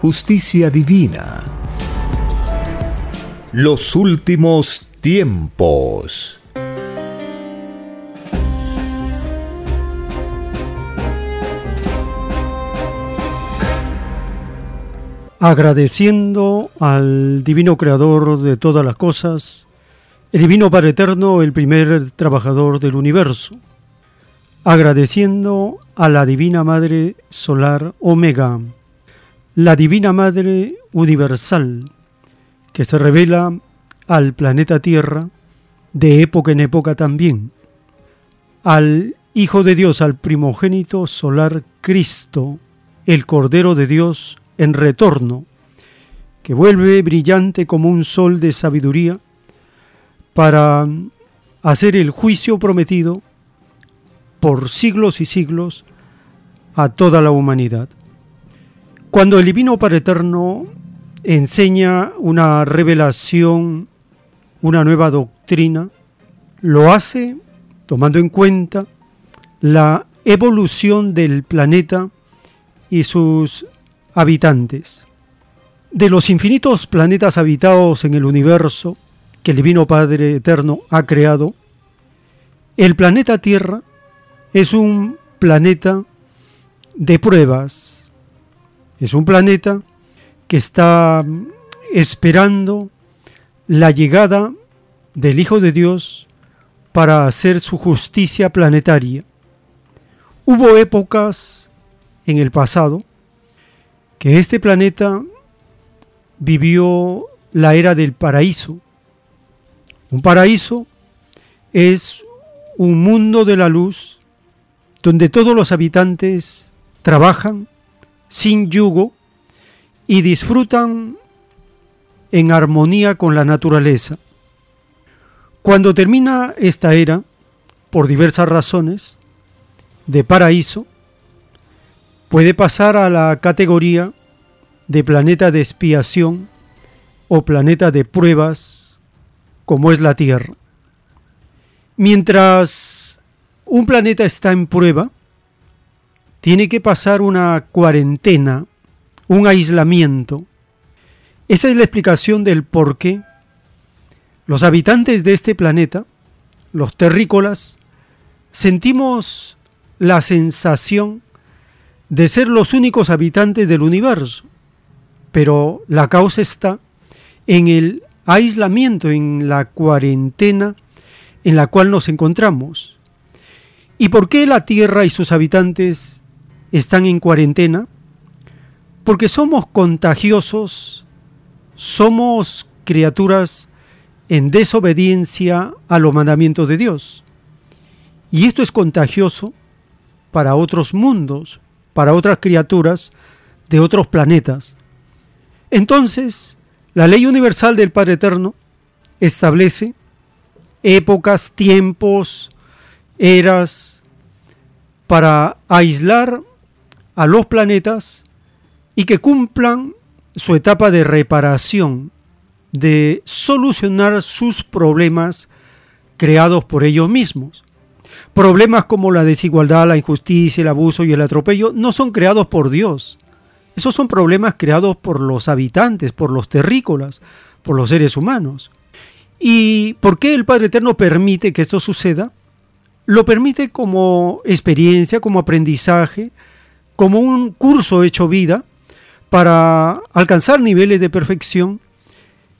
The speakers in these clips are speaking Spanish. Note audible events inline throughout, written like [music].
justicia divina. Los últimos tiempos. Agradeciendo al Divino Creador de todas las cosas, el Divino Padre Eterno, el primer trabajador del universo, agradeciendo a la Divina Madre Solar Omega, la Divina Madre Universal, que se revela al planeta Tierra de época en época también, al Hijo de Dios, al primogénito solar Cristo, el Cordero de Dios en retorno, que vuelve brillante como un sol de sabiduría para hacer el juicio prometido por siglos y siglos a toda la humanidad. Cuando el Divino Padre Eterno enseña una revelación, una nueva doctrina, lo hace tomando en cuenta la evolución del planeta y sus habitantes. De los infinitos planetas habitados en el universo que el Divino Padre Eterno ha creado, el planeta Tierra es un planeta de pruebas, es un planeta que está esperando la llegada del Hijo de Dios para hacer su justicia planetaria. Hubo épocas en el pasado que este planeta vivió la era del paraíso. Un paraíso es un mundo de la luz donde todos los habitantes trabajan, sin yugo y disfrutan en armonía con la naturaleza. Cuando termina esta era, por diversas razones, de paraíso, puede pasar a la categoría de planeta de expiación o planeta de pruebas, como es la Tierra. Mientras un planeta está en prueba, tiene que pasar una cuarentena, un aislamiento. Esa es la explicación del por qué los habitantes de este planeta, los terrícolas, sentimos la sensación de ser los únicos habitantes del universo. Pero la causa está en el aislamiento, en la cuarentena en la cual nos encontramos. ¿Y por qué la Tierra y sus habitantes están en cuarentena porque somos contagiosos, somos criaturas en desobediencia a los mandamientos de Dios. Y esto es contagioso para otros mundos, para otras criaturas de otros planetas. Entonces, la ley universal del Padre Eterno establece épocas, tiempos, eras, para aislar a los planetas y que cumplan su etapa de reparación, de solucionar sus problemas creados por ellos mismos. Problemas como la desigualdad, la injusticia, el abuso y el atropello no son creados por Dios. Esos son problemas creados por los habitantes, por los terrícolas, por los seres humanos. ¿Y por qué el Padre Eterno permite que esto suceda? Lo permite como experiencia, como aprendizaje, como un curso hecho vida para alcanzar niveles de perfección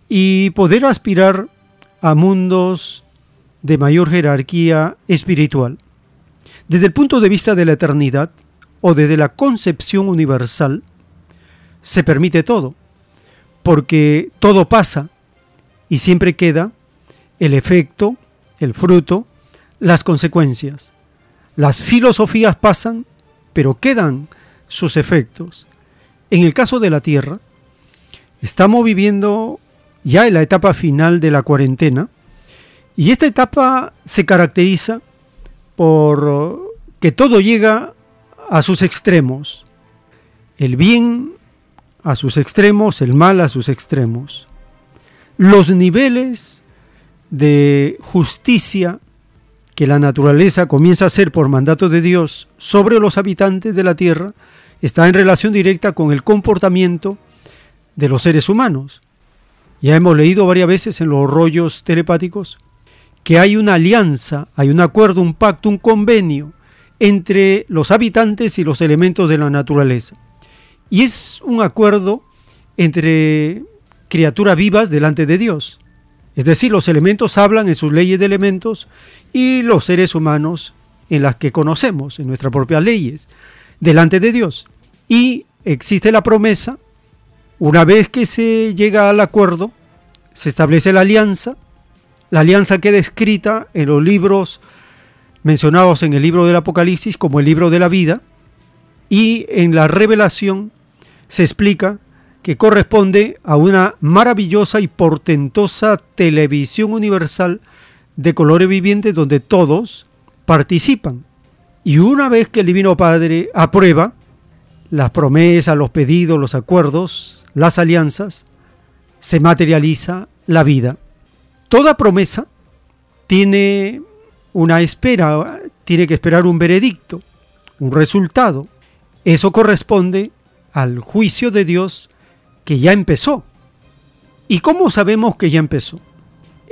y poder aspirar a mundos de mayor jerarquía espiritual. Desde el punto de vista de la eternidad o desde la concepción universal, se permite todo, porque todo pasa y siempre queda el efecto, el fruto, las consecuencias. Las filosofías pasan, pero quedan sus efectos. En el caso de la Tierra, estamos viviendo ya en la etapa final de la cuarentena y esta etapa se caracteriza por que todo llega a sus extremos. El bien a sus extremos, el mal a sus extremos. Los niveles de justicia que la naturaleza comienza a hacer por mandato de Dios sobre los habitantes de la tierra está en relación directa con el comportamiento de los seres humanos. Ya hemos leído varias veces en los rollos telepáticos que hay una alianza, hay un acuerdo, un pacto, un convenio entre los habitantes y los elementos de la naturaleza. Y es un acuerdo entre criaturas vivas delante de Dios. Es decir, los elementos hablan en sus leyes de elementos y los seres humanos en las que conocemos, en nuestras propias leyes, delante de Dios. Y existe la promesa, una vez que se llega al acuerdo, se establece la alianza, la alianza queda escrita en los libros mencionados en el libro del Apocalipsis como el libro de la vida, y en la revelación se explica que corresponde a una maravillosa y portentosa televisión universal de colores vivientes donde todos participan. Y una vez que el Divino Padre aprueba las promesas, los pedidos, los acuerdos, las alianzas, se materializa la vida. Toda promesa tiene una espera, tiene que esperar un veredicto, un resultado. Eso corresponde al juicio de Dios que ya empezó. ¿Y cómo sabemos que ya empezó?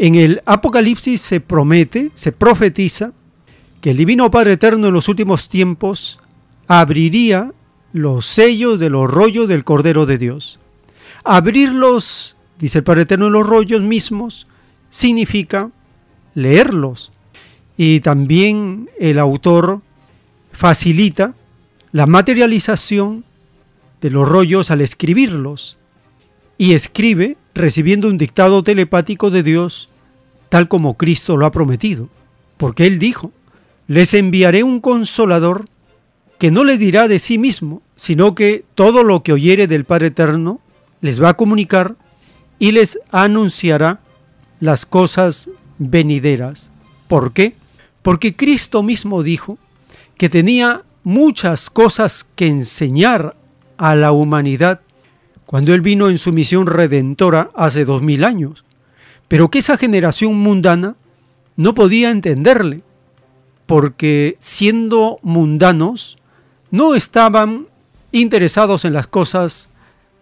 En el Apocalipsis se promete, se profetiza, que el Divino Padre Eterno en los últimos tiempos abriría los sellos de los rollos del Cordero de Dios. Abrirlos, dice el Padre Eterno, en los rollos mismos, significa leerlos. Y también el autor facilita la materialización de los rollos al escribirlos. Y escribe recibiendo un dictado telepático de Dios, tal como Cristo lo ha prometido. Porque Él dijo, les enviaré un consolador que no les dirá de sí mismo, sino que todo lo que oyere del Padre Eterno les va a comunicar y les anunciará las cosas venideras. ¿Por qué? Porque Cristo mismo dijo que tenía muchas cosas que enseñar a la humanidad cuando Él vino en su misión redentora hace dos mil años, pero que esa generación mundana no podía entenderle, porque siendo mundanos no estaban interesados en las cosas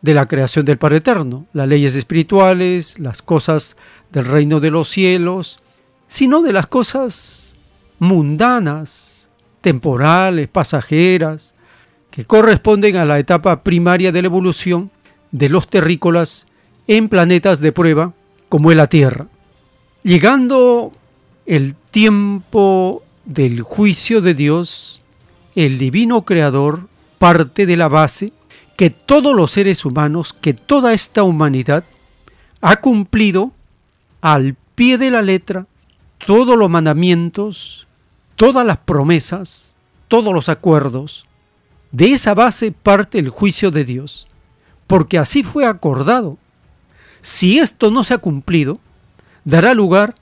de la creación del Padre Eterno, las leyes espirituales, las cosas del reino de los cielos, sino de las cosas mundanas, temporales, pasajeras, que corresponden a la etapa primaria de la evolución de los terrícolas en planetas de prueba como es la Tierra. Llegando el tiempo del juicio de Dios, el divino creador parte de la base que todos los seres humanos, que toda esta humanidad ha cumplido al pie de la letra todos los mandamientos, todas las promesas, todos los acuerdos de esa base parte el juicio de Dios, porque así fue acordado. Si esto no se ha cumplido, dará lugar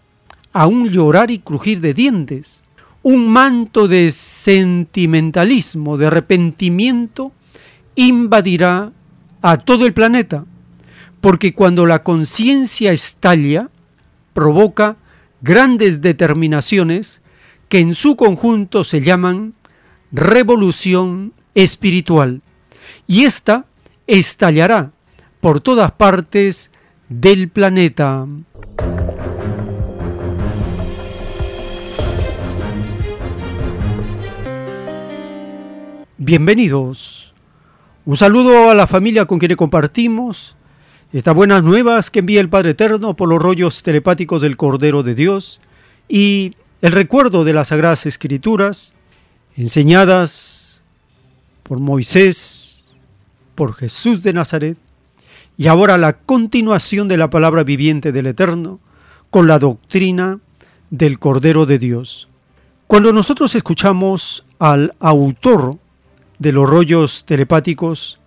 a un llorar y crujir de dientes, un manto de sentimentalismo, de arrepentimiento, invadirá a todo el planeta, porque cuando la conciencia estalla, provoca grandes determinaciones que en su conjunto se llaman revolución espiritual y ésta estallará por todas partes del planeta. Bienvenidos. Un saludo a la familia con quien compartimos estas buenas nuevas que envía el Padre Eterno por los rollos telepáticos del Cordero de Dios y el recuerdo de las Sagradas Escrituras enseñadas por Moisés, por Jesús de Nazaret y ahora la continuación de la palabra viviente del Eterno con la doctrina del Cordero de Dios. Cuando nosotros escuchamos al autor de los rollos telepáticos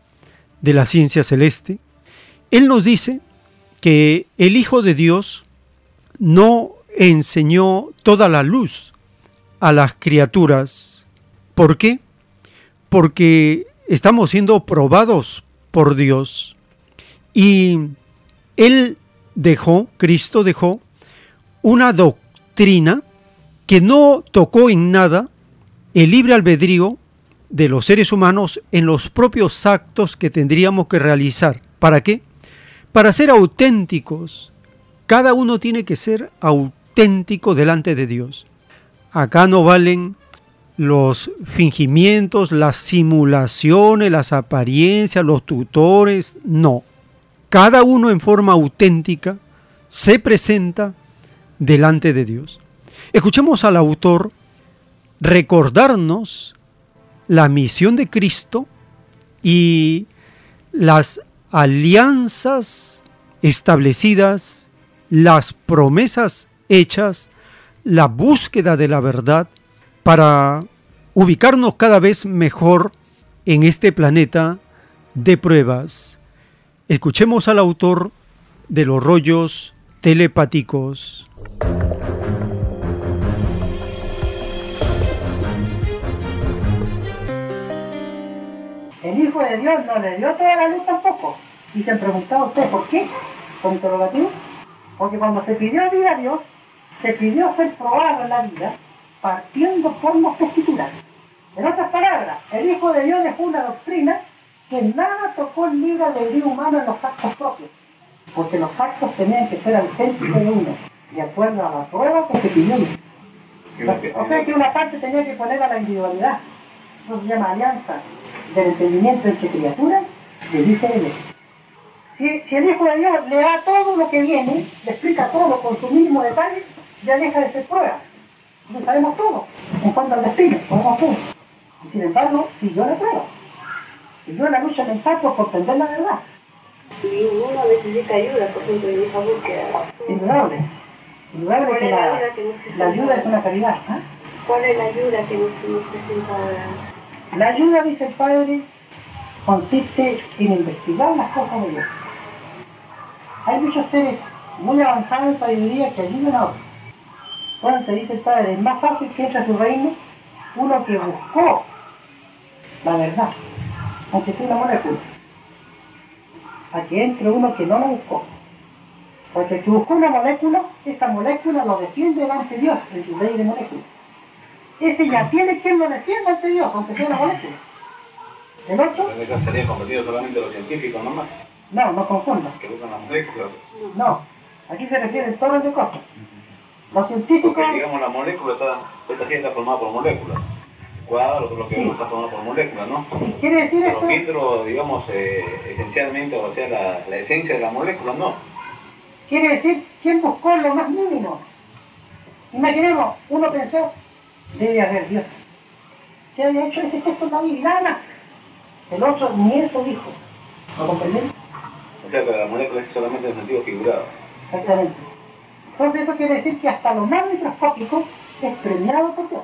de la ciencia celeste, él nos dice que el Hijo de Dios no enseñó toda la luz a las criaturas. ¿Por qué? Porque estamos siendo probados por Dios. Y Él dejó, Cristo dejó, una doctrina que no tocó en nada el libre albedrío de los seres humanos en los propios actos que tendríamos que realizar. ¿Para qué? Para ser auténticos. Cada uno tiene que ser auténtico delante de Dios. Acá no valen los fingimientos, las simulaciones, las apariencias, los tutores, no. Cada uno en forma auténtica se presenta delante de Dios. Escuchemos al autor recordarnos la misión de Cristo y las alianzas establecidas, las promesas hechas, la búsqueda de la verdad para ubicarnos cada vez mejor en este planeta de pruebas. Escuchemos al autor de los rollos telepáticos. El Hijo de Dios no le dio toda la luz tampoco. Y se han preguntado ustedes por qué, con interrogativo. Porque cuando se pidió vida a Dios, se pidió ser probado en la vida partiendo formas escrituras. En otras palabras, el Hijo de Dios dejó una doctrina que nada tocó el libre albedrío humano en los actos propios, porque los actos tenían que ser auténticos de uno, de acuerdo a la prueba que se pidió. O sea que una parte tenía que poner a la individualidad, eso se llama alianza del entendimiento entre criaturas, le dice él. Si, si el Hijo de Dios le da todo lo que viene, le explica todo con su mínimo detalle, ya deja de ser prueba. No sabemos todo. En cuanto al destino, sabemos todo. Y sin embargo, siguió la prueba. Siguió la lucha mental por comprender la verdad. Y uno necesita ayuda, por ejemplo, en esa búsqueda. Indudable. Indudable ¿Cuál que la ayuda que la ayuda es una caridad. ¿ah? ¿Cuál es la ayuda que nos, nos presenta? La ayuda, dice el Padre, consiste en investigar las cosas de Dios. Hay muchos seres muy avanzados en sabiduría que ayudan a otros. Te dice el Padre, es más fácil que entre a su reino uno que buscó la verdad, aunque sea una molécula, a que entre uno que no la buscó. Porque el que buscó una molécula, esa molécula lo defiende delante de Dios en su ley de moléculas. Ese ya tiene quien lo defienda ante Dios, aunque sea una molécula. El otro, eso sería convertido solamente los científicos nomás, no, no confundas. que buscan las moléculas. No, aquí se refiere a todos de cosas. Los científicos, Porque digamos la molécula está, esta está formada por moléculas. Cuadra, lo, lo que Sí. está formado por moléculas, ¿no? quiere decir Pero digamos, eh, esencialmente, o sea, la, la esencia de la molécula, no. quiere decir quién buscó lo más mínimo. Imaginemos, uno pensó, debe haber Dios. ¿Qué había hecho ese gesto la? Nada más. El otro ni eso dijo. ¿Lo comprendieron? O sea, que la molécula es solamente en sentido figurado. Exactamente. Entonces eso quiere decir que hasta lo más microscópico es premiado por Dios.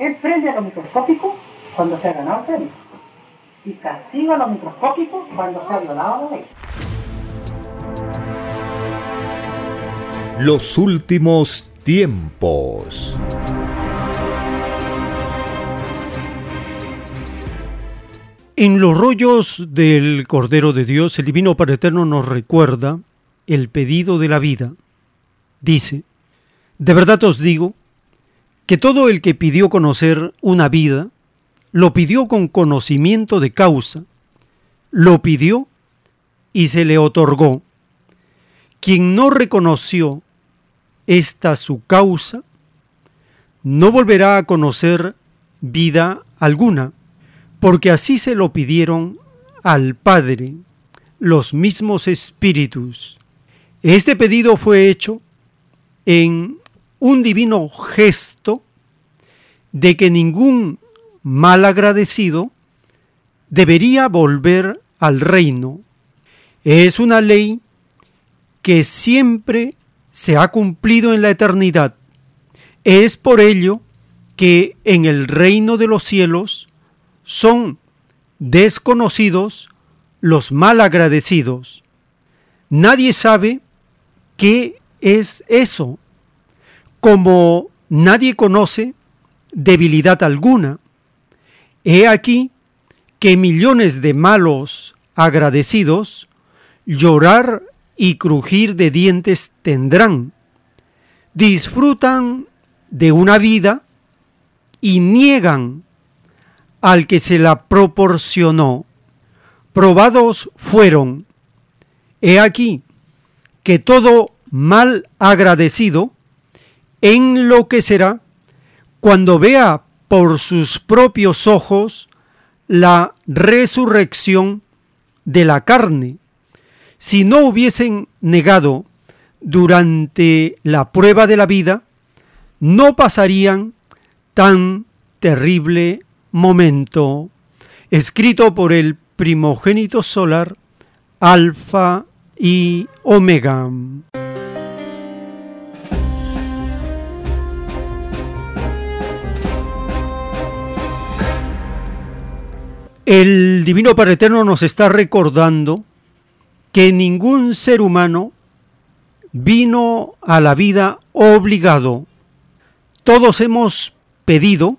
Él prende a lo microscópico cuando se ha ganado el premio. Y castiga a lo microscópico cuando se ha violado la ley. Los últimos tiempos. En los rollos del Cordero de Dios, el Divino Padre Eterno nos recuerda el pedido de la vida. Dice, de verdad os digo que todo el que pidió conocer una vida, lo pidió con conocimiento de causa, lo pidió y se le otorgó. Quien no reconoció esta su causa, no volverá a conocer vida alguna, porque así se lo pidieron al Padre, los mismos espíritus. Este pedido fue hecho en un divino gesto de que ningún mal agradecido debería volver al reino. Es una ley que siempre se ha cumplido en la eternidad. Es por ello que en el reino de los cielos son desconocidos los mal agradecidos. Nadie sabe qué es eso, como nadie conoce debilidad alguna. He aquí que millones de malos agradecidos llorar y crujir de dientes tendrán. Disfrutan de una vida y niegan al que se la proporcionó. Probados fueron. He aquí que todo mal agradecido enloquecerá cuando vea por sus propios ojos la resurrección de la carne. Si no hubiesen negado durante la prueba de la vida, no pasarían tan terrible momento. Escrito por el primogénito solar, Alfa y Omega. El Divino Padre Eterno nos está recordando que ningún ser humano vino a la vida obligado. Todos hemos pedido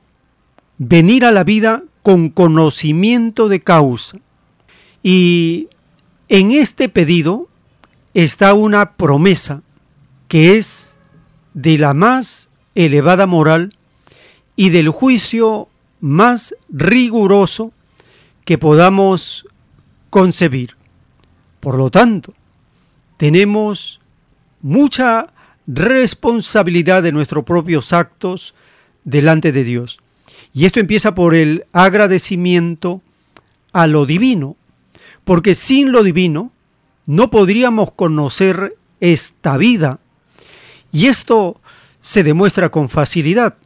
venir a la vida con conocimiento de causa. Y en este pedido está una promesa que es de la más elevada moral y del juicio más riguroso que podamos concebir. Por lo tanto, tenemos mucha responsabilidad de nuestros propios actos delante de Dios. Y esto empieza por el agradecimiento a lo divino, porque sin lo divino no podríamos conocer esta vida. Y esto se demuestra con facilidad.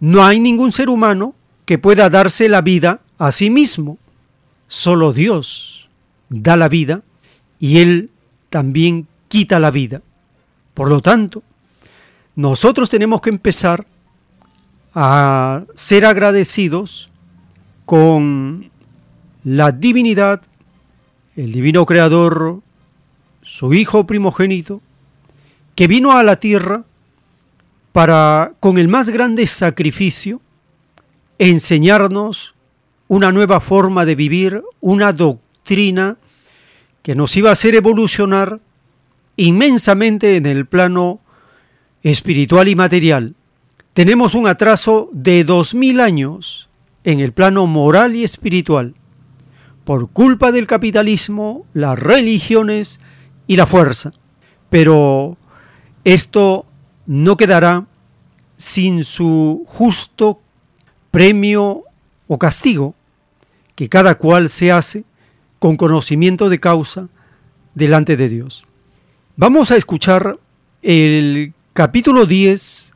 No hay ningún ser humano que pueda darse la vida a sí mismo. Solo Dios da la vida y Él también quita la vida. Por lo tanto, nosotros tenemos que empezar a ser agradecidos con la divinidad, el divino creador, su Hijo primogénito, que vino a la tierra para, con el más grande sacrificio, enseñarnos una nueva forma de vivir, una doctrina que nos iba a hacer evolucionar inmensamente en el plano espiritual y material. Tenemos un atraso de dos mil años en el plano moral y espiritual por culpa del capitalismo, las religiones y la fuerza. Pero esto no quedará sin su justo premio o castigo que cada cual se hace con conocimiento de causa delante de Dios. Vamos a escuchar el capítulo 10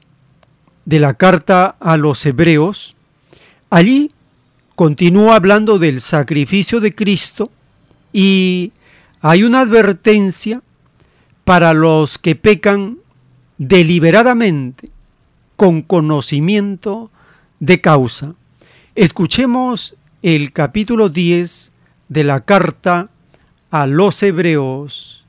de la carta a los hebreos. Allí continúa hablando del sacrificio de Cristo y hay una advertencia para los que pecan deliberadamente con conocimiento de causa. Escuchemos el capítulo 10 de la carta a los hebreos.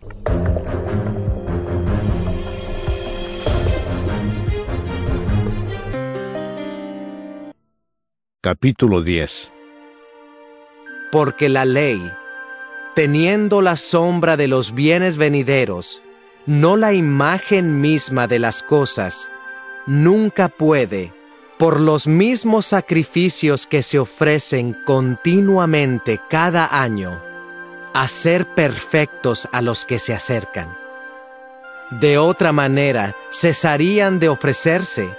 Capítulo 10 Porque la ley, teniendo la sombra de los bienes venideros, no la imagen misma de las cosas, nunca puede, por los mismos sacrificios que se ofrecen continuamente cada año, hacer perfectos a los que se acercan. De otra manera, cesarían de ofrecerse,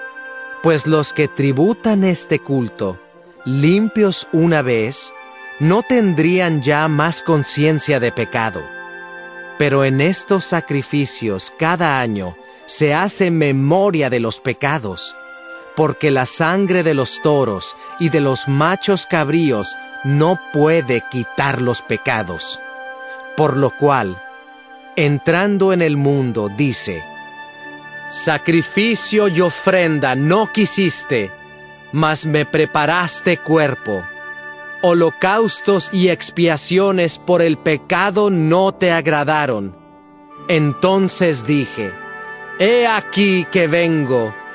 pues los que tributan este culto limpios una vez, no tendrían ya más conciencia de pecado. Pero en estos sacrificios cada año se hace memoria de los pecados, porque la sangre de los toros y de los machos cabríos no puede quitar los pecados. Por lo cual, entrando en el mundo, dice, Sacrificio y ofrenda no quisiste, mas me preparaste cuerpo. Holocaustos y expiaciones por el pecado no te agradaron. Entonces dije, He aquí que vengo,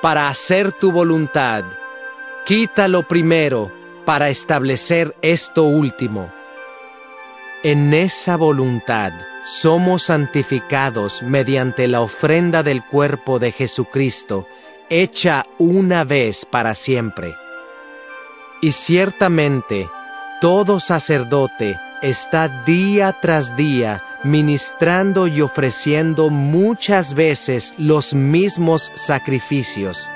para hacer tu voluntad. Quítalo primero para establecer esto último. En esa voluntad somos santificados mediante la ofrenda del cuerpo de Jesucristo, hecha una vez para siempre. Y ciertamente, todo sacerdote está día tras día ministrando y ofreciendo muchas veces los mismos sacrificios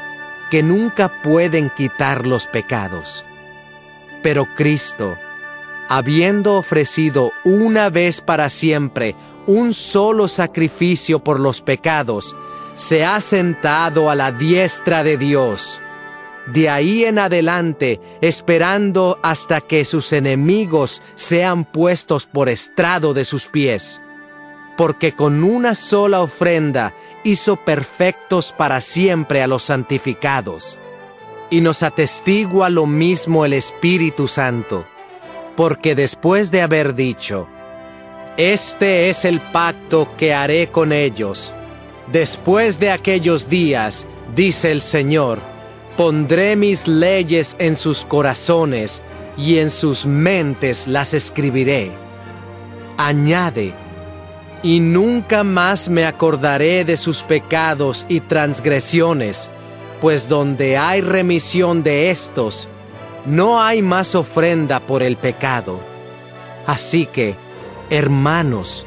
que nunca pueden quitar los pecados. Pero Cristo, habiendo ofrecido una vez para siempre un solo sacrificio por los pecados, se ha sentado a la diestra de Dios de ahí en adelante esperando hasta que sus enemigos sean puestos por estrado de sus pies. Porque con una sola ofrenda hizo perfectos para siempre a los santificados. Y nos atestigua lo mismo el Espíritu Santo, porque después de haber dicho, Este es el pacto que haré con ellos, después de aquellos días, dice el Señor, Pondré mis leyes en sus corazones y en sus mentes las escribiré. Añade, y nunca más me acordaré de sus pecados y transgresiones, pues donde hay remisión de estos, no hay más ofrenda por el pecado. Así que, hermanos,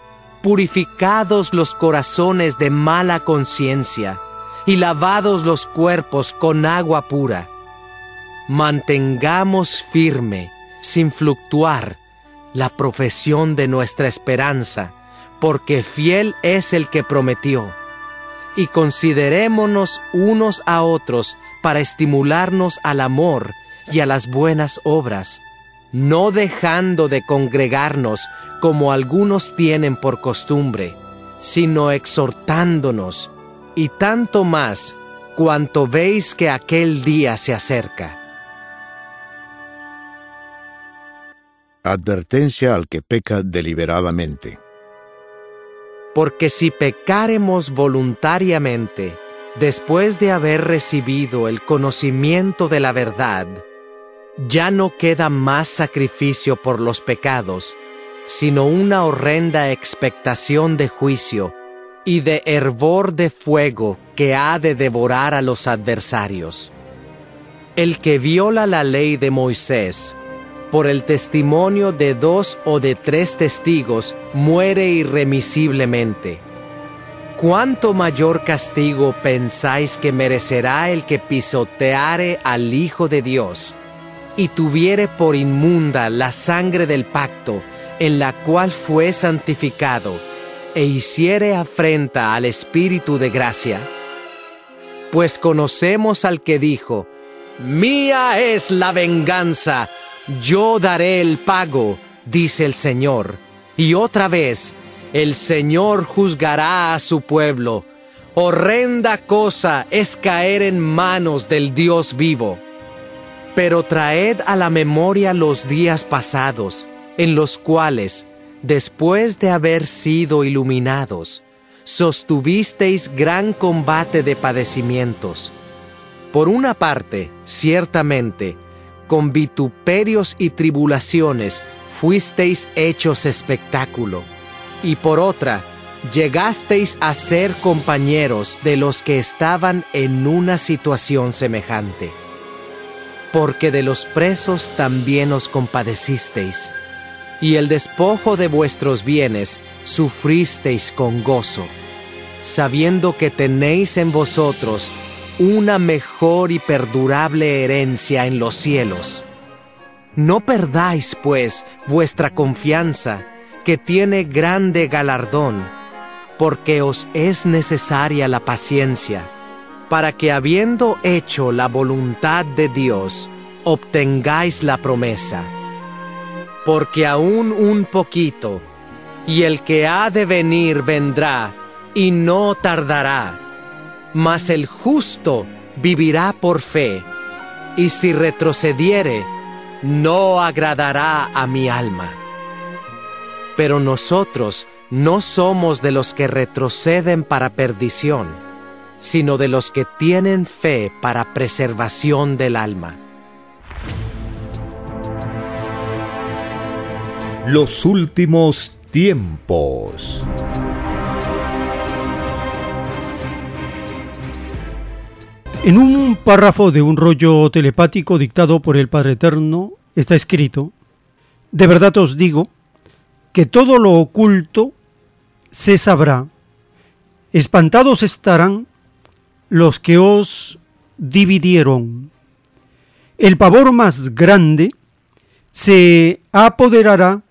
purificados los corazones de mala conciencia y lavados los cuerpos con agua pura. Mantengamos firme, sin fluctuar, la profesión de nuestra esperanza, porque fiel es el que prometió. Y considerémonos unos a otros para estimularnos al amor y a las buenas obras no dejando de congregarnos como algunos tienen por costumbre, sino exhortándonos, y tanto más cuanto veis que aquel día se acerca. Advertencia al que peca deliberadamente. Porque si pecaremos voluntariamente, después de haber recibido el conocimiento de la verdad, ya no queda más sacrificio por los pecados, sino una horrenda expectación de juicio y de hervor de fuego que ha de devorar a los adversarios. El que viola la ley de Moisés, por el testimonio de dos o de tres testigos, muere irremisiblemente. ¿Cuánto mayor castigo pensáis que merecerá el que pisoteare al Hijo de Dios? Y tuviere por inmunda la sangre del pacto en la cual fue santificado, e hiciere afrenta al Espíritu de gracia? Pues conocemos al que dijo, Mía es la venganza, yo daré el pago, dice el Señor. Y otra vez, el Señor juzgará a su pueblo. Horrenda cosa es caer en manos del Dios vivo. Pero traed a la memoria los días pasados, en los cuales, después de haber sido iluminados, sostuvisteis gran combate de padecimientos. Por una parte, ciertamente, con vituperios y tribulaciones fuisteis hechos espectáculo, y por otra, llegasteis a ser compañeros de los que estaban en una situación semejante. Porque de los presos también os compadecisteis, y el despojo de vuestros bienes sufristeis con gozo, sabiendo que tenéis en vosotros una mejor y perdurable herencia en los cielos. No perdáis, pues, vuestra confianza, que tiene grande galardón, porque os es necesaria la paciencia, para que habiendo hecho la voluntad de Dios, obtengáis la promesa. Porque aún un poquito, y el que ha de venir vendrá, y no tardará. Mas el justo vivirá por fe, y si retrocediere, no agradará a mi alma. Pero nosotros no somos de los que retroceden para perdición, sino de los que tienen fe para preservación del alma. Los últimos tiempos. En un párrafo de un rollo telepático dictado por el Padre Eterno está escrito, de verdad os digo que todo lo oculto se sabrá, espantados estarán los que os dividieron. El pavor más grande se apoderará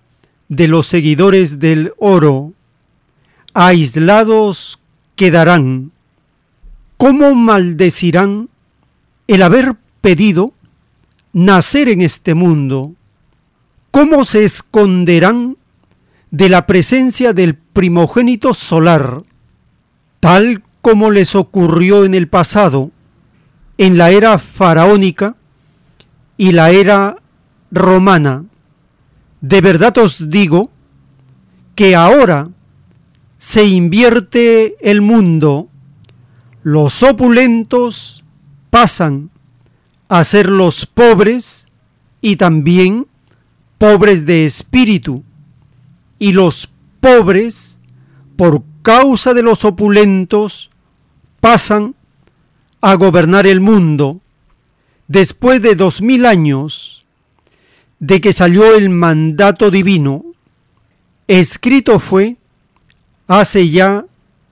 de los seguidores del oro, aislados quedarán ¿Cómo maldecirán el haber pedido nacer en este mundo? ¿Cómo se esconderán de la presencia del primogénito solar, tal como les ocurrió en el pasado, en la era faraónica y la era romana? De verdad os digo que ahora se invierte el mundo los opulentos pasan a ser los pobres y también pobres de espíritu, y los pobres, por causa de los opulentos, pasan a gobernar el mundo después de dos mil años de que salió el mandato divino, escrito fue hace ya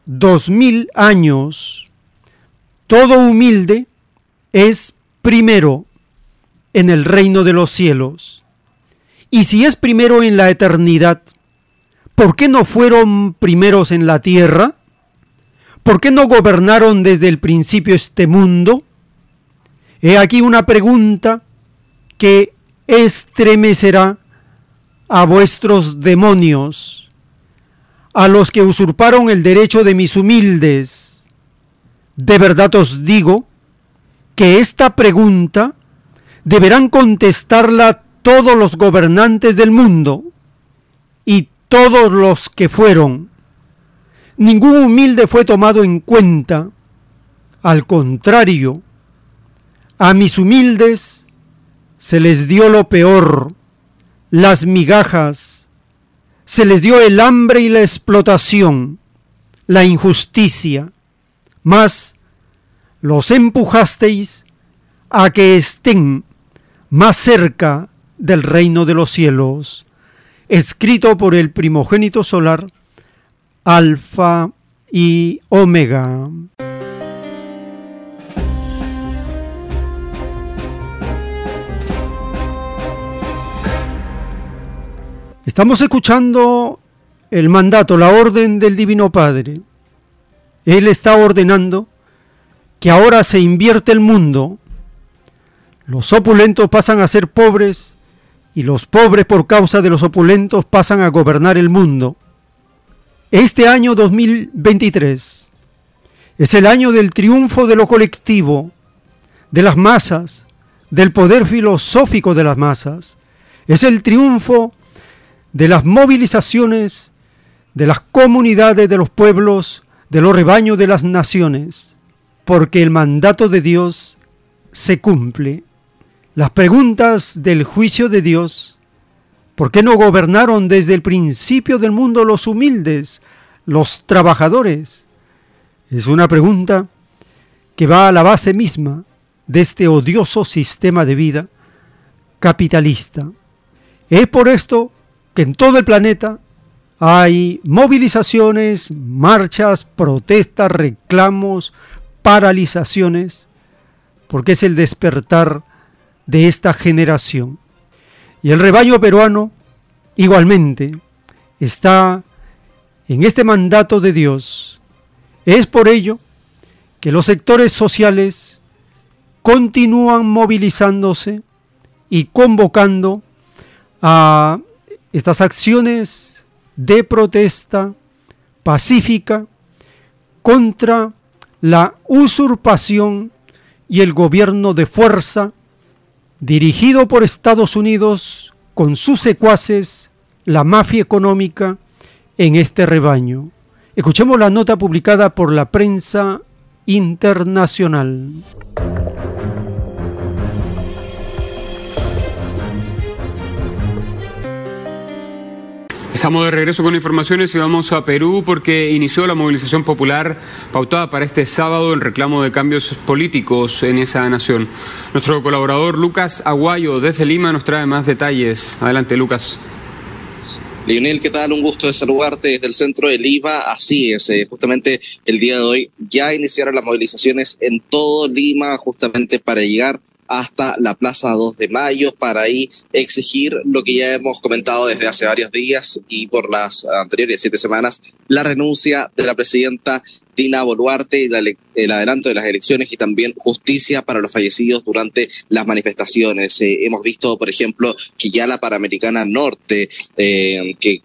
dos mil años todo humilde es primero en el reino de los cielos. Y si es primero en la eternidad, ¿por qué no fueron primeros en la tierra? ¿Por qué no gobernaron desde el principio este mundo? He aquí una pregunta que estremecerá a vuestros demonios, a los que usurparon el derecho de mis humildes de verdad os digo que esta pregunta deberán contestarla todos los gobernantes del mundo y todos los que fueron. Ningún humilde fue tomado en cuenta. Al contrario, a mis humildes se les dio lo peor, las migajas, se les dio el hambre y la explotación, la injusticia, mas los empujasteis a que estén más cerca del reino de los cielos, escrito por el primogénito solar, Alfa y Omega. Estamos escuchando el mandato, la orden del Divino Padre. Él está ordenando que ahora se invierte el mundo, los opulentos pasan a ser pobres y los pobres por causa de los opulentos pasan a gobernar el mundo. Este año 2023 es el año del triunfo de lo colectivo, de las masas, del poder filosófico de las masas. Es el triunfo de las movilizaciones de las comunidades de los pueblos, de los rebaños de las naciones, porque el mandato de Dios se cumple. Las preguntas del juicio de Dios, ¿por qué no gobernaron desde el principio del mundo los humildes, los trabajadores? Es una pregunta que va a la base misma de este odioso sistema de vida capitalista. Es por esto que en todo el planeta hay movilizaciones, marchas, protestas, reclamos, paralizaciones, porque es el despertar de esta generación. Y el rebaño peruano igualmente está en este mandato de Dios. Es por ello que los sectores sociales continúan movilizándose y convocando a estas acciones de protesta pacífica contra la usurpación y el gobierno de fuerza dirigido por Estados Unidos con sus secuaces, la mafia económica, en este rebaño. Escuchemos la nota publicada por la prensa internacional. Estamos de regreso con informaciones y vamos a Perú porque inició la movilización popular pautada para este sábado en reclamo de cambios políticos en esa nación. Nuestro colaborador Lucas Aguayo desde Lima nos trae más detalles. Adelante, Lucas. Lionel, ¿qué tal? Un gusto de saludarte desde el centro de Lima. Así es, eh, justamente el día de hoy ya iniciaron las movilizaciones en todo Lima, justamente para llegar hasta la Plaza 2 de Mayo para ahí exigir lo que ya hemos comentado desde hace varios días y por las anteriores siete semanas, la renuncia de la presidenta Dina Boluarte y el adelanto de las elecciones y también justicia para los fallecidos durante las manifestaciones. Eh, hemos visto, por ejemplo, que ya la Panamericana Norte, eh, que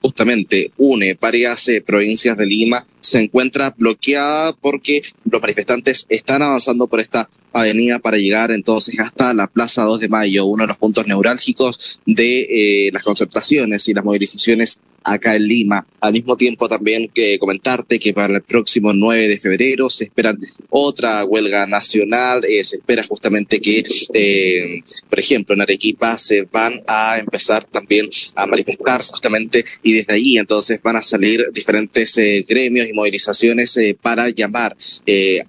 justamente une varias eh, provincias de Lima, se encuentra bloqueada porque los manifestantes están avanzando por esta avenida para llegar entonces hasta la Plaza 2 de Mayo, uno de los puntos neurálgicos de eh, las concentraciones y las movilizaciones acá en Lima. Al mismo tiempo también que comentarte que para el próximo 9 de febrero se espera otra huelga nacional, eh, se espera justamente que, eh, por ejemplo, en Arequipa se van a empezar también a manifestar justamente y desde allí entonces van a salir diferentes eh, gremios y movilizaciones para llamar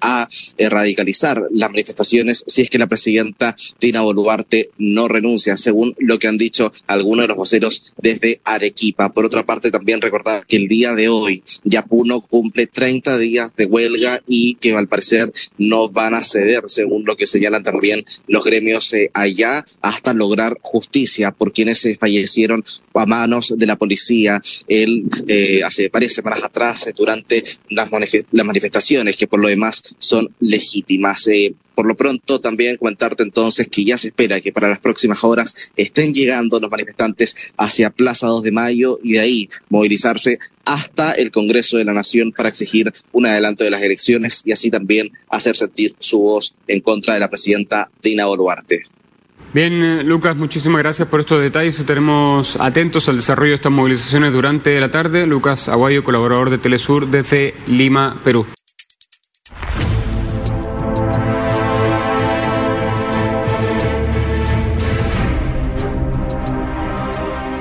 a radicalizar las manifestaciones si es que la presidenta Dina Boluarte no renuncia, según lo que han dicho algunos de los voceros desde Arequipa. Por otra también recordar que el día de hoy Yapuno cumple 30 días de huelga y que al parecer no van a ceder, según lo que señalan también los gremios eh, allá, hasta lograr justicia por quienes se fallecieron a manos de la policía el, eh, hace varias semanas atrás eh, durante las, las manifestaciones, que por lo demás son legítimas. Por lo pronto, también comentarte entonces que ya se espera que para las próximas horas estén llegando los manifestantes hacia Plaza 2 de Mayo y de ahí movilizarse hasta el Congreso de la Nación para exigir un adelanto de las elecciones y así también hacer sentir su voz en contra de la presidenta Dina Boluarte. Bien, Lucas, muchísimas gracias por estos detalles. Estaremos atentos al desarrollo de estas movilizaciones durante la tarde. Lucas Aguayo, colaborador de Telesur desde Lima, Perú.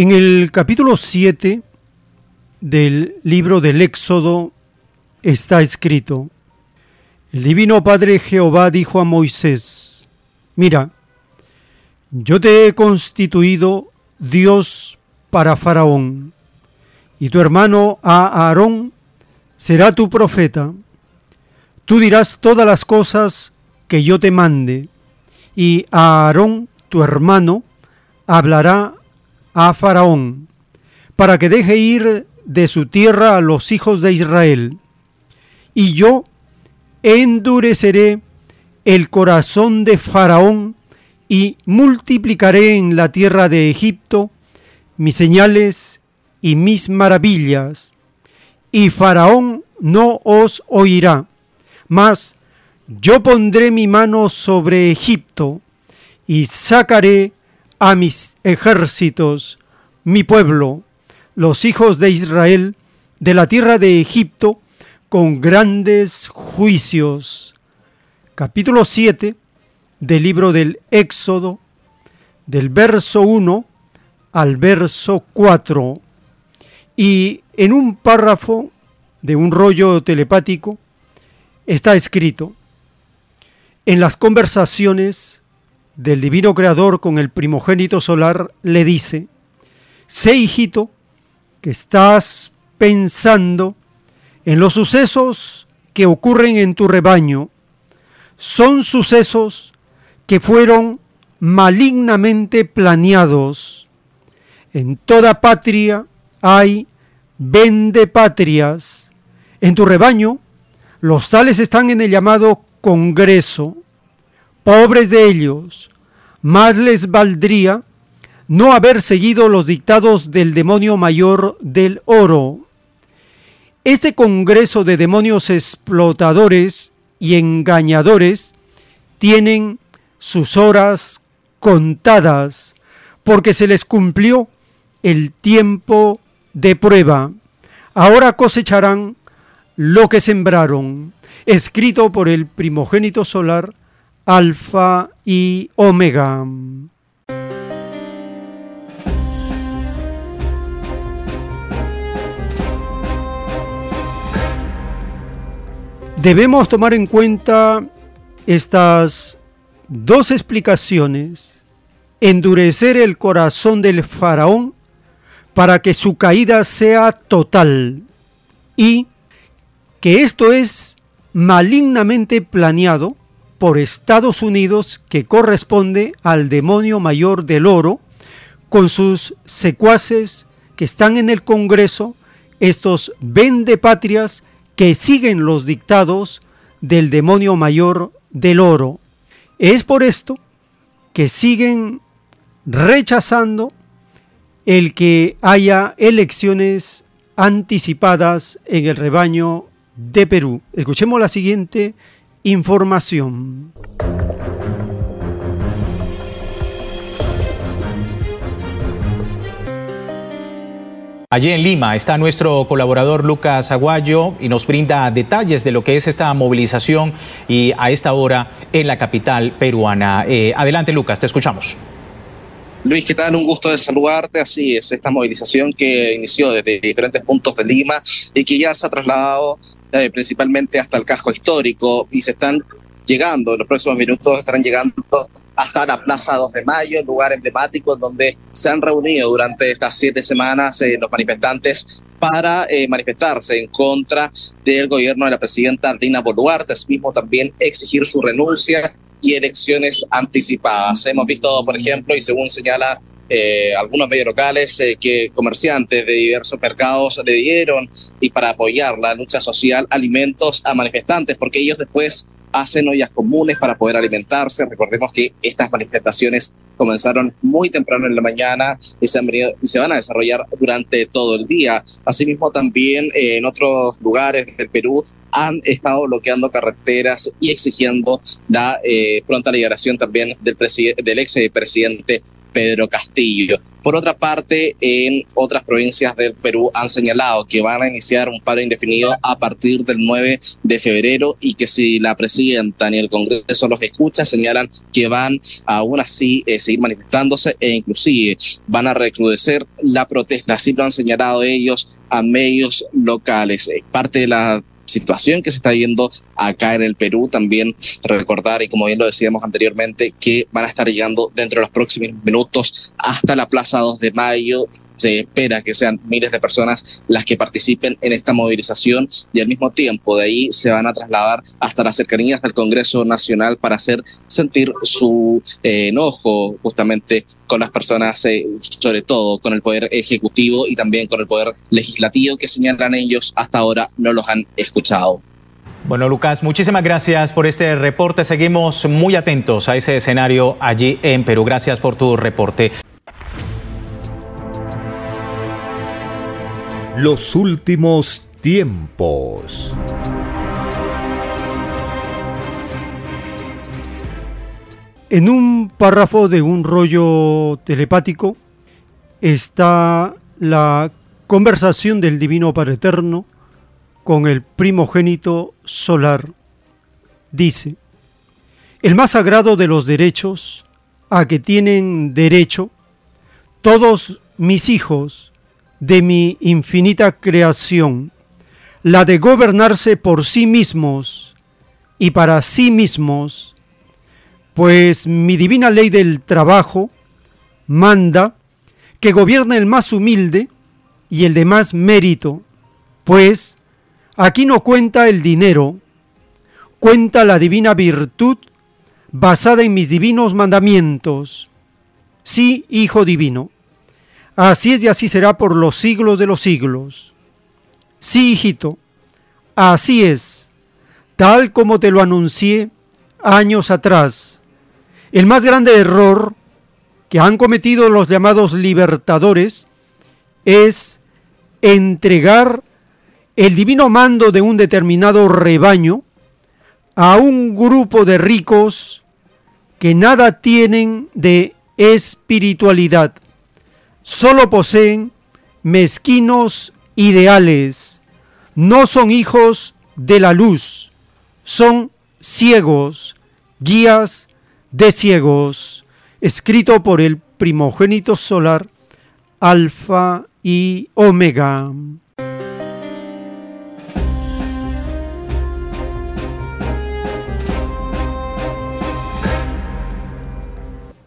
En el capítulo 7 del libro del Éxodo está escrito, el Divino Padre Jehová dijo a Moisés, mira, yo te he constituido Dios para Faraón, y tu hermano Aarón será tu profeta. Tú dirás todas las cosas que yo te mande, y Aarón, tu hermano, hablará a Faraón, para que deje ir de su tierra a los hijos de Israel. Y yo endureceré el corazón de Faraón y multiplicaré en la tierra de Egipto mis señales y mis maravillas, y Faraón no os oirá, mas yo pondré mi mano sobre Egipto y sacaré a mis ejércitos, mi pueblo, los hijos de Israel, de la tierra de Egipto, con grandes juicios. Capítulo 7 del libro del Éxodo, del verso 1 al verso 4. Y en un párrafo de un rollo telepático está escrito, en las conversaciones del divino creador con el primogénito solar le dice, sé hijito que estás pensando en los sucesos que ocurren en tu rebaño. Son sucesos que fueron malignamente planeados. En toda patria hay vendepatrias. En tu rebaño, los tales están en el llamado Congreso. Pobres de ellos, más les valdría no haber seguido los dictados del demonio mayor del oro. Este Congreso de demonios explotadores y engañadores tienen sus horas contadas, porque se les cumplió el tiempo de prueba. Ahora cosecharán lo que sembraron, escrito por el primogénito solar, Alfa y Omega. Debemos tomar en cuenta estas dos explicaciones, endurecer el corazón del faraón para que su caída sea total y que esto es malignamente planeado por Estados Unidos que corresponde al demonio mayor del oro con sus secuaces que están en el Congreso, estos vendepatrias que siguen los dictados del demonio mayor del oro. Es por esto que siguen rechazando el que haya elecciones anticipadas en el rebaño de Perú. Escuchemos la siguiente información. Allí en Lima está nuestro colaborador Lucas Aguayo y nos brinda detalles de lo que es esta movilización y a esta hora en la capital peruana. Eh, adelante Lucas, te escuchamos. Luis, ¿qué tal? Un gusto de saludarte. Así es, esta movilización que inició desde diferentes puntos de Lima y que ya se ha trasladado eh, principalmente hasta el casco histórico y se están llegando, en los próximos minutos estarán llegando hasta la Plaza 2 de Mayo, lugar emblemático donde se han reunido durante estas siete semanas eh, los manifestantes para eh, manifestarse en contra del gobierno de la presidenta Dina Boluarte, mismo también exigir su renuncia y elecciones anticipadas. Hemos visto, por ejemplo, y según señala eh, algunos medios locales eh, que comerciantes de diversos mercados le dieron y para apoyar la lucha social alimentos a manifestantes, porque ellos después hacen ollas comunes para poder alimentarse. Recordemos que estas manifestaciones comenzaron muy temprano en la mañana y se, han venido, y se van a desarrollar durante todo el día. Asimismo, también eh, en otros lugares del Perú han estado bloqueando carreteras y exigiendo la eh, pronta liberación también del, del ex presidente Pedro Castillo. Por otra parte, en otras provincias del Perú han señalado que van a iniciar un paro indefinido a partir del 9 de febrero y que si la presidenta ni el Congreso los escucha, señalan que van aún así eh, seguir manifestándose e inclusive van a recrudecer la protesta. Así lo han señalado ellos a medios locales. Eh, parte de la situación que se está viendo acá en el Perú. También recordar, y como bien lo decíamos anteriormente, que van a estar llegando dentro de los próximos minutos hasta la Plaza 2 de Mayo. Se espera que sean miles de personas las que participen en esta movilización y al mismo tiempo de ahí se van a trasladar hasta las cercanías del Congreso Nacional para hacer sentir su eh, enojo justamente con las personas, eh, sobre todo con el Poder Ejecutivo y también con el Poder Legislativo que señalan ellos hasta ahora no los han escuchado. Bueno, Lucas, muchísimas gracias por este reporte. Seguimos muy atentos a ese escenario allí en Perú. Gracias por tu reporte. Los últimos tiempos. En un párrafo de un rollo telepático está la conversación del Divino Padre Eterno con el primogénito solar. Dice, el más sagrado de los derechos a que tienen derecho todos mis hijos de mi infinita creación, la de gobernarse por sí mismos y para sí mismos, pues mi divina ley del trabajo manda que gobierne el más humilde y el de más mérito, pues Aquí no cuenta el dinero, cuenta la divina virtud basada en mis divinos mandamientos. Sí, Hijo Divino. Así es y así será por los siglos de los siglos. Sí, hijito, así es, tal como te lo anuncié años atrás. El más grande error que han cometido los llamados libertadores es entregar el divino mando de un determinado rebaño a un grupo de ricos que nada tienen de espiritualidad, solo poseen mezquinos ideales, no son hijos de la luz, son ciegos, guías de ciegos, escrito por el primogénito solar, Alfa y Omega.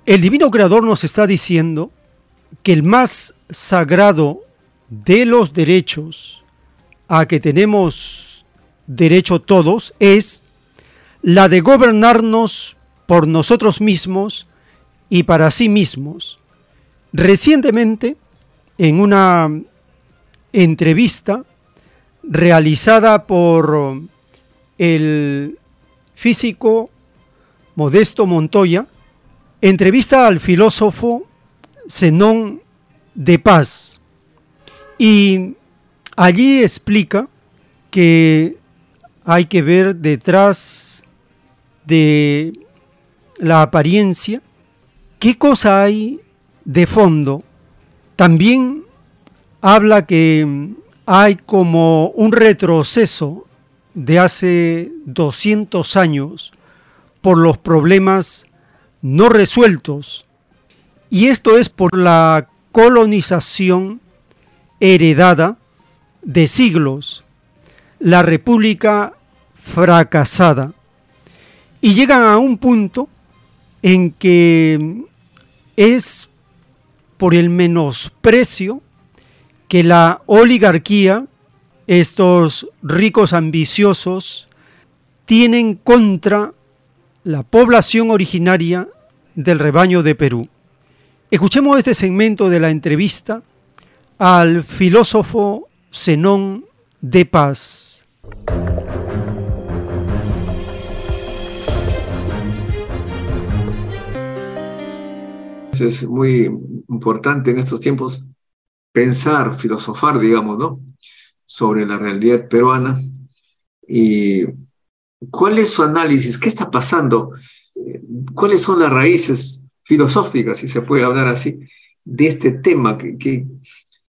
El divino creador nos está diciendo que el más sagrado de los derechos a que tenemos derecho todos es la de gobernarnos por nosotros mismos y para sí mismos. Recientemente, en una entrevista realizada por el físico Modesto Montoya, entrevista al filósofo Zenón de Paz y allí explica que hay que ver detrás de la apariencia qué cosa hay de fondo. También habla que hay como un retroceso de hace 200 años por los problemas no resueltos. Y esto es por la colonización heredada de siglos, la república fracasada. Y llegan a un punto en que es por el menosprecio que la oligarquía, estos ricos ambiciosos, tienen contra la población originaria del rebaño de Perú. Escuchemos este segmento de la entrevista al filósofo Zenón de Paz. Es muy importante en estos tiempos pensar, filosofar, digamos, ¿no? Sobre la realidad peruana y cuál es su análisis, qué está pasando, cuáles son las raíces filosóficas, si se puede hablar así, de este tema, que,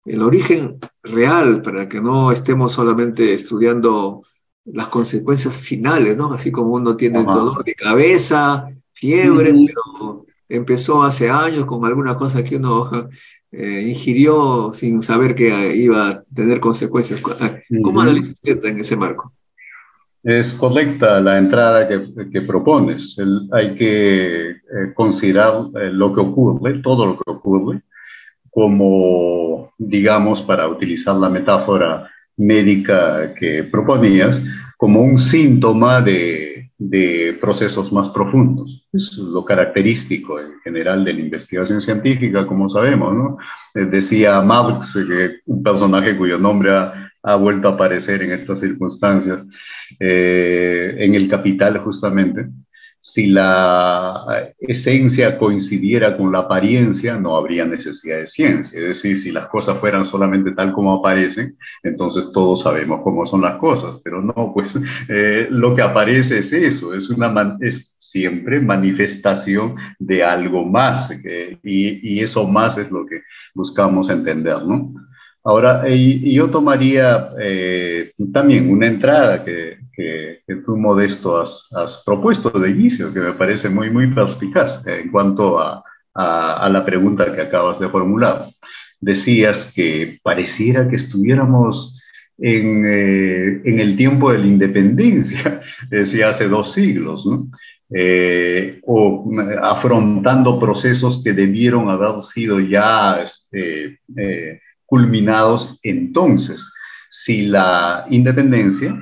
el origen real, para que no estemos solamente estudiando las consecuencias finales, ¿no? Así como uno tiene dolor de cabeza, fiebre, pero empezó hace años con alguna cosa que uno [laughs] eh, ingirió sin saber que iba a tener consecuencias. ¿Cómo analiza usted en ese marco? Es correcta la entrada que, propones. hay que eh, considerar eh, lo que ocurre, todo lo que ocurre, como, digamos, para utilizar la metáfora médica que proponías, como un síntoma de, procesos más profundos. Es lo característico en general de la investigación científica, como sabemos. Eh, decía Marx, un personaje cuyo nombre ha vuelto a aparecer en estas circunstancias, eh, en el capital justamente, si la esencia coincidiera con la apariencia, no habría necesidad de ciencia. Es decir, si las cosas fueran solamente tal como aparecen, entonces todos sabemos cómo son las cosas. Pero no, pues eh, lo que aparece es eso, es, una es siempre manifestación de algo más. y, y, eso más es lo que buscamos entender, ¿no? Ahora, yo tomaría eh, también una entrada que, que, tú, Modesto, has, has, propuesto de inicio, que me parece muy, muy perspicaz en cuanto a, a, la pregunta que acabas de formular. Decías que pareciera que estuviéramos en, eh, en el tiempo de la independencia, [laughs] decía hace dos siglos, ¿no? Eh, o afrontando procesos que debieron haber sido ya este, culminados entonces. Si la independencia,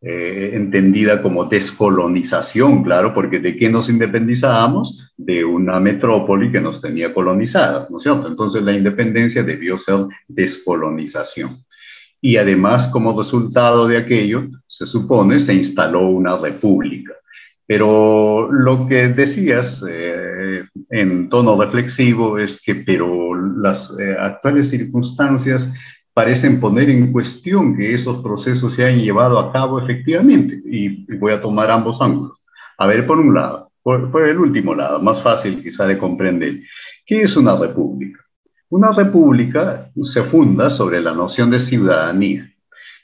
eh, entendida como descolonización, claro, porque ¿de qué nos independizábamos? De una metrópoli que nos tenía colonizadas, ¿no es cierto? Entonces la independencia debió ser descolonización. Y además, como resultado de aquello, se supone, se instaló una república. Pero lo que decías eh, en tono reflexivo es que, pero las eh, actuales circunstancias parecen poner en cuestión que esos procesos se hayan llevado a cabo efectivamente. Y, voy a tomar ambos ángulos. A ver, por un lado, por, por el último lado, más fácil quizá de comprender, ¿qué es una república? Una república se funda sobre la noción de ciudadanía.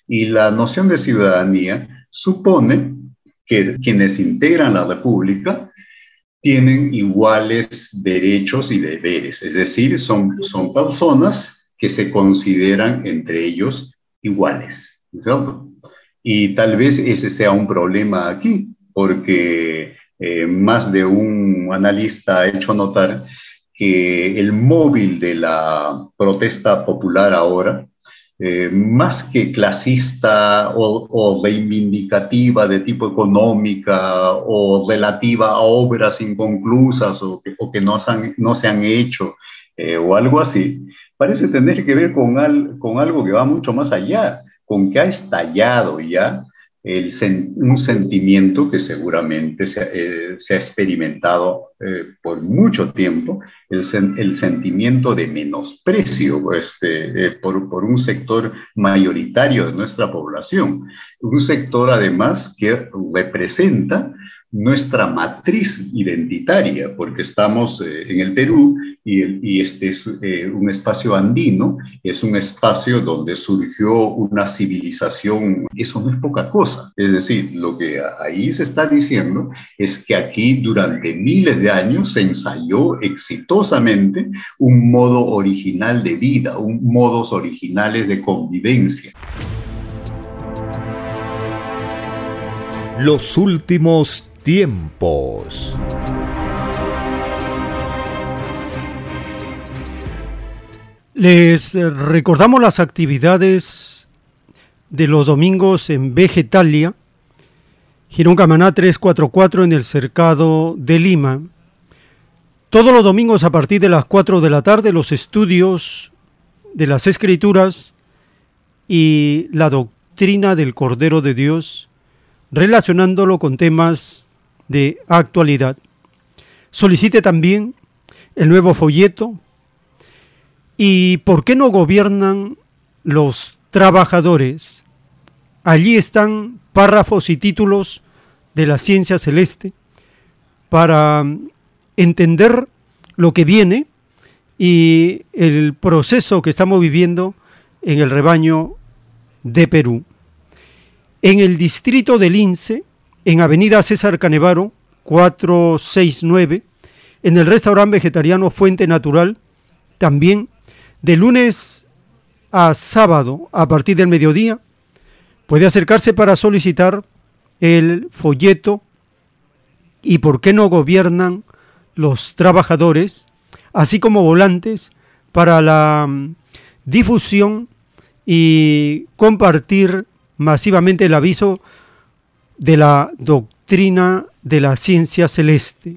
Y la noción de ciudadanía supone que quienes integran la República tienen iguales derechos y deberes, es decir, son, son personas que se consideran entre ellos iguales, ¿cierto? Y tal vez ese sea un problema aquí, porque eh, más de un analista ha hecho notar que el móvil de la protesta popular ahora eh, más que clasista o, reivindicativa de tipo económica o relativa a obras inconclusas o que, no, se han hecho eh, o algo así, parece tener que ver con algo que va mucho más allá, con que ha estallado ya un sentimiento que seguramente se, eh, ha experimentado eh, por mucho tiempo, el, el sentimiento de menosprecio este, eh, por, un sector mayoritario de nuestra población, un sector además que representa nuestra matriz identitaria, porque estamos eh, en el Perú y, este es eh, un espacio andino, es un espacio donde surgió una civilización, eso no es poca cosa. Es decir, lo que ahí se está diciendo es que aquí durante miles de años se ensayó exitosamente un modo original de vida, un modos originales de convivencia. Los últimos tiempos. Les recordamos las actividades de los domingos en Vegetalia, Girón Camaná 344 en el Cercado de Lima. Todos los domingos a partir de las 4 de la tarde los estudios de las escrituras y la doctrina del Cordero de Dios relacionándolo con temas de actualidad. Solicite también el nuevo folleto y ¿por qué no gobiernan los trabajadores? Allí están párrafos y títulos de la ciencia celeste para entender lo que viene y el proceso que estamos viviendo en el rebaño de Perú. En el distrito del Lince, en Avenida César Canevaro, 469, en el restaurante vegetariano Fuente Natural, también de lunes a sábado a partir del mediodía, puede acercarse para solicitar el folleto. Y por qué no gobiernan los trabajadores, así como volantes para la mm, difusión y compartir masivamente el aviso de la doctrina de la ciencia celeste.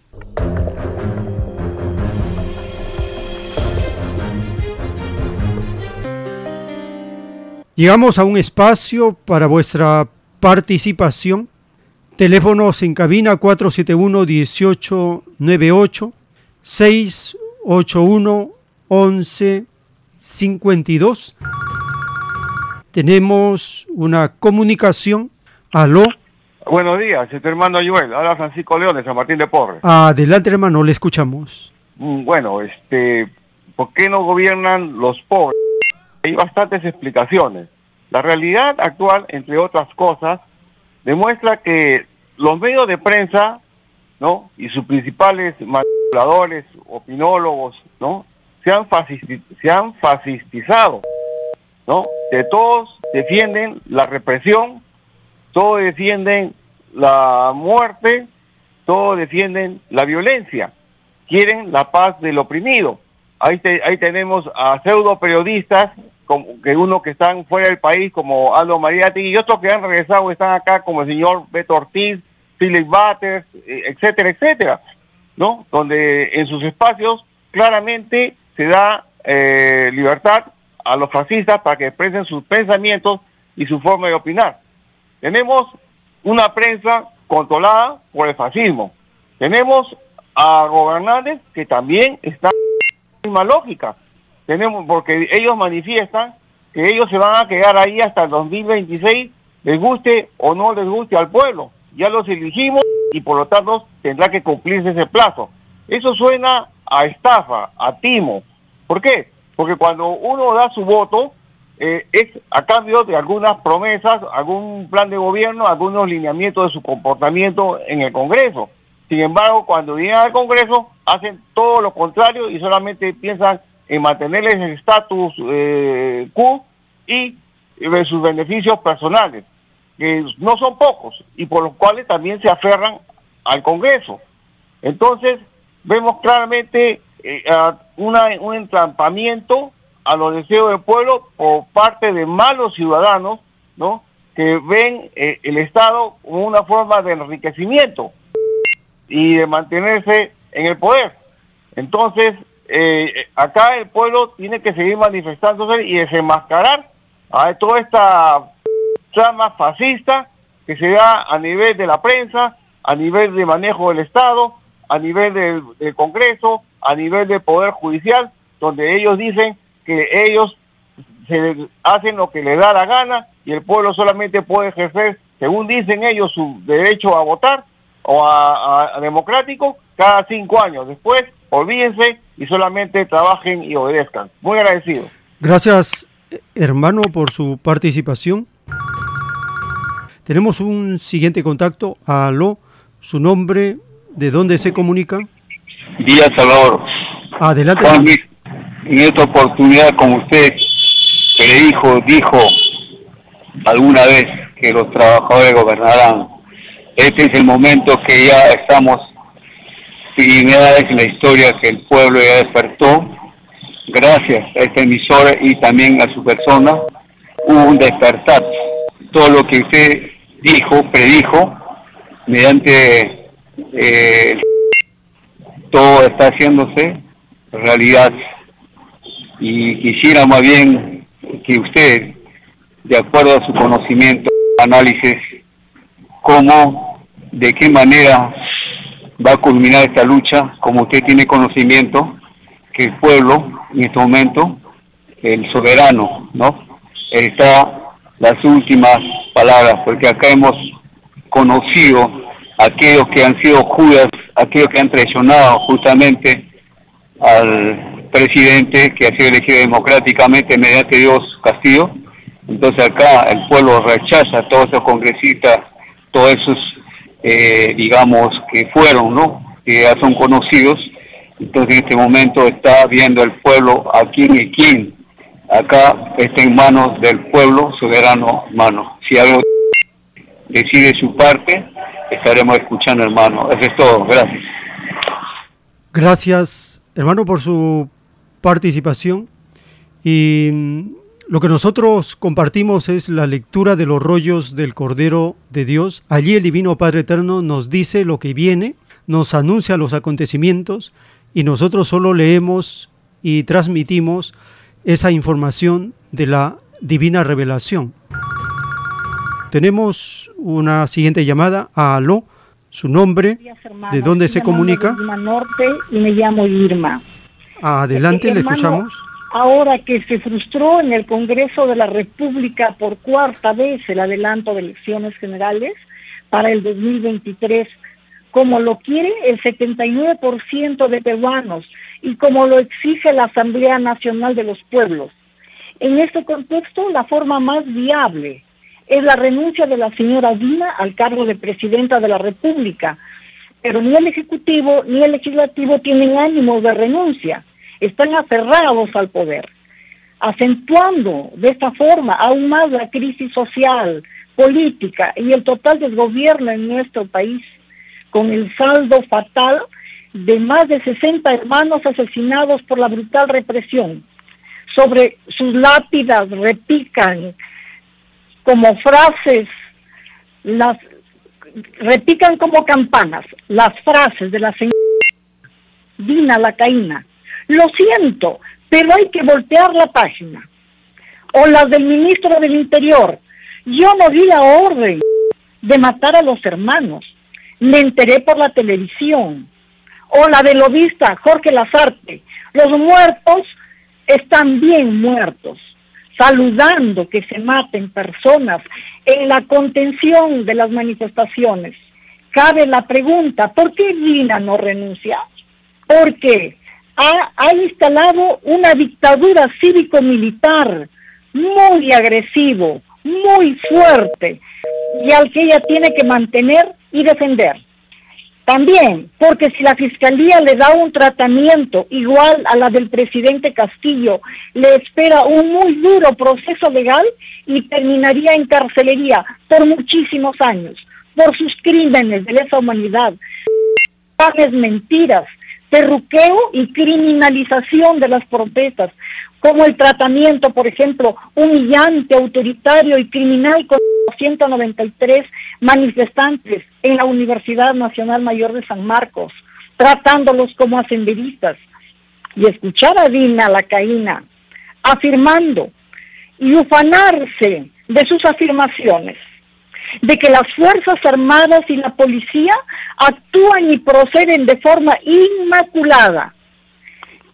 Llegamos a un espacio para vuestra participación. Teléfonos en cabina 471-1898, 681-1152. Tenemos una comunicación. Aló. Buenos días, este hermano Joel. Habla Francisco León de San Martín de Porres. Adelante, hermano, le escuchamos. Mm, Bueno, este, ¿por qué no gobiernan los pobres? Hay bastantes explicaciones. La realidad actual, entre otras cosas, demuestra que los medios de prensa, ¿no? Y sus principales manipuladores, opinólogos, ¿no? Se han, fascisti- se han fascistizado, ¿no? Que todos defienden la represión, todos defienden la muerte, todos defienden la violencia, quieren la paz del oprimido. Ahí, te- ahí tenemos a pseudo periodistas, como que uno que están fuera del país, como Aldo Mariati, y otros que han regresado, están acá, como el señor Beto Ortiz, Philip Butters, eh, etcétera, etcétera, ¿no? Donde en sus espacios claramente se da eh, libertad a los fascistas para que expresen sus pensamientos y su forma de opinar. Tenemos una prensa controlada por el fascismo. Tenemos a gobernantes que también están en la misma lógica. Tenemos, porque ellos manifiestan que ellos se van a quedar ahí hasta el 2026, les guste o no les guste al pueblo. Ya los elegimos y por lo tanto tendrá que cumplirse ese plazo. Eso suena a estafa, a timo. ¿Por qué? Porque cuando uno da su voto, eh, es a cambio de algunas promesas, algún plan de gobierno, algunos lineamientos de su comportamiento en el Congreso. Sin embargo, cuando vienen al Congreso, hacen todo lo contrario y solamente piensan en mantenerles el estatus eh, quo y eh, sus beneficios personales, que no son pocos y por los cuales también se aferran al Congreso. Entonces, vemos claramente eh, una, un entrampamiento a los deseos del pueblo por parte de malos ciudadanos, ¿no? Que ven eh, el Estado como una forma de enriquecimiento y de mantenerse en el poder. Entonces, eh, acá el pueblo tiene que seguir manifestándose y desenmascarar a toda esta trama fascista que se da a nivel de la prensa, a nivel de manejo del Estado, a nivel del, del Congreso, a nivel del Poder Judicial, donde ellos dicen que ellos se hacen lo que les da la gana y el pueblo solamente puede ejercer, según dicen ellos, su derecho a votar o a, a- a democrático cada cinco años. Después, olvídense y solamente trabajen y obedezcan. Muy agradecido. Gracias, hermano, por su participación. Tenemos un siguiente contacto. Aló, su nombre, de dónde se comunica. Día Salvador. Adelante. Juan Luis, en esta oportunidad, como usted predijo, dijo alguna vez que los trabajadores gobernarán, este es el momento que ya estamos primera en la historia que el pueblo ya despertó. Gracias a esta emisora y también a su persona, hubo un despertar. Todo lo que usted dijo, predijo, mediante eh, todo está haciéndose realidad. Y quisiera más bien que usted, de acuerdo a su conocimiento, análisis, cómo, de qué manera va a culminar esta lucha, como usted tiene conocimiento, que el pueblo, en este momento, el soberano, ¿no? Está las últimas palabras, porque acá hemos conocido a aquellos que han sido judas, aquellos que han traicionado justamente al presidente que ha sido elegido democráticamente mediante Dios Castillo. Entonces acá el pueblo rechaza a todos esos congresistas, todos esos, eh, digamos, que fueron, ¿no? Que ya son conocidos. Entonces en este momento está viendo el pueblo a quién y quién. Acá está en manos del pueblo soberano, hermano. Si algo decide su parte, estaremos escuchando, hermano. Eso es todo. Gracias. Gracias, hermano, por su participación. Y mm, lo que nosotros compartimos es la lectura de los rollos del Cordero de Dios. Allí el Divino Padre Eterno nos dice lo que viene, nos anuncia los acontecimientos y nosotros solo leemos y transmitimos esa información de la divina revelación. Tenemos una siguiente llamada. Aló, su nombre, de dónde se comunica. Norte y me llamo Irma. Adelante, le escuchamos. Ahora que se frustró en el Congreso de la República por cuarta vez el adelanto de elecciones generales para el 2023, como lo quiere el 79% de peruanos y como lo exige la Asamblea Nacional de los Pueblos. En este contexto, la forma más viable es la renuncia de la señora Dina al cargo de presidenta de la República, pero ni el Ejecutivo ni el Legislativo tienen ánimo de renuncia, están aferrados al poder, acentuando de esta forma aún más la crisis social, política y el total desgobierno en nuestro país, con el saldo fatal de más de 60 hermanos asesinados por la brutal represión. Sobre sus lápidas repican como frases, las repican como campanas las frases de la señora Dina Lacaína. Lo siento, pero hay que voltear la página. O las del ministro del Interior. Yo no di la orden de matar a los hermanos. Me enteré por la televisión. O la del lobista Jorge Lazarte. Los muertos están bien muertos saludando que se maten personas en la contención de las manifestaciones. Cabe la pregunta, ¿por qué Gina no renuncia? Porque ha, ha instalado una dictadura cívico-militar muy agresivo, muy fuerte, y al que ella tiene que mantener y defender. También, porque si la Fiscalía le da un tratamiento igual a la del presidente Castillo, le espera un muy duro proceso legal y terminaría en carcelería por muchísimos años, por sus crímenes de lesa humanidad, mentiras, terruqueo y criminalización de las protestas, como el tratamiento, por ejemplo, humillante, autoritario y criminal con 193 manifestantes en la Universidad Nacional Mayor de San Marcos, tratándolos como ascenderistas. Y escuchar a Dina Lacaína afirmando y ufanarse de sus afirmaciones, de que las Fuerzas Armadas y la policía actúan y proceden de forma inmaculada.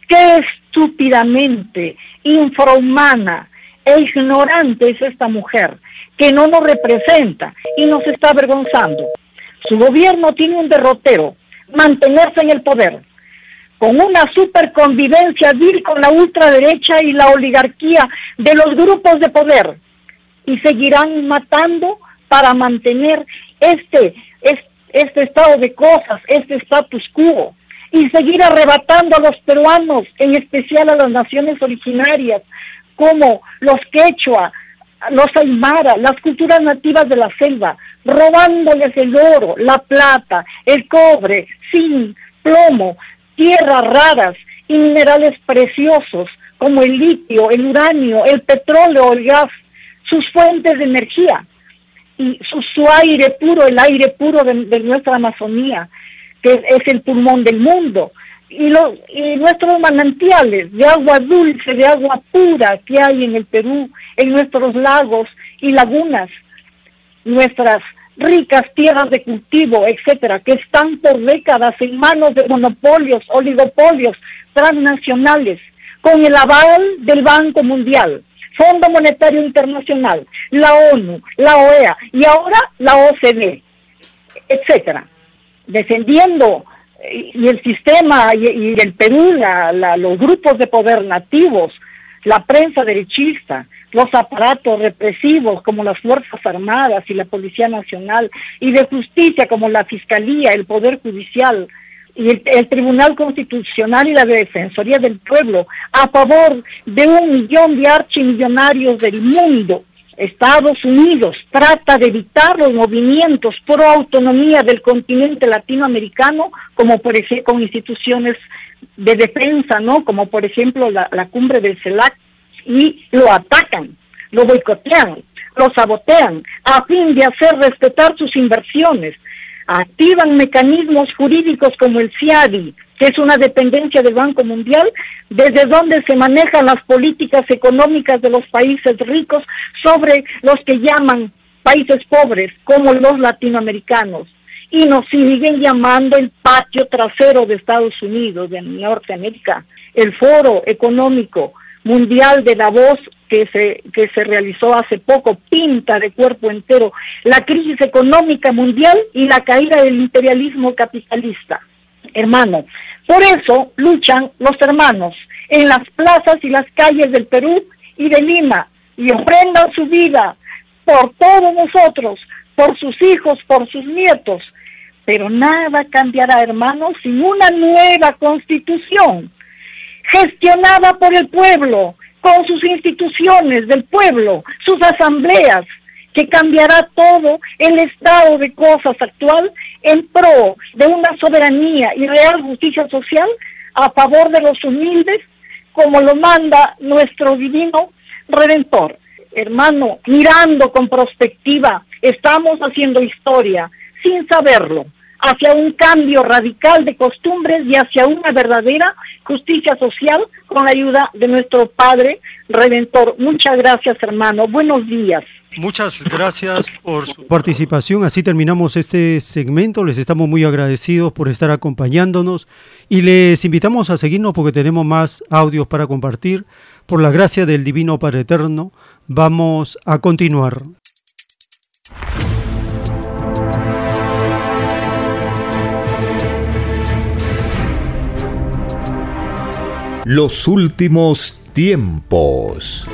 Qué estúpidamente infrahumana e ignorante es esta mujer que no nos representa y nos está avergonzando. Su gobierno tiene un derrotero, mantenerse en el poder, con una superconvivencia vil con la ultraderecha y la oligarquía de los grupos de poder, y seguirán matando para mantener este, este, estado de cosas, este status quo, y seguir arrebatando a los peruanos, en especial a las naciones originarias, como los quechua, los aymara, las culturas nativas de la selva, robándoles el oro, la plata, el cobre, zinc, plomo, tierras raras y minerales preciosos como el litio, el uranio, el petróleo, el gas, sus fuentes de energía su, aire puro, el aire puro de, nuestra Amazonía, que es, el pulmón del mundo, y, y nuestros manantiales de agua dulce, de agua pura que hay en el Perú, en nuestros lagos y lagunas, nuestras ricas tierras de cultivo, etcétera, que están por décadas en manos de monopolios, oligopolios transnacionales, con el aval del Banco Mundial, Fondo Monetario Internacional, la ONU, la OEA y ahora la OCDE, etcétera, defendiendo eh, y el sistema y, el Perú, los grupos de poder nativos, la prensa derechista, los aparatos represivos como las Fuerzas Armadas y la Policía Nacional, y de justicia como la Fiscalía, el Poder Judicial y el, Tribunal Constitucional y la Defensoría del Pueblo, a favor de un millón de archimillonarios del mundo. Estados Unidos trata de evitar los movimientos pro autonomía del continente latinoamericano, como por ejemplo con instituciones de defensa, ¿no? Como por ejemplo la, la cumbre del CELAC, y lo atacan, lo boicotean, lo sabotean, a fin de hacer respetar sus inversiones. Activan mecanismos jurídicos como el CIADI, que es una dependencia del Banco Mundial, desde donde se manejan las políticas económicas de los países ricos sobre los que llaman países pobres, como los latinoamericanos. Y nos siguen llamando el patio trasero de Estados Unidos, de Norteamérica, el foro económico mundial de Davos que se, que se realizó hace poco, pinta de cuerpo entero la crisis económica mundial y la caída del imperialismo capitalista. Hermano, por eso luchan los hermanos en las plazas y las calles del Perú y de Lima y ofrendan su vida por todos nosotros, por sus hijos, por sus nietos. Pero nada cambiará, hermanos, sin una nueva constitución gestionada por el pueblo, con sus instituciones del pueblo, sus asambleas, que cambiará todo el estado de cosas actual en pro de una soberanía y real justicia social a favor de los humildes, como lo manda nuestro divino Redentor. Hermano, mirando con perspectiva, estamos haciendo historia sin saberlo hacia un cambio radical de costumbres y hacia una verdadera justicia social con la ayuda de nuestro Padre Redentor. Muchas gracias, hermano. Buenos días. Muchas gracias por su participación. Así terminamos este segmento. Les estamos muy agradecidos por estar acompañándonos y les invitamos a seguirnos porque tenemos más audios para compartir. Por la gracia del Divino Padre Eterno, vamos a continuar. Los últimos tiempos.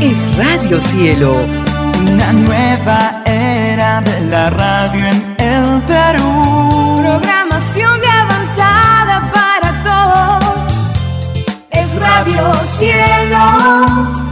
Es Radio Cielo. Una nueva era de la radio en el Perú. Programación de avanzada para todos. Es Radio Cielo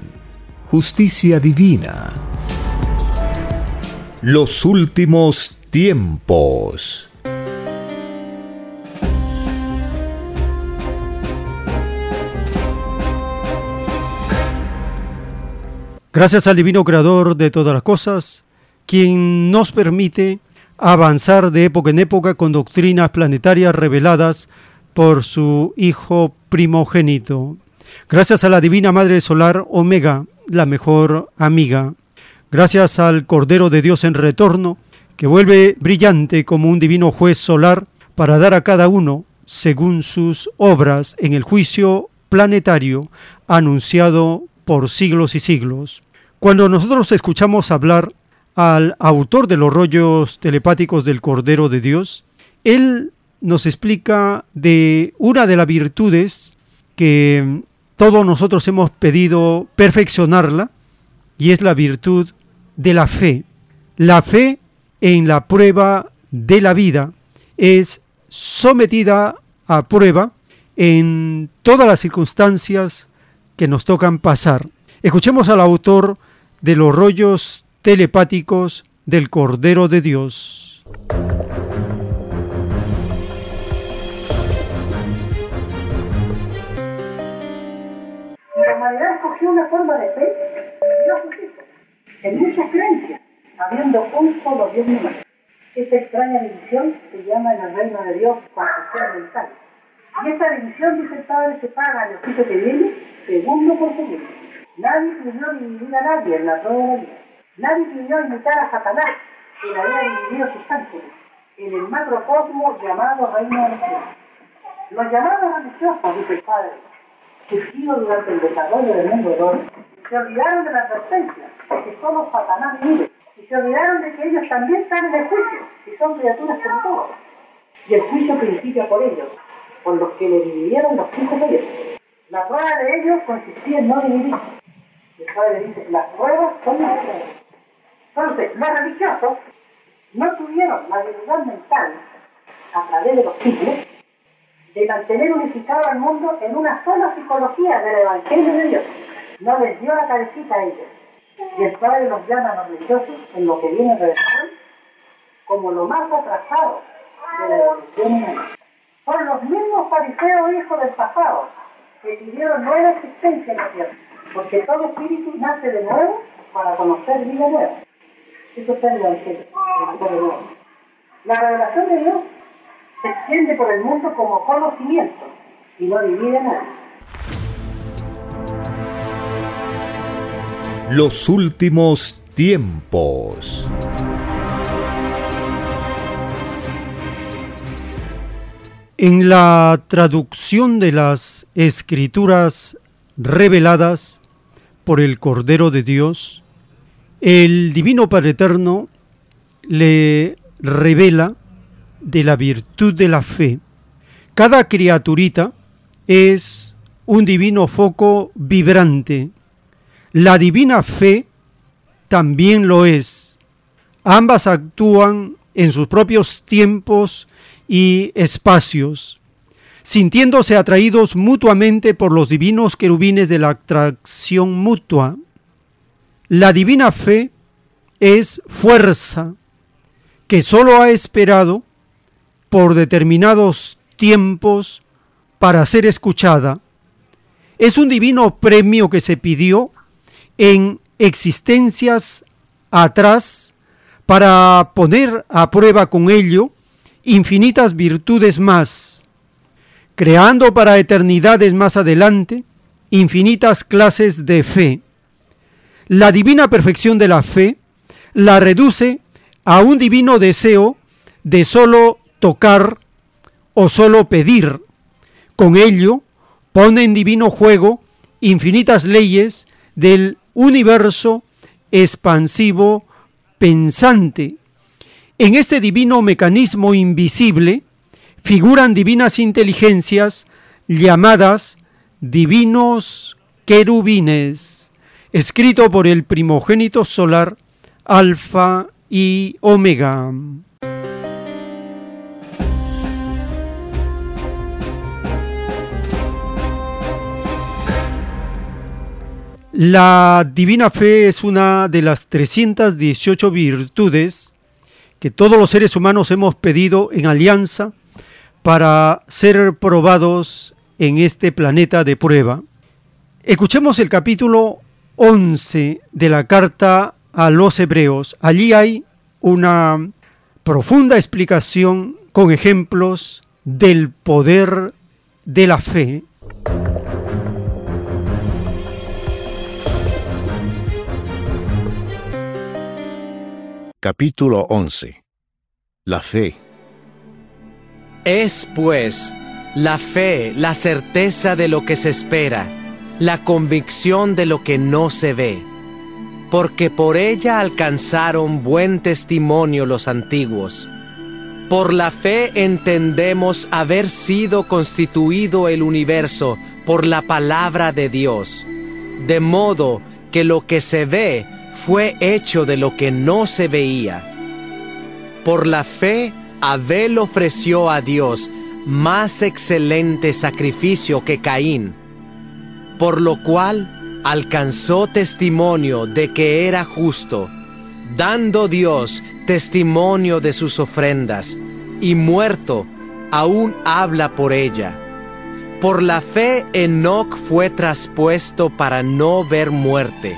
justicia divina. Los últimos tiempos. Gracias al Divino Creador de todas las cosas, quien nos permite avanzar de época en época con doctrinas planetarias reveladas por su Hijo primogénito. Gracias a la Divina Madre Solar Omega, la mejor amiga. Gracias al Cordero de Dios en retorno, que vuelve brillante como un divino juez solar para dar a cada uno según sus obras en el juicio planetario anunciado por siglos y siglos. Cuando nosotros escuchamos hablar al autor de los rollos telepáticos del Cordero de Dios, él nos explica de una de las virtudes que todos nosotros hemos pedido perfeccionarla, y es la virtud de la fe. La fe en la prueba de la vida es sometida a prueba en todas las circunstancias que nos tocan pasar. Escuchemos al autor de los rollos telepáticos del Cordero de Dios. En muchas creencias, habiendo un solo Dios nomás. Esta extraña división se llama en el reino de Dios confusión mental. Y esta división, dice el Padre, se paga en el juicio que viene, segundo por segundo. Nadie pidió dividir a nadie en la prueba de la vida. Nadie pidió imitar a Satanás, quien había dividido sus ángeles, en el macrocosmo llamado reino de los cielos. Los llamados religiosos, dice el Padre, surgidos durante el desarrollo del mundo de se olvidaron de la advertencia de que solo Satanás vive, y se olvidaron de que ellos también están en el juicio, y son criaturas como todos. Y el juicio principia por ellos, por los que le dividieron los hijos de Dios. La prueba de ellos consistía en no dividir. El Padre dice, las pruebas son pruebas. Entonces, los religiosos no tuvieron la habilidad mental, a través de los siglos, de mantener unificado al mundo en una sola psicología del Evangelio de Dios. No les dio la cabecita a ellos. Y el Padre los llama a los religiosos, en lo que viene de después, como lo más atrasado de la evolución humana. Son los mismos fariseos hijos del pasado que pidieron nueva existencia en la tierra, porque todo espíritu nace de nuevo para conocer vida nueva. Eso está el Evangelio. La revelación de Dios se extiende por el mundo como conocimiento y no divide nada. Los últimos tiempos. En la traducción de las escrituras reveladas por el Cordero de Dios, el Divino Padre Eterno le revela de la virtud de la fe. Cada criaturita es un divino foco vibrante. La divina fe también lo es. Ambas actúan en sus propios tiempos y espacios, sintiéndose atraídos mutuamente por los divinos querubines de la atracción mutua. La divina fe es fuerza que sólo ha esperado por determinados tiempos para ser escuchada. Es un divino premio que se pidió en existencias atrás para poner a prueba con ello infinitas virtudes más, creando para eternidades más adelante infinitas clases de fe. La divina perfección de la fe la reduce a un divino deseo de solo tocar o solo pedir. Con ello pone en divino juego infinitas leyes del universo expansivo pensante. En este divino mecanismo invisible figuran divinas inteligencias llamadas divinos querubines, escrito por el primogénito solar Alfa y Omega. La divina fe es una de las 318 virtudes que todos los seres humanos hemos pedido en alianza para ser probados en este planeta de prueba. Escuchemos el capítulo 11 de la carta a los hebreos. Allí hay una profunda explicación con ejemplos del poder de la fe. Capítulo 11 La fe. Es pues la fe la certeza de lo que se espera, la convicción de lo que no se ve, porque por ella alcanzaron buen testimonio los antiguos. Por la fe entendemos haber sido constituido el universo por la palabra de Dios, de modo que lo que se ve fue hecho de lo que no se veía. Por la fe, Abel ofreció a Dios más excelente sacrificio que Caín, por lo cual alcanzó testimonio de que era justo, dando Dios testimonio de sus ofrendas, y muerto, aún habla por ella. Por la fe Enoc fue traspuesto para no ver muerte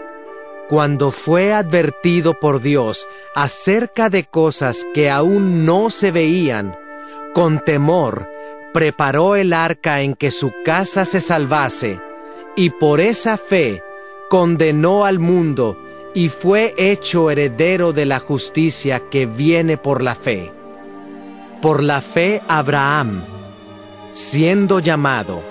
cuando fue advertido por Dios acerca de cosas que aún no se veían, con temor preparó el arca en que su casa se salvase, y por esa fe condenó al mundo y fue hecho heredero de la justicia que viene por la fe. Por la fe Abraham, siendo llamado,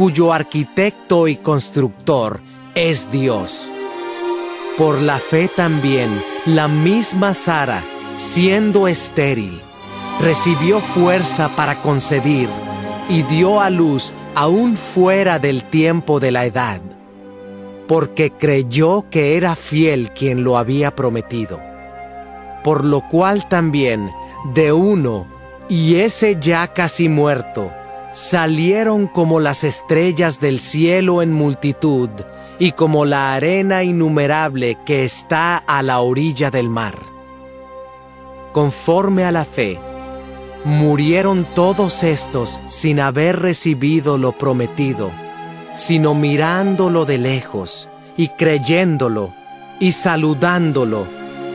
cuyo arquitecto y constructor es Dios. Por la fe también, la misma Sara, siendo estéril, recibió fuerza para concebir y dio a luz aún fuera del tiempo de la edad, porque creyó que era fiel quien lo había prometido. Por lo cual también, de uno, y ese ya casi muerto, salieron como las estrellas del cielo en multitud y como la arena innumerable que está a la orilla del mar. Conforme a la fe, murieron todos estos sin haber recibido lo prometido, sino mirándolo de lejos y creyéndolo y saludándolo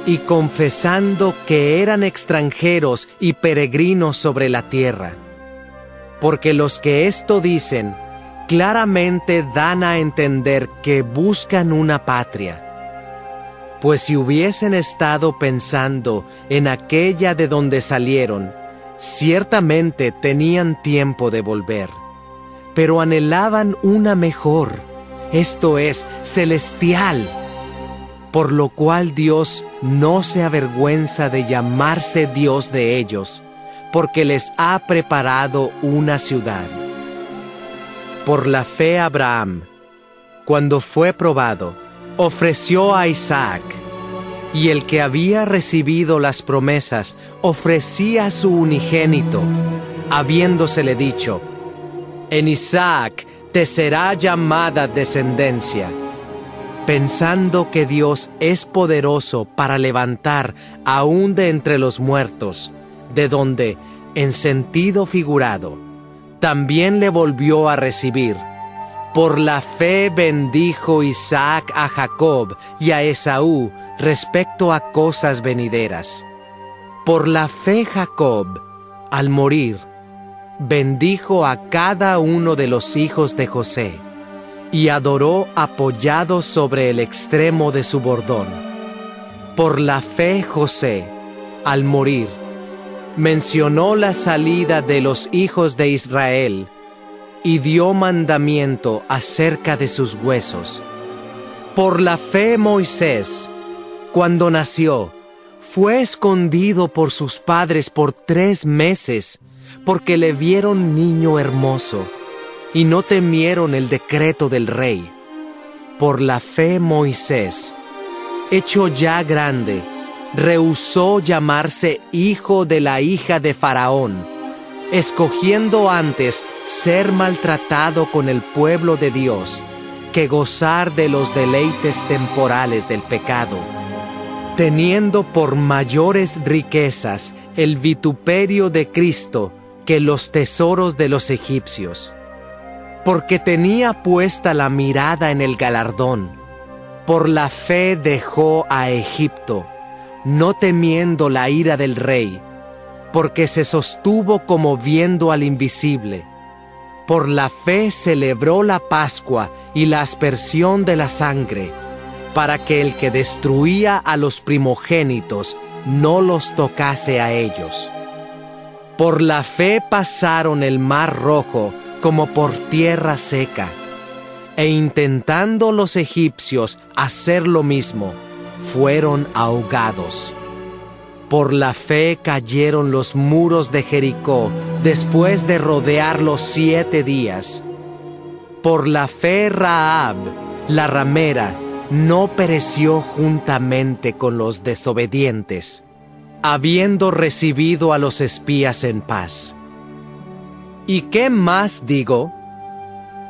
y confesando que eran extranjeros y peregrinos sobre la tierra porque los que esto dicen claramente dan a entender que buscan una patria. Pues si hubiesen estado pensando en aquella de donde salieron, ciertamente tenían tiempo de volver, pero anhelaban una mejor, esto es, celestial por lo cual Dios no se avergüenza de llamarse Dios de ellos, porque les ha preparado una ciudad. Por la fe Abraham, cuando fue probado, ofreció a Isaac, y el que había recibido las promesas ofrecía a su unigénito, habiéndosele dicho, en Isaac te será llamada descendencia pensando que Dios es poderoso para levantar aún de entre los muertos, de donde, en sentido figurado, también le volvió a recibir. Por la fe bendijo Isaac a Jacob y a Esaú respecto a cosas venideras. Por la fe Jacob, al morir, bendijo a cada uno de los hijos de José y adoró apoyado sobre el extremo de su bordón. Por la fe José, al morir, mencionó la salida de los hijos de Israel y dio mandamiento acerca de sus huesos. Por la fe Moisés, cuando nació, fue escondido por sus padres por tres meses, porque le vieron niño hermoso y no temieron el decreto del rey. Por la fe Moisés, hecho ya grande, rehusó llamarse hijo de la hija de Faraón, escogiendo antes ser maltratado con el pueblo de Dios que gozar de los deleites temporales del pecado, teniendo por mayores riquezas el vituperio de Cristo que los tesoros de los egipcios porque tenía puesta la mirada en el galardón. Por la fe dejó a Egipto, no temiendo la ira del rey, porque se sostuvo como viendo al invisible. Por la fe celebró la Pascua y la aspersión de la sangre, para que el que destruía a los primogénitos no los tocase a ellos. Por la fe pasaron el mar rojo, como por tierra seca. E intentando los egipcios hacer lo mismo, fueron ahogados. Por la fe cayeron los muros de Jericó después de rodearlos siete días. Por la fe Raab, la ramera, no pereció juntamente con los desobedientes, habiendo recibido a los espías en paz. ¿Y qué más digo?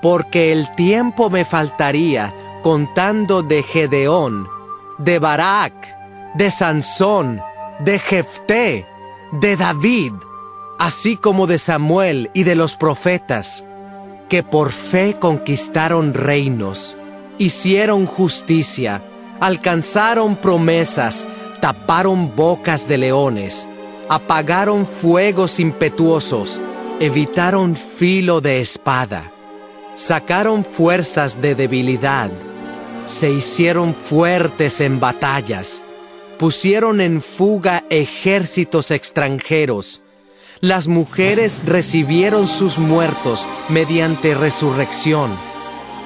Porque el tiempo me faltaría contando de Gedeón, de Barak, de Sansón, de Jefté, de David, así como de Samuel y de los profetas, que por fe conquistaron reinos, hicieron justicia, alcanzaron promesas, taparon bocas de leones, apagaron fuegos impetuosos, evitaron filo de espada, sacaron fuerzas de debilidad, se hicieron fuertes en batallas, pusieron en fuga ejércitos extranjeros, las mujeres recibieron sus muertos mediante resurrección,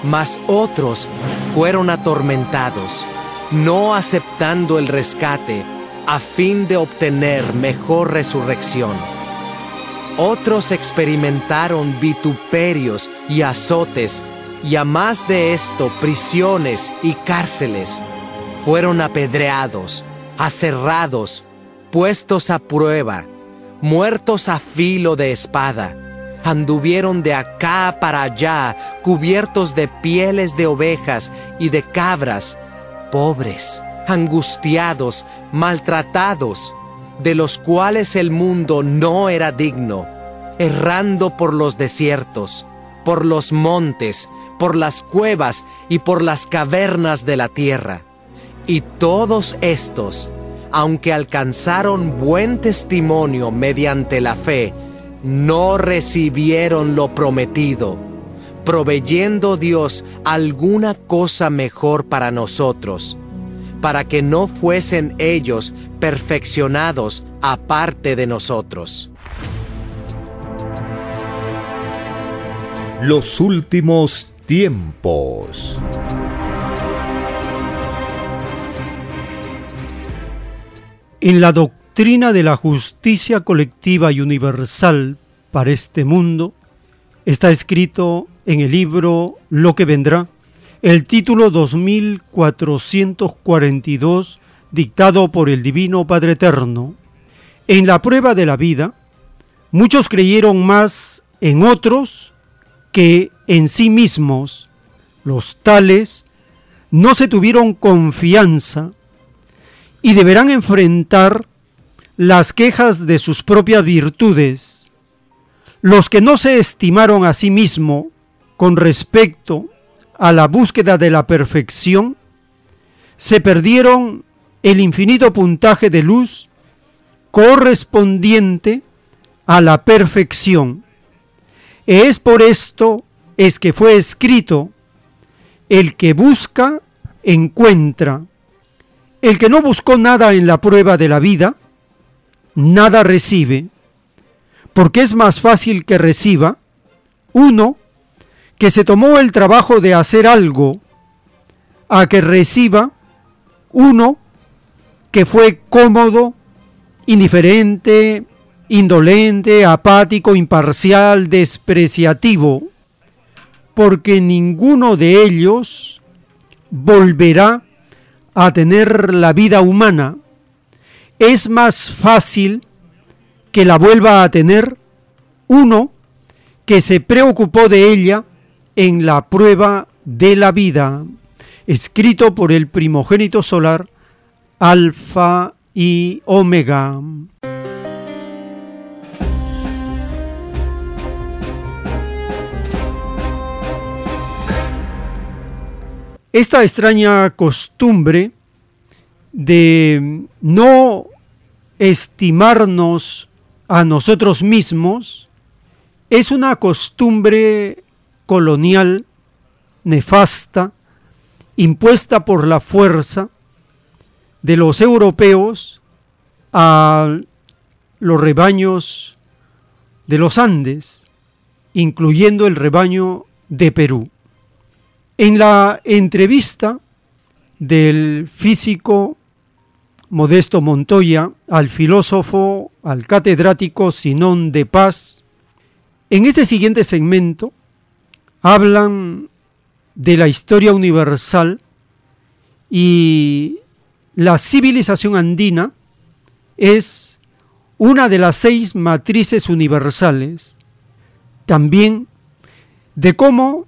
mas otros fueron atormentados, no aceptando el rescate, a fin de obtener mejor resurrección. Otros experimentaron vituperios y azotes, y a más de esto prisiones y cárceles. Fueron apedreados, aserrados, puestos a prueba, muertos a filo de espada. Anduvieron de acá para allá, cubiertos de pieles de ovejas y de cabras, pobres, angustiados, maltratados de los cuales el mundo no era digno, errando por los desiertos, por los montes, por las cuevas y por las cavernas de la tierra. Y todos estos, aunque alcanzaron buen testimonio mediante la fe, no recibieron lo prometido, proveyendo Dios alguna cosa mejor para nosotros para que no fuesen ellos perfeccionados aparte de nosotros. Los últimos tiempos. En la doctrina de la justicia colectiva y universal para este mundo, está escrito en el libro Lo que vendrá, el título 2442 dictado por el Divino Padre Eterno. En la prueba de la vida, muchos creyeron más en otros que en sí mismos. Los tales no se tuvieron confianza y deberán enfrentar las quejas de sus propias virtudes. Los que no se estimaron a sí mismo con respecto a la búsqueda de la perfección, se perdieron el infinito puntaje de luz correspondiente a la perfección. Es por esto es que fue escrito, el que busca, encuentra. El que no buscó nada en la prueba de la vida, nada recibe, porque es más fácil que reciba uno que se tomó el trabajo de hacer algo a que reciba uno que fue cómodo, indiferente, indolente, apático, imparcial, despreciativo, porque ninguno de ellos volverá a tener la vida humana. Es más fácil que la vuelva a tener uno que se preocupó de ella en la prueba de la vida, escrito por el primogénito solar, Alfa y Omega. Esta extraña costumbre de no estimarnos a nosotros mismos es una costumbre colonial nefasta impuesta por la fuerza de los europeos a los rebaños de los Andes, incluyendo el rebaño de Perú. En la entrevista del físico Modesto Montoya al filósofo, al catedrático Sinón de Paz, en este siguiente segmento hablan de la historia universal y la civilización andina es una de las seis matrices universales, también de cómo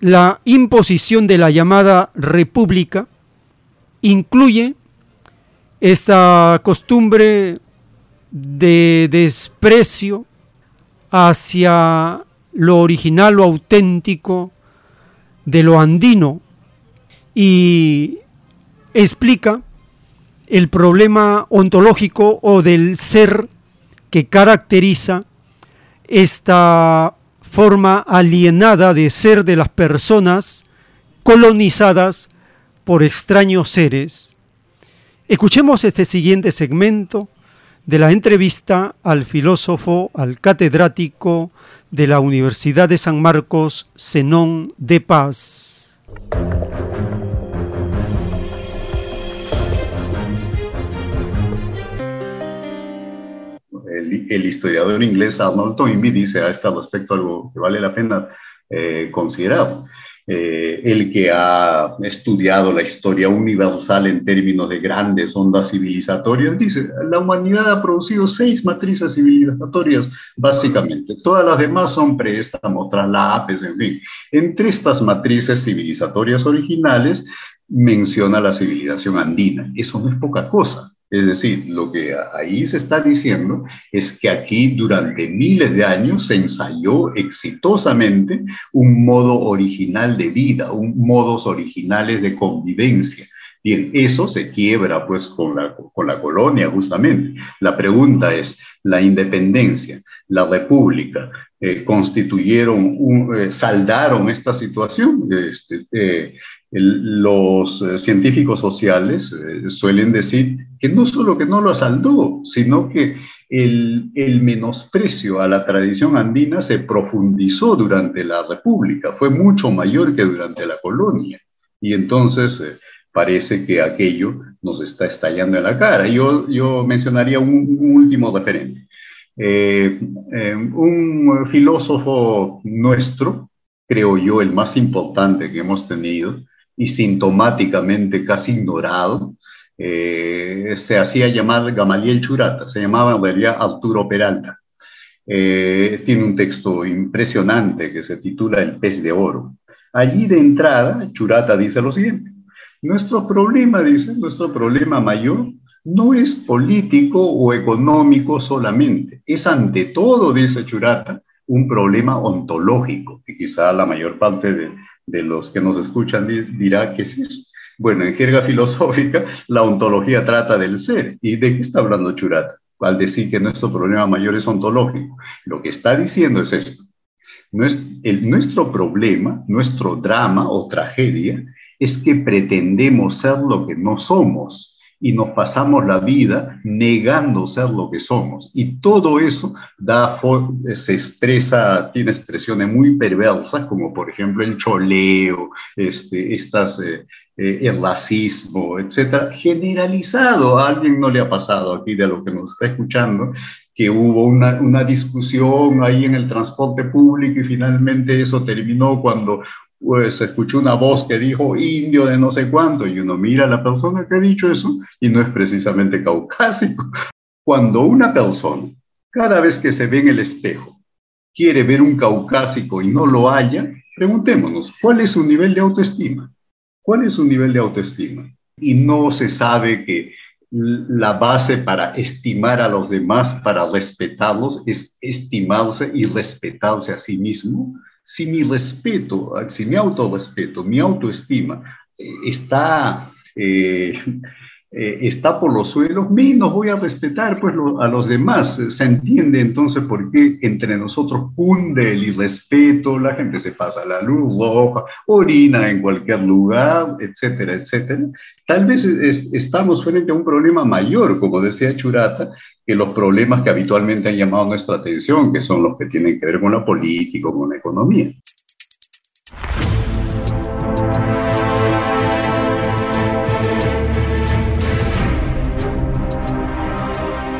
la imposición de la llamada república incluye esta costumbre de desprecio hacia lo original, lo auténtico de lo andino y explica el problema ontológico o del ser que caracteriza esta forma alienada de ser de las personas colonizadas por extraños seres. Escuchemos este siguiente segmento de la entrevista al filósofo, al catedrático de la Universidad de San Marcos, Zenón de Paz. El, historiador inglés Arnold Toynbee dice a este respecto algo que vale la pena eh, considerar. Eh, el que ha estudiado la historia universal en términos de grandes ondas civilizatorias, dice, la humanidad ha producido seis matrices civilizatorias, básicamente. Todas las demás son préstamos, traslapes, en fin. Entre estas matrices civilizatorias originales menciona la civilización andina. Eso no es poca cosa. Es decir, lo que ahí se está diciendo es que aquí durante miles de años se ensayó exitosamente un modo original de vida, un modos originales de convivencia. Bien, eso se quiebra pues con la, con la colonia justamente. La pregunta es, la independencia, la república, eh, constituyeron, un, eh, saldaron esta situación. Este, eh, los eh, científicos sociales eh, suelen decir que no solo que no lo saldó, sino que el, menosprecio a la tradición andina se profundizó durante la República, fue mucho mayor que durante la colonia. Y entonces, parece que aquello nos está estallando en la cara. Yo, yo mencionaría un, último referente. Eh, eh, un filósofo nuestro, creo yo, el más importante que hemos tenido y sintomáticamente casi ignorado, eh, se hacía llamar Gamaliel Churata, se llamaba en realidad Arturo Peralta. tiene un texto impresionante que se titula El pez de oro. Allí de entrada, Churata dice lo siguiente, nuestro problema, dice, nuestro problema mayor no es político o económico solamente, es ante todo, dice Churata, un problema ontológico, y quizá la mayor parte de, de los que nos escuchan dirá que es eso. Bueno, en jerga [laughs] filosófica, la ontología trata del ser. ¿Y de qué está hablando Churata? Al decir que nuestro problema mayor es ontológico. Lo que está diciendo es esto. nuestro problema, nuestro drama o tragedia es que pretendemos ser lo que no somos y nos pasamos la vida negando ser lo que somos. Y todo eso da, se expresa, tiene expresiones muy perversas, como por ejemplo el choleo, este, estas, eh, eh, el racismo, etcétera, generalizado. A alguien no le ha pasado aquí de lo que nos está escuchando, que hubo una, una discusión ahí en el transporte público y finalmente eso terminó cuando pues escuchó una voz que dijo indio de no sé cuánto y uno mira a la persona que ha dicho eso y no es precisamente caucásico. [laughs] Cuando una persona, cada vez que se ve en el espejo, quiere ver un caucásico y no lo haya, preguntémonos, ¿cuál es su nivel de autoestima? ¿Cuál es su nivel de autoestima? Y no se sabe que la base para estimar a los demás, para respetarlos, es estimarse y respetarse a sí mismo si mi respeto, si mi autorrespeto, mi autoestima eh, está, eh, eh, está por los suelos, menos voy a respetar pues, a los demás. Se entiende entonces por qué entre nosotros cunde el irrespeto, la gente se pasa la luz roja, orina en cualquier lugar, etcétera, etcétera. Tal vez estamos frente a un problema mayor, como decía Churata, que los problemas que habitualmente han llamado nuestra atención, que son los que tienen que ver con la política, con la economía.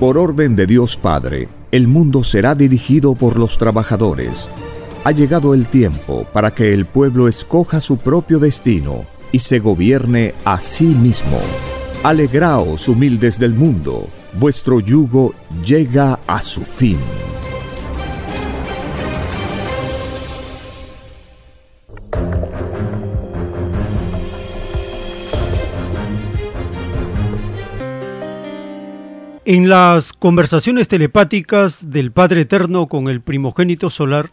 Por orden de Dios Padre, el mundo será dirigido por los trabajadores. Ha llegado el tiempo para que el pueblo escoja su propio destino y se gobierne a sí mismo. Alegraos, humildes del mundo, vuestro yugo llega a su fin. En las conversaciones telepáticas del Padre Eterno con el primogénito solar,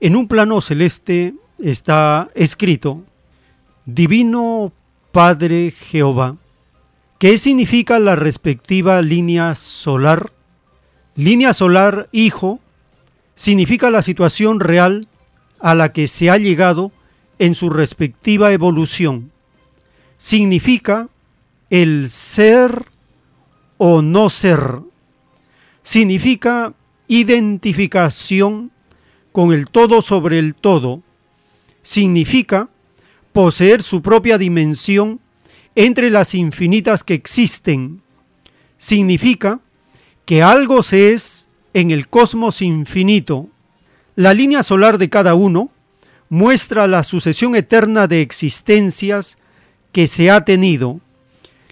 en un plano celeste está escrito, Divino Padre Jehová, ¿Qué significa la respectiva línea solar? Línea solar hijo significa la situación real a la que se ha llegado en su respectiva evolución. Significa el ser o no ser. Significa identificación con el todo sobre el todo. Significa poseer su propia dimensión entre las infinitas que existen. Significa que algo se es en el cosmos infinito. La línea solar de cada uno muestra la sucesión eterna de existencias que se ha tenido.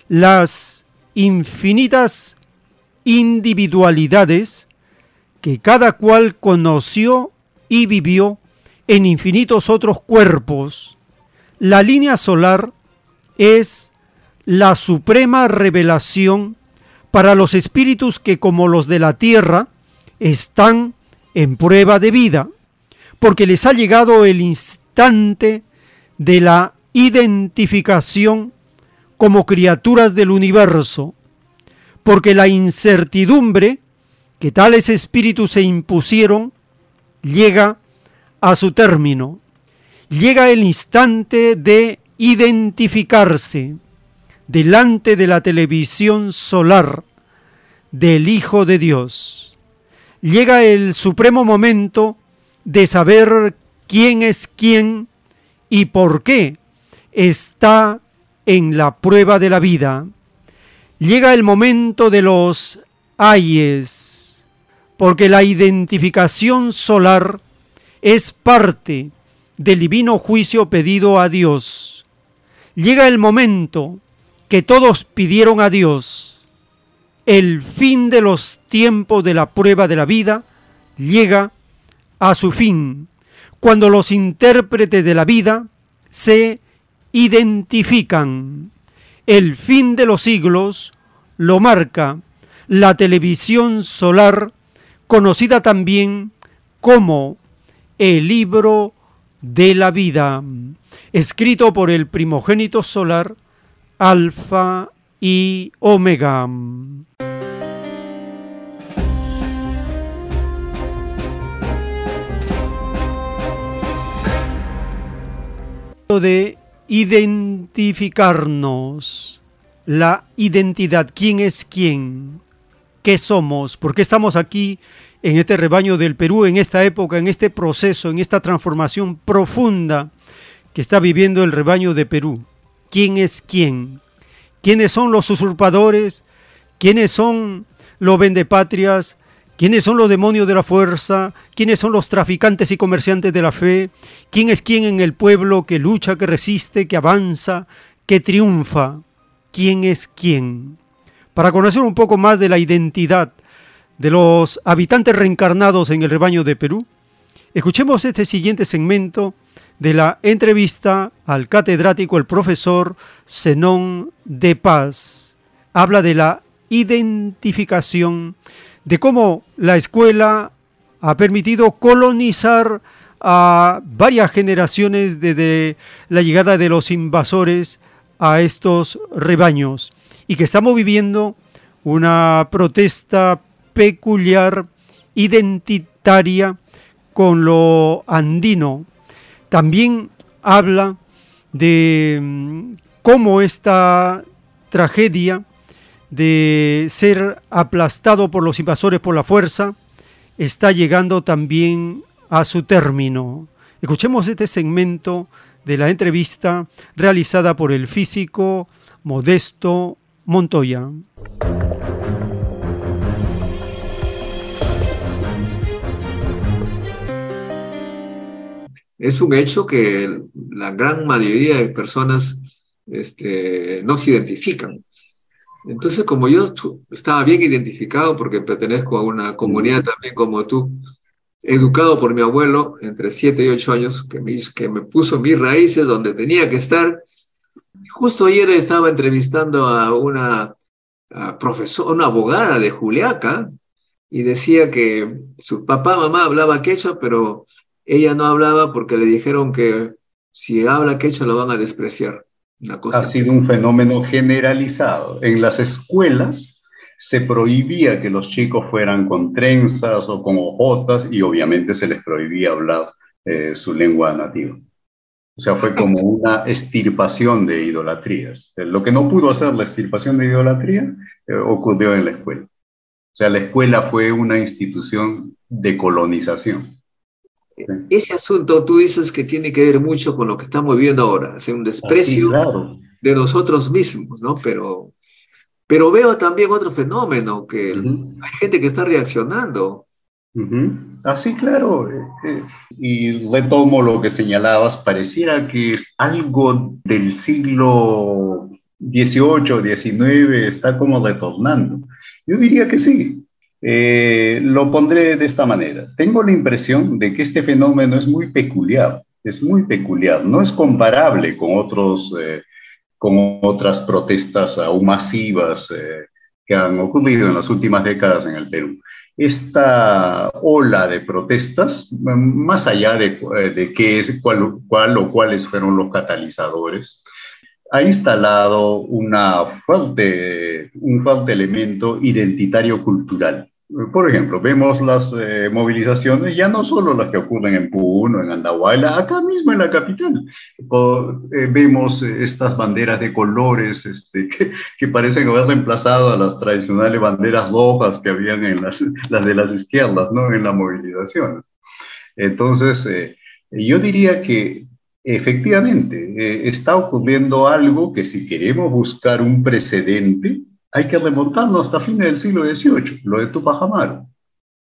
Las infinitas individualidades que cada cual conoció y vivió en infinitos otros cuerpos. La línea solar es la suprema revelación para los espíritus que como los de la tierra están en prueba de vida, porque les ha llegado el instante de la identificación como criaturas del universo, porque la incertidumbre que tales espíritus se impusieron llega a su término. Llega el instante de identificarse delante de la televisión solar del Hijo de Dios. Llega el supremo momento de saber quién es quién y por qué está en la prueba de la vida. Llega el momento de los ayes, porque la identificación solar es parte del divino juicio pedido a Dios. Llega el momento que todos pidieron a Dios. El fin de los tiempos de la prueba de la vida llega a su fin, cuando los intérpretes de la vida se identifican. El fin de los siglos lo marca la televisión solar, conocida también como el libro de la vida, escrito por el primogénito solar, Alfa y Omega. de identificarnos, la identidad, quién es quién, qué somos, por qué estamos aquí en este rebaño del Perú, en esta época, en este proceso, en esta transformación profunda que está viviendo el rebaño de Perú. ¿Quién es quién? ¿Quiénes son los usurpadores? ¿Quiénes son los vendepatrias? ¿Quiénes son los demonios de la fuerza? ¿Quiénes son los traficantes y comerciantes de la fe? ¿Quién es quién en el pueblo que lucha, que resiste, que avanza, que triunfa? ¿Quién es quién? Para conocer un poco más de la identidad de los habitantes reencarnados en el rebaño de Perú, escuchemos este siguiente segmento de la entrevista al catedrático, el profesor Zenón de Paz. Habla de la identificación de cómo la escuela ha permitido colonizar a varias generaciones desde la llegada de los invasores a estos rebaños y que estamos viviendo una protesta peculiar, identitaria con lo andino. También habla de mm, cómo esta tragedia de ser aplastado por los invasores por la fuerza, está llegando también a su término. Escuchemos este segmento de la entrevista realizada por el físico Modesto Montoya. Es un hecho que la gran mayoría de personas este, no se identifican entonces, como yo estaba bien identificado porque pertenezco a una comunidad también como tú, educado por mi abuelo entre 7 y 8 años, que me, que me puso mis raíces donde tenía que estar. Justo ayer estaba entrevistando a una profesora, una abogada de Juliaca, y decía que su papá, mamá hablaba quechua, pero ella no hablaba porque le dijeron que si habla quechua lo van a despreciar ha sido un fenómeno generalizado. En las escuelas se prohibía que los chicos fueran con trenzas o con ojotas y obviamente se les prohibía hablar eh, su lengua nativa. O sea, fue como una estirpación de idolatrías. Eh, lo que no pudo hacer la estirpación de idolatría eh, ocurrió en la escuela. O sea, la escuela fue una institución de colonización. Ese asunto tú dices que tiene que ver mucho con lo que estamos viviendo ahora, hacer un desprecio de nosotros mismos, ¿no? Pero, pero veo también otro fenómeno, que hay gente que está reaccionando. Así, claro. Eh, eh, y retomo lo que señalabas, pareciera que algo del siglo 18, 19 está como retornando. Yo diría que sí. Eh, lo pondré de esta manera. Tengo la impresión de que este fenómeno es muy peculiar, es muy peculiar, no es comparable con, otros, eh, con otras protestas aún masivas eh, que han ocurrido en las últimas décadas en el Perú. Esta ola de protestas, más allá de, de qué es, cuál, cuál o cuáles fueron los catalizadores, ha instalado una fuerte, un fuerte elemento identitario cultural. Por ejemplo, vemos las eh, movilizaciones, ya no solo las que ocurren en Puno, en Andahuayla, acá mismo en la capital. Eh, vemos estas banderas de colores este, [laughs] que, parecen haber reemplazado a las tradicionales banderas rojas que habían en las, las de las izquierdas, ¿no? En las movilizaciones. Entonces, eh, yo diría que efectivamente está ocurriendo algo que si queremos buscar un precedente, hay que remontarnos hasta fines del siglo XVIII, lo de Tupac Amaru.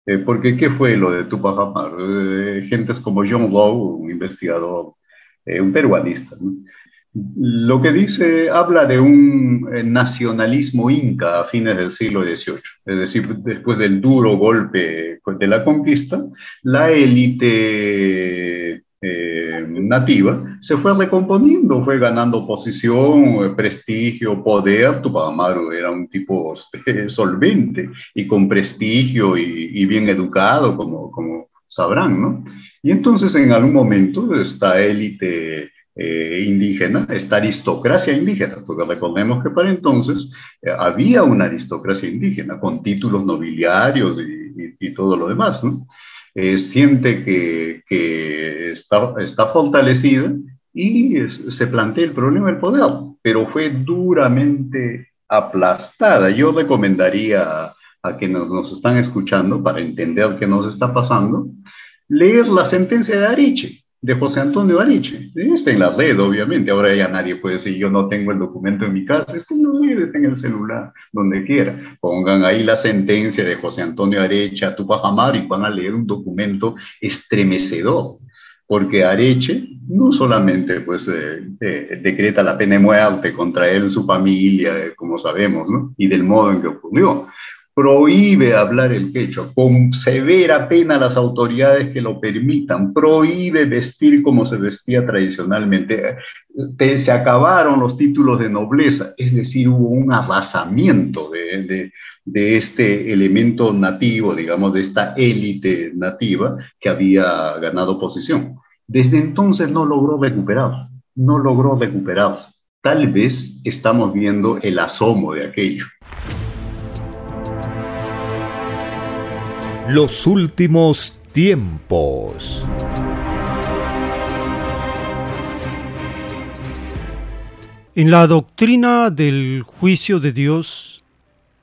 Eh, porque ¿qué fue lo de Tupac Amaru? Eh, gentes como John Lowe, un investigador, eh, un peruanista. Lo que dice, habla de un nacionalismo inca a fines del siglo XVIII, es decir, después del duro golpe de la conquista, la élite eh, nativa, se fue recomponiendo, fue ganando posición, eh, prestigio, poder. Tupac Amaru era un tipo eh, solvente y con prestigio y, bien educado, como, como sabrán, ¿no? Y entonces en algún momento esta élite indígena, esta aristocracia indígena, porque recordemos que para entonces había una aristocracia indígena con títulos nobiliarios y, y todo lo demás, ¿no? Eh, siente que, que está, está, fortalecida y se plantea el problema del poder, pero fue duramente aplastada. Yo recomendaría a, a quienes nos están escuchando, para entender qué nos está pasando, leer la sentencia de Ariche de José Antonio Ariche. Está en la red, obviamente. Ahora ya nadie puede decir, yo no tengo el documento en mi casa. Está en la red, está en el celular, donde quiera. Pongan ahí la sentencia de José Antonio Areche a Tupac Amaru y van a leer un documento estremecedor. Porque Areche no solamente pues, eh, eh, decreta la pena de muerte contra él, su familia, eh, como sabemos, ¿no? y del modo en que ocurrió, prohíbe hablar el quechua, con severa pena las autoridades que lo permitan, prohíbe vestir como se vestía tradicionalmente. se acabaron los títulos de nobleza, es decir, hubo un arrasamiento de, de este elemento nativo, digamos, de esta élite nativa que había ganado posición. Desde entonces no logró recuperar, no logró recuperarse. Tal vez estamos viendo el asomo de aquello. Los últimos tiempos. En la doctrina del juicio de Dios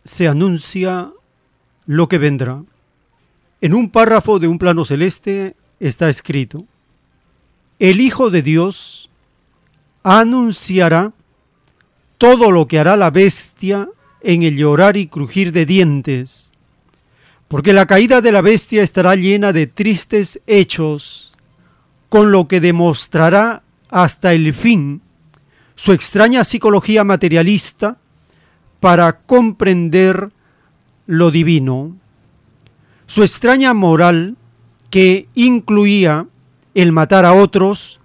se anuncia lo que vendrá. En un párrafo de un plano celeste está escrito, el Hijo de Dios anunciará todo lo que hará la bestia en el llorar y crujir de dientes porque la caída de la bestia estará llena de tristes hechos, con lo que demostrará hasta el fin su extraña psicología materialista para comprender lo divino, su extraña moral que incluía el matar a otros,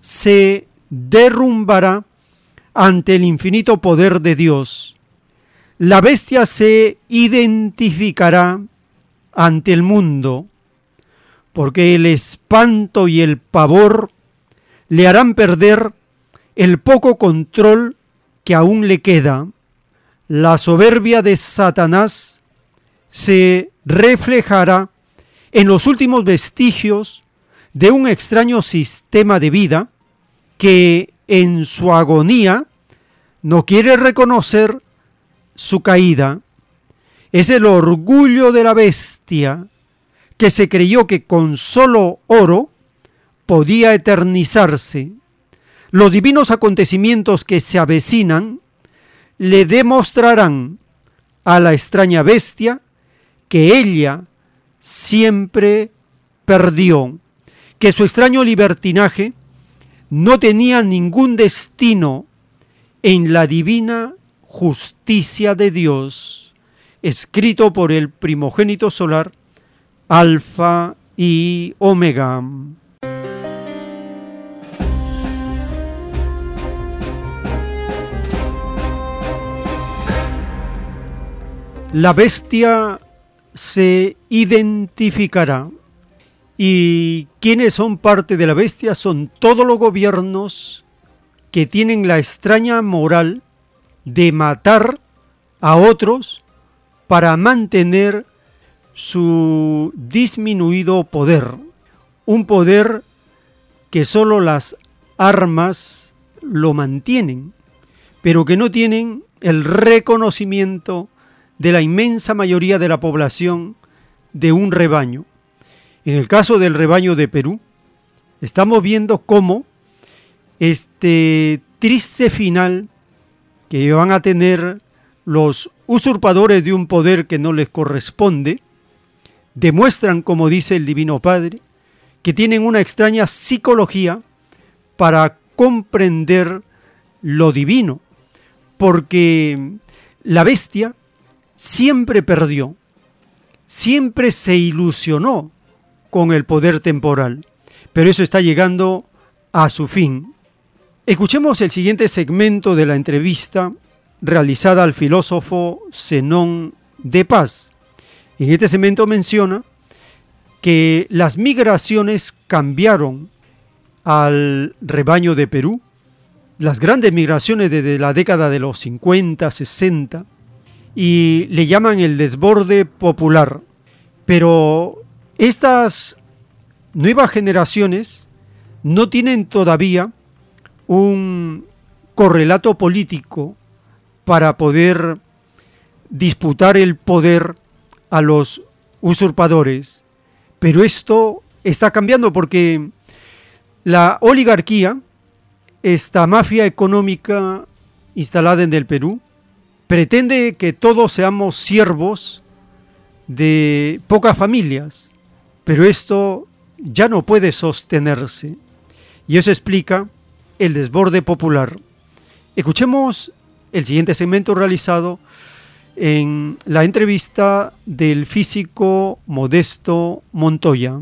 se derrumbará ante el infinito poder de Dios. La bestia se identificará ante el mundo, porque el espanto y el pavor le harán perder el poco control que aún le queda. La soberbia de Satanás se reflejará en los últimos vestigios de un extraño sistema de vida que en su agonía no quiere reconocer su caída es el orgullo de la bestia que se creyó que con solo oro podía eternizarse. Los divinos acontecimientos que se avecinan le demostrarán a la extraña bestia que ella siempre perdió, que su extraño libertinaje no tenía ningún destino en la divina justicia de Dios, escrito por el primogénito solar, Alfa y Omega. La bestia se identificará y quienes son parte de la bestia son todos los gobiernos que tienen la extraña moral de matar a otros para mantener su disminuido poder. Un poder que solo las armas lo mantienen, pero que no tienen el reconocimiento de la inmensa mayoría de la población de un rebaño. En el caso del rebaño de Perú, estamos viendo cómo este triste final que van a tener los usurpadores de un poder que no les corresponde, demuestran, como dice el Divino Padre, que tienen una extraña psicología para comprender lo divino, porque la bestia siempre perdió, siempre se ilusionó con el poder temporal, pero eso está llegando a su fin. Escuchemos el siguiente segmento de la entrevista realizada al filósofo Zenón de Paz. En este segmento menciona que las migraciones cambiaron al rebaño de Perú, las grandes migraciones desde la década de los 50, 60, y le llaman el desborde popular. Pero estas nuevas generaciones no tienen todavía un correlato político para poder disputar el poder a los usurpadores. Pero esto está cambiando porque la oligarquía, esta mafia económica instalada en el Perú, pretende que todos seamos siervos de pocas familias, pero esto ya no puede sostenerse. Y eso explica el desborde popular. Escuchemos el siguiente segmento realizado en la entrevista del físico Modesto Montoya.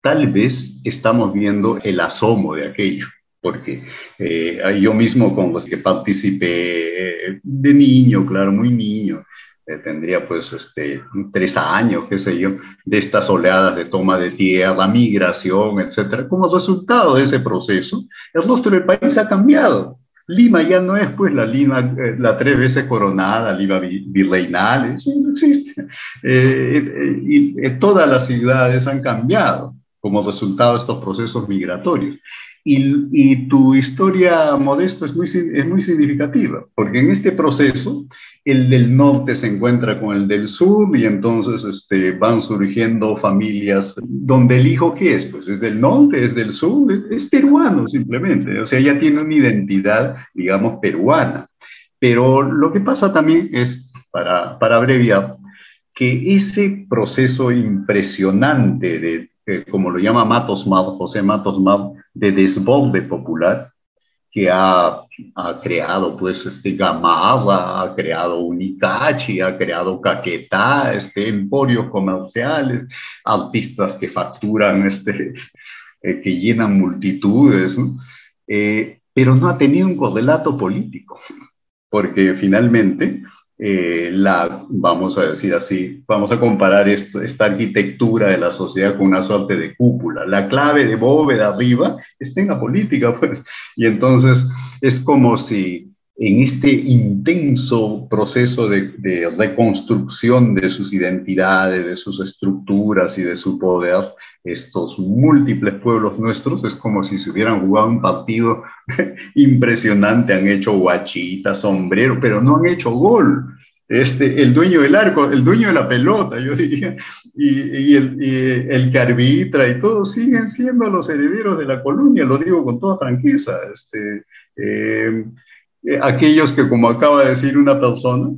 Tal vez estamos viendo el asomo de aquello porque eh, yo mismo con los que participé eh, de niño, claro, muy niño, eh, tendría pues este, tres años, qué sé yo, de estas oleadas de toma de tierra, migración, etcétera. Como resultado de ese proceso, el rostro del país ha cambiado. Lima ya no es pues la Lima, la tres veces coronada, Lima virreinal, eso no existe. y todas las ciudades han cambiado como resultado de estos procesos migratorios. Y, tu historia, Modesto, es muy, es muy significativa, porque en este proceso el del norte se encuentra con el del sur y entonces este, van surgiendo familias donde el hijo, ¿qué es? Pues es del norte, es del sur, es, peruano simplemente, o sea, ya tiene una identidad, digamos, peruana. Pero lo que pasa también es, para, para abreviar, que ese proceso impresionante de, como lo llama Matos Mal, José Matos Mal, de desborde popular que ha, ha creado pues este Gamava, ha creado Unicachi, ha creado Caquetá, este emporios comerciales, artistas que facturan, este, eh, que llenan multitudes, eh, pero no ha tenido un correlato político, porque finalmente eh, la, vamos a decir así, vamos a comparar esta arquitectura de la sociedad con una suerte de cúpula. La clave de bóveda arriba está en la política, [laughs] pues. Y entonces es como si en este intenso proceso de reconstrucción de sus identidades, de sus estructuras y de su poder, estos múltiples pueblos nuestros, es como si se hubieran jugado un partido [laughs] impresionante, han hecho guachita, sombrero, pero no han hecho gol. Este, el dueño del arco, el dueño de la pelota, yo diría, y, el, y el, que arbitra y todos siguen siendo los herederos de la colonia, lo digo con toda franqueza. Este, eh, eh, aquellos que, como acaba de decir una persona,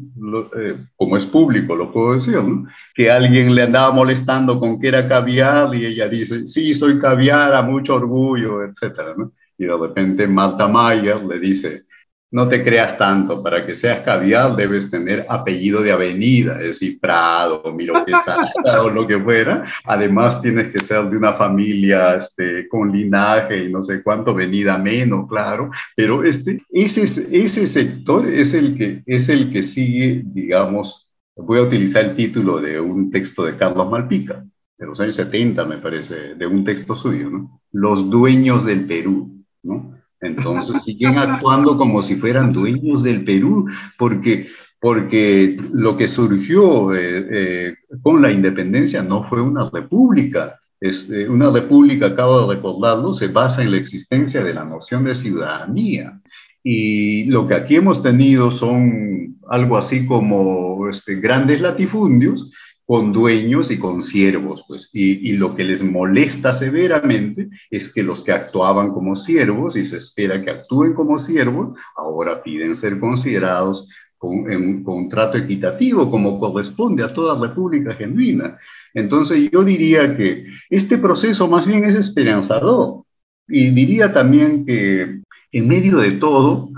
eh, como es público, lo puedo decir, ¿no? que alguien le andaba molestando con que era caviar y ella dice, sí, soy caviar, a mucho orgullo, etcétera, ¿no? Y de repente Marta Mayer le dice, no te creas tanto, para que seas caviar debes tener apellido de avenida, es decir, Prado, Miro Quesada o lo que fuera. Además tienes que ser de una familia este, con linaje y no sé cuánto, venida menos, claro. Pero este, ese, ese sector es el, que, es el que sigue, digamos, voy a utilizar el título de un texto de Carlos Malpica, de los años 70, me parece, de un texto suyo, ¿no? Los dueños del Perú, ¿no? Entonces siguen actuando como si fueran dueños del Perú, porque, porque lo que surgió eh, eh, con la independencia no fue una república. Es, eh, una república, acabo de recordarlo, se basa en la existencia de la noción de ciudadanía. Y lo que aquí hemos tenido son algo así como este, grandes latifundios con dueños y con siervos, pues, y, lo que les molesta severamente es que los que actuaban como siervos y se espera que actúen como siervos, ahora piden ser considerados con, un contrato equitativo como corresponde a toda república genuina. Entonces yo diría que este proceso más bien es esperanzador y diría también que en medio de todo,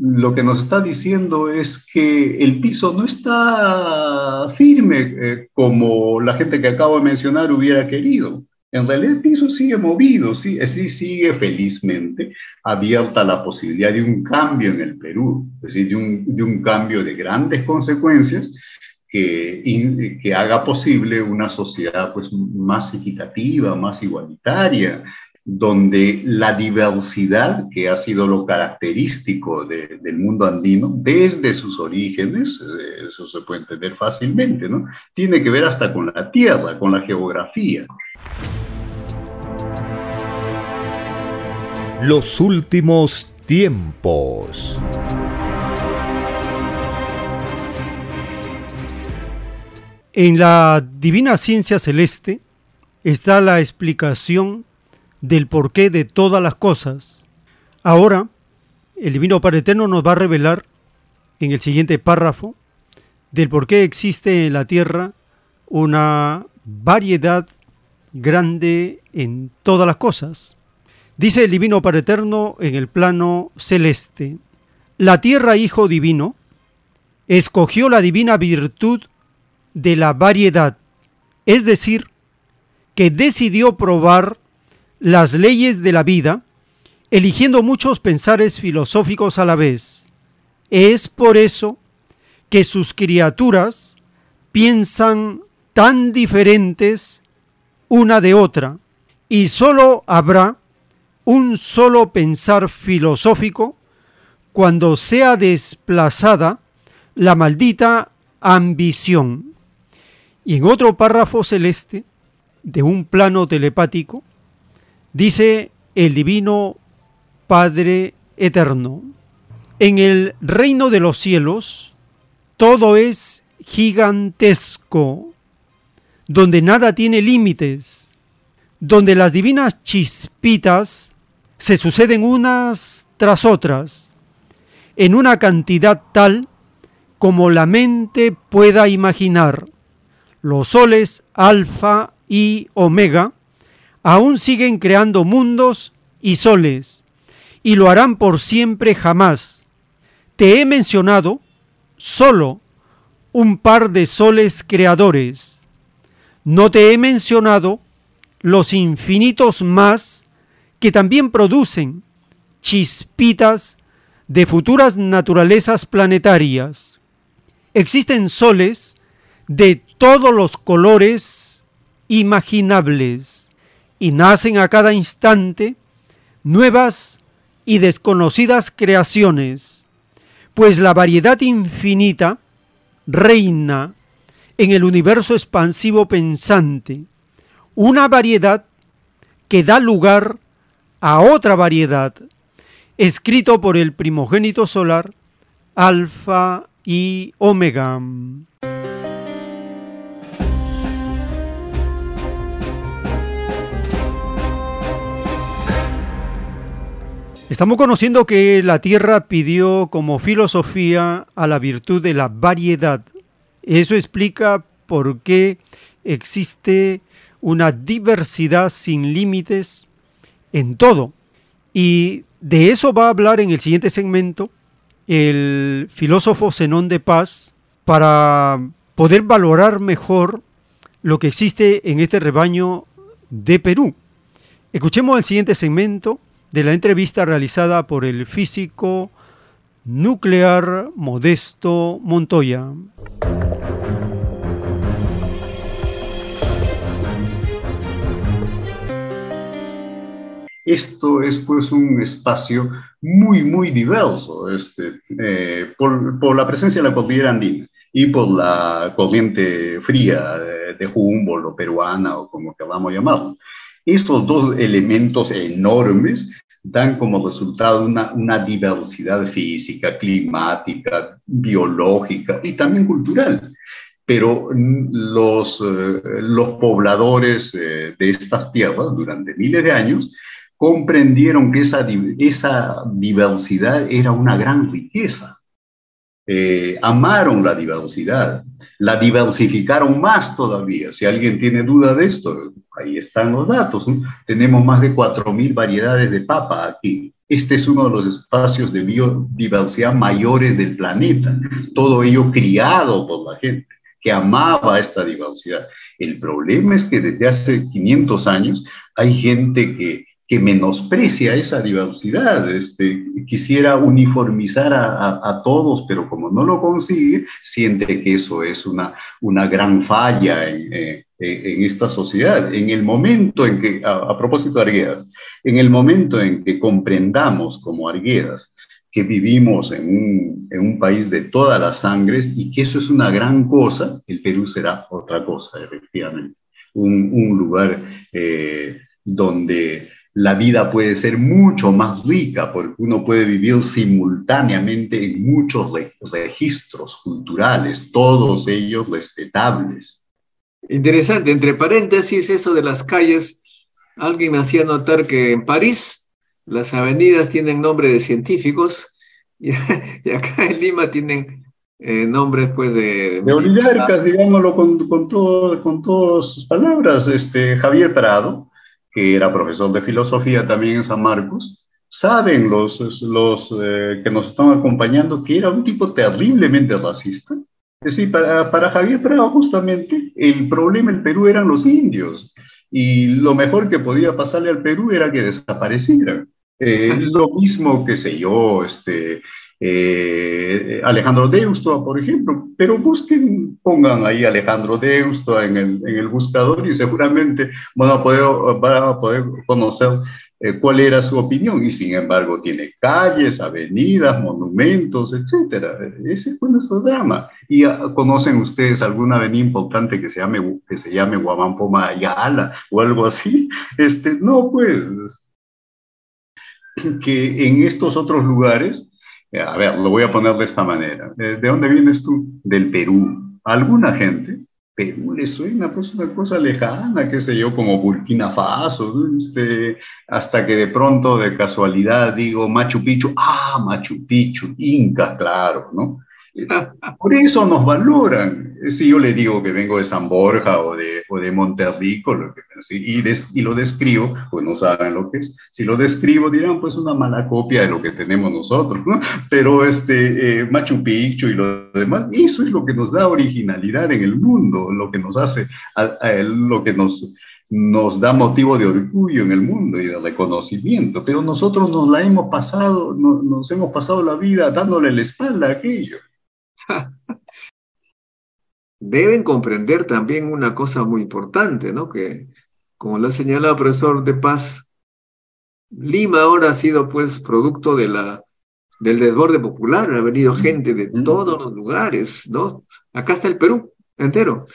lo que nos está diciendo es que el piso no está firme eh, como la gente que acabo de mencionar hubiera querido. En realidad el piso sigue movido, sí, sí sigue felizmente abierta la posibilidad de un cambio en el Perú, es decir, de un, de un cambio de grandes consecuencias que, que haga posible una sociedad pues, más equitativa, más igualitaria, donde la diversidad, que ha sido lo característico del mundo andino desde sus orígenes, eh, eso se puede entender fácilmente, ¿no? Tiene que ver hasta con la tierra, con la geografía. Los últimos tiempos. En la divina ciencia celeste está la explicación del porqué de todas las cosas. Ahora, el Divino Padre Eterno nos va a revelar en el siguiente párrafo del por qué existe en la tierra una variedad grande en todas las cosas. Dice el Divino Padre Eterno en el plano celeste, la tierra, Hijo Divino, escogió la divina virtud de la variedad, es decir, que decidió probar las leyes de la vida, eligiendo muchos pensares filosóficos a la vez. Es por eso que sus criaturas piensan tan diferentes una de otra, y sólo habrá un solo pensar filosófico cuando sea desplazada la maldita ambición. Y en otro párrafo celeste, de un plano telepático, Dice el Divino Padre Eterno, en el reino de los cielos todo es gigantesco, donde nada tiene límites, donde las divinas chispitas se suceden unas tras otras, en una cantidad tal como la mente pueda imaginar. Los soles alfa y omega aún siguen creando mundos y soles, y lo harán por siempre jamás. Te he mencionado solo un par de soles creadores. No te he mencionado los infinitos más que también producen chispitas de futuras naturalezas planetarias. Existen soles de todos los colores imaginables y nacen a cada instante nuevas y desconocidas creaciones, pues la variedad infinita reina en el universo expansivo pensante, una variedad que da lugar a otra variedad, escrito por el primogénito solar, Alfa y Omega. Estamos conociendo que la Tierra pidió como filosofía a la virtud de la variedad. Eso explica por qué existe una diversidad sin límites en todo. Y de eso va a hablar en el siguiente segmento el filósofo Zenón de Paz para poder valorar mejor lo que existe en este rebaño de Perú. Escuchemos el siguiente segmento de la entrevista realizada por el físico nuclear Modesto Montoya. Esto es pues un espacio muy, muy diverso este, eh, por, por, la presencia de la cordillera andina y por la corriente fría de, de Humboldt o peruana o como queramos llamarlo. Estos dos elementos enormes dan como resultado una, diversidad física, climática, biológica y también cultural. Pero los, eh, los pobladores eh, de estas tierras durante miles de años comprendieron que esa, esa diversidad era una gran riqueza. Eh, amaron la diversidad, la diversificaron más todavía. Si alguien tiene duda de esto, ahí están los datos. Tenemos más de 4.000 variedades de papa aquí. Este es uno de los espacios de biodiversidad mayores del planeta. Todo ello criado por la gente que amaba esta diversidad. El problema es que desde hace 500 años hay gente que que menosprecia esa diversidad, este, quisiera uniformizar a, a, a, todos, pero como no lo consigue, siente que eso es una, una gran falla en, eh, en esta sociedad. En el momento en que, a, a, propósito de Arguedas, en el momento en que comprendamos como Arguedas que vivimos en un, en un país de todas las sangres y que eso es una gran cosa, el Perú será otra cosa, efectivamente. Un, un lugar eh, donde la vida puede ser mucho más rica porque uno puede vivir simultáneamente en muchos registros culturales, todos ellos respetables. Interesante, entre paréntesis, eso de las calles, alguien me hacía notar que en París las avenidas tienen nombre de científicos [laughs] y, y acá en Lima tienen eh, nombres pues de... De oligarcas, digámoslo con, con, todo, con todas sus palabras, este, Javier Prado, que era profesor de filosofía también en San Marcos, saben los, los eh, que nos están acompañando que era un tipo terriblemente racista. Es decir, para, para Javier Prado justamente el problema del Perú eran los indios y lo mejor que podía pasarle al Perú era que desaparecieran. Eh, lo mismo, que sé yo, este, eh, Alejandro Deusto, por ejemplo, pero busquen, pongan ahí Alejandro Deusto en el, en el buscador y seguramente van a poder, van a poder conocer eh, cuál era su opinión y sin embargo tiene calles, avenidas, monumentos, etcétera. Ese fue nuestro drama. ¿Y uh, conocen ustedes alguna avenida importante que se llame, que se llame Guamampoma Ayala o algo así? Este, no, pues, que en estos otros lugares a ver, lo voy a poner de esta manera. ¿De dónde vienes tú? Del Perú. alguna gente, Perú le suena pues una cosa lejana, qué sé yo, como Burkina Faso, este, hasta que de pronto, de casualidad, digo Machu Picchu, ah, Machu Picchu, Inca, claro, ¿no? Por eso nos valoran. Si yo le digo que vengo de San Borja o de, o de Monterrico lo que, y, y, lo describo, pues no saben lo que es. Si lo describo dirán, pues una mala copia de lo que tenemos nosotros, ¿no? Pero este, eh, Machu Picchu y lo demás, eso es lo que nos da originalidad en el mundo, lo que nos hace, lo que nos, nos da motivo de orgullo en el mundo y de reconocimiento, pero nosotros nos la hemos pasado, no, nos hemos pasado la vida dándole la espalda a aquello. [laughs] Deben comprender también una cosa muy importante, ¿no? Que, como lo ha señalado el profesor de Paz, Lima ahora ha sido pues producto de la, del desborde popular, ha venido gente de todos los lugares, ¿no? Acá está el Perú entero.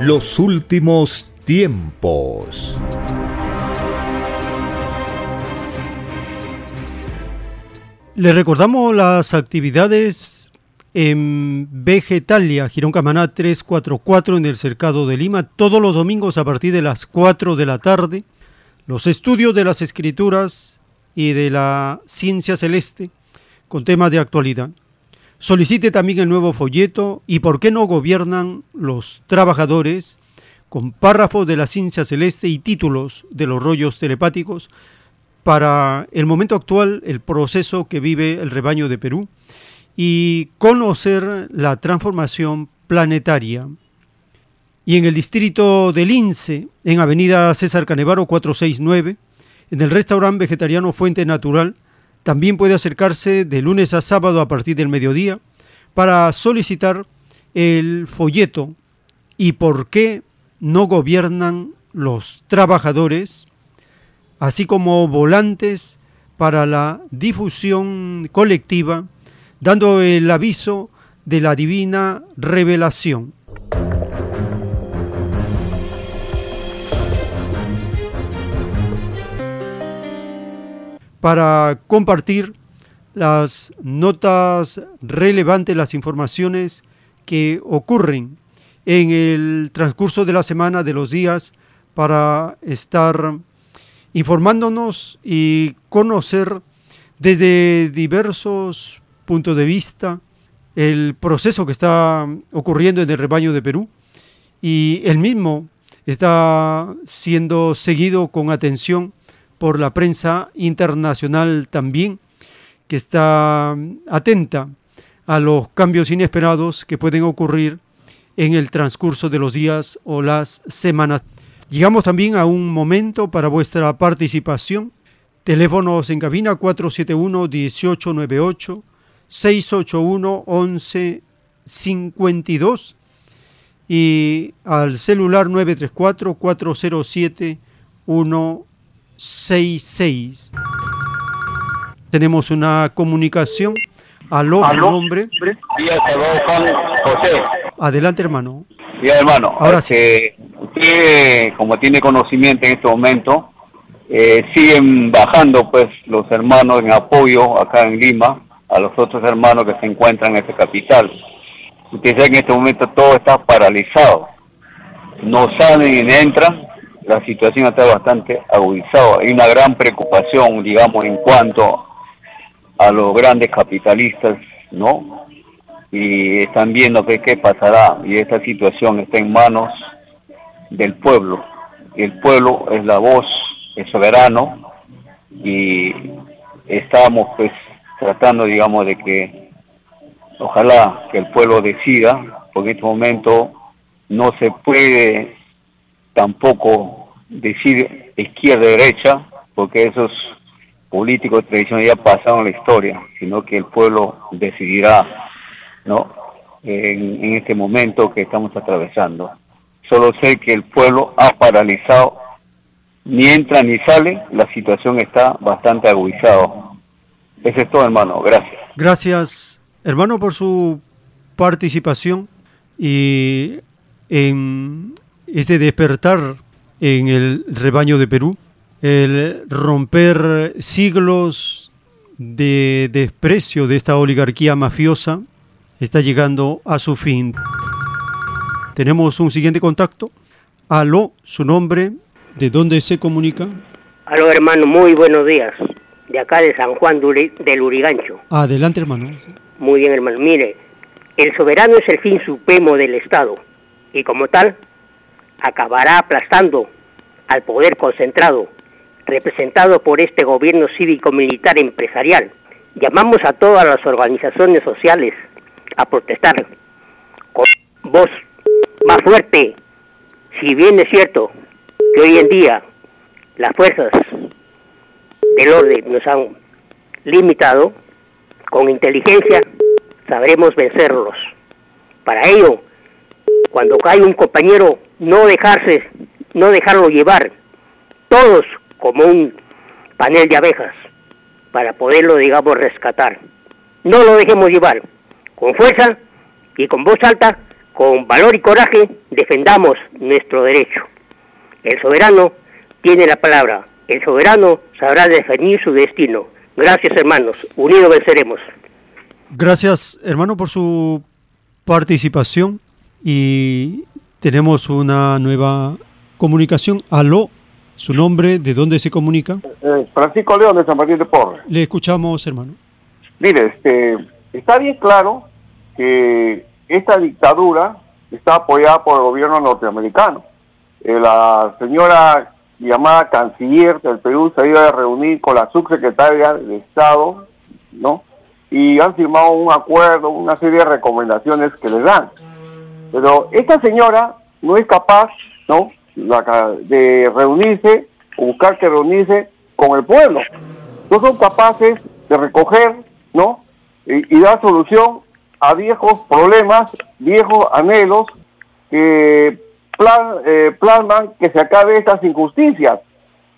Los últimos tiempos. Le recordamos las actividades en Vegetalia, Girón Camaná 344 en el Cercado de Lima, todos los domingos a partir de las 4 de la tarde. los estudios de las escrituras y de la ciencia celeste con temas de actualidad. Solicite también el nuevo folleto y por qué no gobiernan los trabajadores con párrafos de la ciencia celeste y títulos de los rollos telepáticos para el momento actual, el proceso que vive el rebaño de Perú y conocer la transformación planetaria. Y en el distrito del Lince, en Avenida César Canevaro 469, en el restaurante vegetariano Fuente Natural, también puede acercarse de lunes a sábado a partir del mediodía para solicitar el folleto y por qué no gobiernan los trabajadores, así como volantes para la difusión colectiva, dando el aviso de la divina revelación. Para compartir las notas relevantes, las informaciones que ocurren en el transcurso de la semana, de los días, para estar informándonos y conocer desde diversos puntos de vista el proceso que está ocurriendo en el rebaño de Perú y el mismo está siendo seguido con atención por la prensa internacional también, que está atenta a los cambios inesperados que pueden ocurrir en el transcurso de los días o las semanas. Llegamos también a un momento para vuestra participación. Teléfonos en cabina 471-1898, 681-1152 y al celular 934-407-166. Tenemos una comunicación. Aló, su nombre. José. Adelante, hermano. Sí, hermano. Ahora sí. Usted, como tiene conocimiento en este momento, eh, siguen bajando pues los hermanos en apoyo acá en Lima a los otros hermanos que se encuentran en esta capital. Usted sabe que en este momento todo está paralizado. No salen ni entran. La situación está bastante agudizada. Hay una gran preocupación, digamos, en cuanto a los grandes capitalistas, ¿no? Y están viendo que qué pasará. Y esta situación está en manos del pueblo. El pueblo es la voz, es soberano y estamos pues tratando, digamos, de que ojalá que el pueblo decida, porque en este momento no se puede tampoco decir izquierda-derecha, porque esos políticos tradicionales ya pasaron la historia, sino que el pueblo decidirá, ¿no? En, este momento que estamos atravesando. Solo sé que el pueblo ha paralizado, ni entra ni sale, la situación está bastante agudizada. Eso es todo, hermano. Gracias. Gracias, hermano, por su participación y en ese despertar en el rebaño de Perú, el romper siglos de desprecio de esta oligarquía mafiosa está llegando a su fin. Tenemos un siguiente contacto. Aló, su nombre, ¿de dónde se comunica? Aló, hermano, muy buenos días. De acá de San Juan del Urigancho. Adelante, hermano. Muy bien, hermano. Mire, el soberano es el fin supremo del Estado y como tal acabará aplastando al poder concentrado representado por este gobierno cívico-militar empresarial. Llamamos a todas las organizaciones sociales a protestar con voz más fuerte. Si bien es cierto que hoy en día las fuerzas del orden nos han limitado, con inteligencia sabremos vencerlos. Para ello, cuando cae un compañero, no dejarse, no dejarlo llevar, todos como un panel de abejas, para poderlo, digamos, rescatar. No lo dejemos llevar, con fuerza y con voz alta, con valor y coraje, defendamos nuestro derecho. El soberano tiene la palabra, el soberano sabrá definir su destino. Gracias hermanos, unidos venceremos. Gracias hermano por su participación y tenemos una nueva comunicación. Aló, su nombre, de dónde se comunica. Eh, Francisco León de San Martín de Porres. Le escuchamos, hermano. Mire, este, está bien claro que esta dictadura está apoyada por el gobierno norteamericano. Eh, la señora llamada canciller del Perú se ido a reunir con la subsecretaria de Estado, ¿no? Y han firmado un acuerdo, una serie de recomendaciones que les dan. Pero esta señora no es capaz, ¿no? De reunirse o buscar que reunirse con el pueblo. No son capaces de recoger, ¿no? Y, dar solución a viejos problemas, viejos anhelos que plan- eh, plasman que se acabe estas injusticias.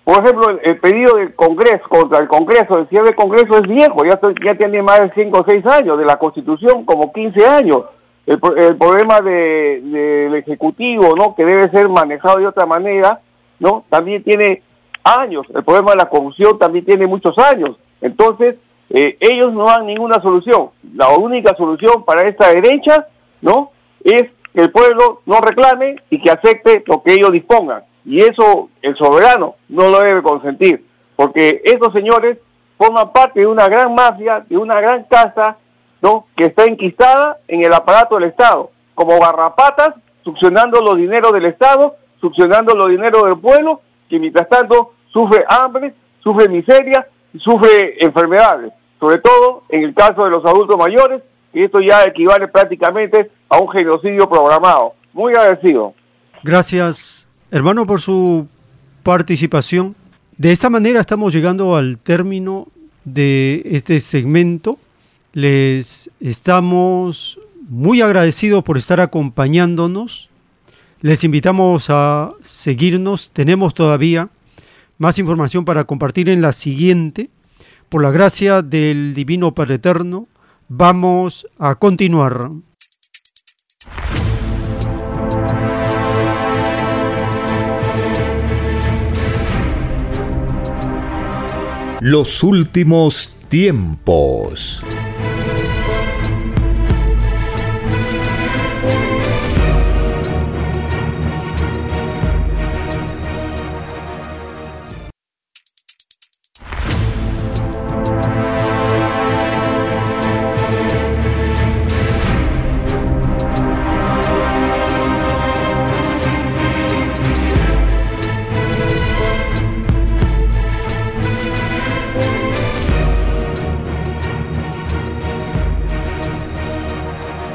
Por ejemplo, el, pedido del Congreso, contra el Congreso, el cierre del Congreso es viejo, ya, ya tiene más de 5 o 6 años, de la Constitución como 15 años. El, el problema de- del Ejecutivo, ¿no? Que debe ser manejado de otra manera, ¿no? También tiene años. El problema de la corrupción también tiene muchos años. Entonces, eh, ellos no dan ninguna solución. La única solución para esta derecha, ¿no? Es que el pueblo no reclame y que acepte lo que ellos dispongan. Y eso el soberano no lo debe consentir, porque estos señores forman parte de una gran mafia, de una gran casa, ¿no? Que está enquistada en el aparato del Estado, como garrapatas, succionando los dineros del Estado, succionando los dineros del pueblo, que mientras tanto sufre hambre, sufre miseria, sufre enfermedades, sobre todo en el caso de los adultos mayores, que esto ya equivale prácticamente a un genocidio programado. Muy agradecido. Gracias, hermano, por su participación. De esta manera estamos llegando al término de este segmento. Les estamos muy agradecidos por estar acompañándonos. Les invitamos a seguirnos. Tenemos todavía más información para compartir en la siguiente. Por la gracia del Divino Padre Eterno, vamos a continuar. Los últimos tiempos.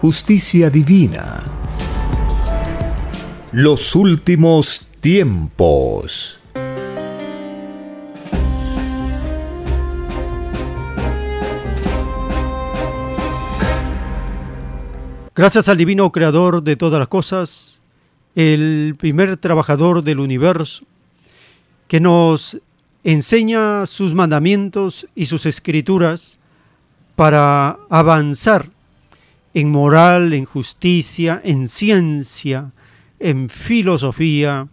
justicia divina. Los últimos tiempos. Gracias al divino creador de todas las cosas, el primer trabajador del universo, que nos enseña sus mandamientos y sus escrituras para avanzar en moral, en justicia, en ciencia, en filosofía,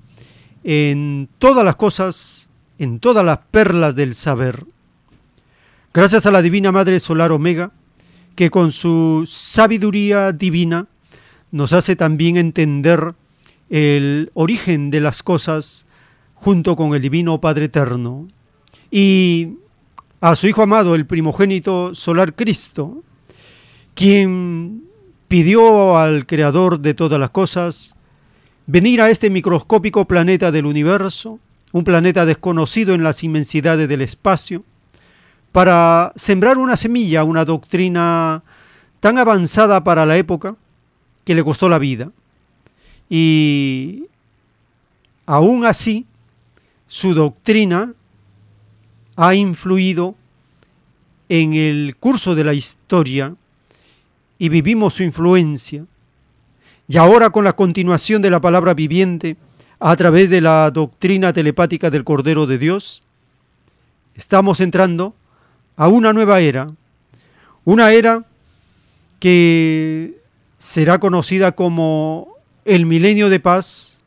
en todas las cosas, en todas las perlas del saber. Gracias a la Divina Madre Solar Omega, que con su sabiduría divina nos hace también entender el origen de las cosas junto con el Divino Padre Eterno. Y a su Hijo amado, el primogénito solar Cristo, quien pidió al Creador de todas las cosas venir a este microscópico planeta del universo, un planeta desconocido en las inmensidades del espacio, para sembrar una semilla, una doctrina tan avanzada para la época que le costó la vida. Y aún así, su doctrina ha influido en el curso de la historia y vivimos su influencia. Y ahora con la continuación de la palabra viviente a través de la doctrina telepática del Cordero de Dios, estamos entrando a una nueva era, una era que será conocida como el milenio de paz,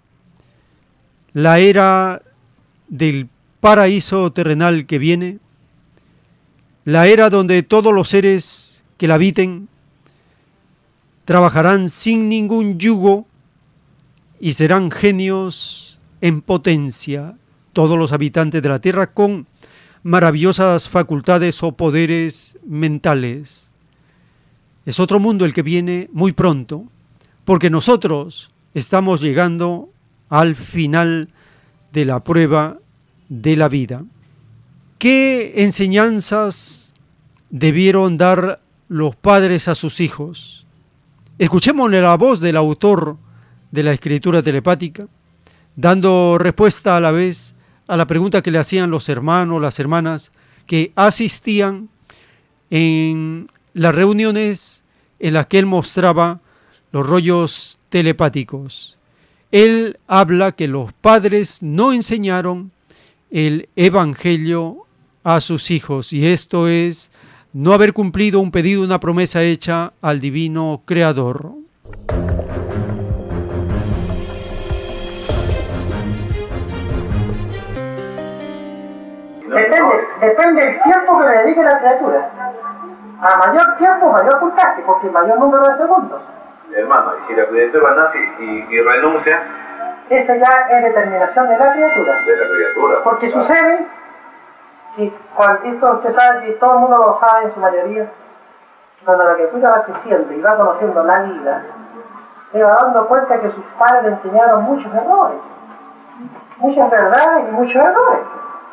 la era del paraíso terrenal que viene, la era donde todos los seres que la habiten trabajarán sin ningún yugo y serán genios en potencia, todos los habitantes de la tierra con maravillosas facultades o poderes mentales. Es otro mundo el que viene muy pronto, porque nosotros estamos llegando al final de la prueba de la vida. ¿Qué enseñanzas debieron dar los padres a sus hijos? Escuchemos la voz del autor de la escritura telepática, dando respuesta a la vez a la pregunta que le hacían los hermanos, las hermanas que asistían en las reuniones en las que él mostraba los rollos telepáticos. Él habla que los padres no enseñaron el Evangelio a sus hijos y esto es no haber cumplido un pedido, una promesa hecha al divino Creador. Depende, depende del tiempo que le dedique la criatura. A mayor tiempo, mayor puntaje, porque mayor número de segundos. Hermano, y si la criatura nace y, y renuncia, Esa ya es determinación de la criatura. de la criatura. Porque sucede que cuando esto usted sabe que todo el mundo lo sabe en su mayoría, cuando la criatura va creciendo y va conociendo la vida, se va dando cuenta que sus padres le enseñaron muchos errores, muchas verdades y muchos errores.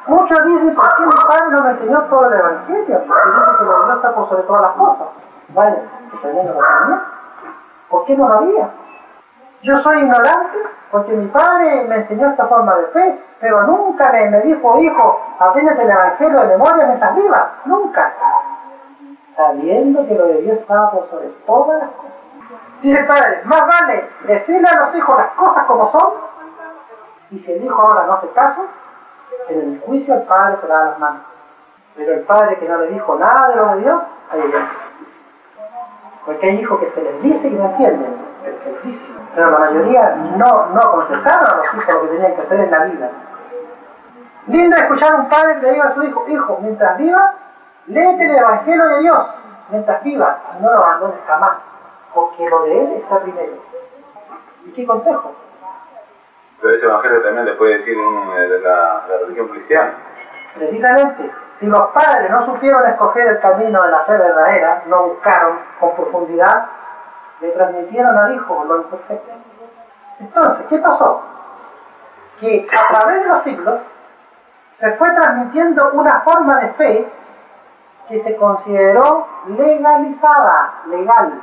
Muchos dicen, ¿por qué mi padre no me enseñó todo el evangelio? Porque dice que la verdad está por sobre todas las cosas. Vaya, que teniendo la. ¿Por qué no lo había? Yo soy ignorante porque mi padre me enseñó esta forma de fe, pero nunca me, dijo, hijo, aprendes el Evangelio de memoria mientras vivas. Nunca. Sabiendo que lo de Dios estaba por sobre todas las cosas. Dice el padre, más vale decirle a los hijos las cosas como son, y si el hijo ahora no hace caso, en el juicio el padre se lava las manos. Pero el padre que no le dijo nada de lo de Dios, ahí viene. Porque hay hijos que se les dice y no entienden. Pero la mayoría no, no aconsejaron a los hijos lo que tenían que hacer en la vida. Lindo escuchar a un padre que le diga a su hijo, hijo, mientras vivas, léete el Evangelio de Dios, mientras vivas, y no lo abandones jamás, porque lo de Él está primero. ¿Y qué consejo? Pero ese evangelio también le puede decir un, eh, de la, la religión cristiana. Precisamente, si los padres no supieron escoger el camino de la fe verdadera, no buscaron con profundidad, le transmitieron al hijo lo imperfecto. Entonces, ¿qué pasó? Que a través de los siglos se fue transmitiendo una forma de fe que se consideró legalizada, legal,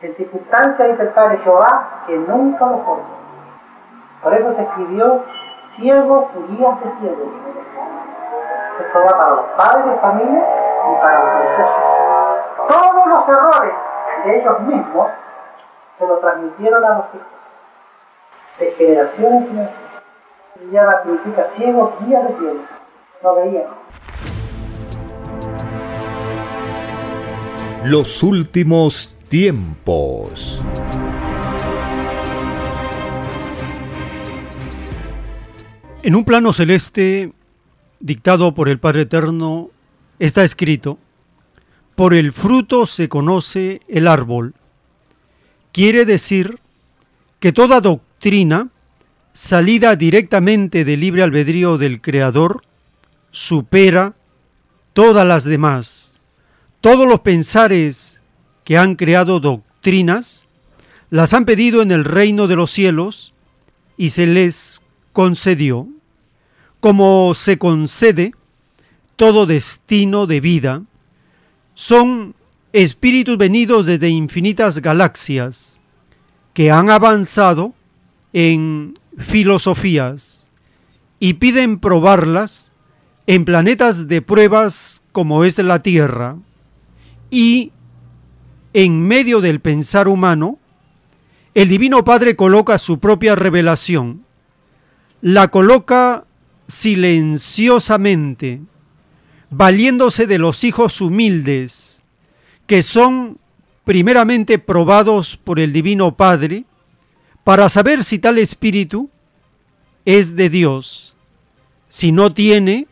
en circunstancias dice el Padre Jehová que nunca lo fue. Por eso se escribió ciegos y guías de ciegos. Esto va para los padres de familia y para los religiosos. Todos los errores de ellos mismos se lo transmitieron a los hijos. De generación en generación. Y ya significa ciegos, guías de ciegos. No veían. Los últimos tiempos. En un plano celeste dictado por el Padre Eterno está escrito, por el fruto se conoce el árbol. Quiere decir que toda doctrina salida directamente del libre albedrío del Creador supera todas las demás. Todos los pensares que han creado doctrinas las han pedido en el reino de los cielos y se les concedió, como se concede todo destino de vida, son espíritus venidos desde infinitas galaxias que han avanzado en filosofías y piden probarlas en planetas de pruebas como es la Tierra y en medio del pensar humano, el Divino Padre coloca su propia revelación, la coloca silenciosamente, valiéndose de los hijos humildes, que son primeramente probados por el Divino Padre, para saber si tal espíritu es de Dios, si no tiene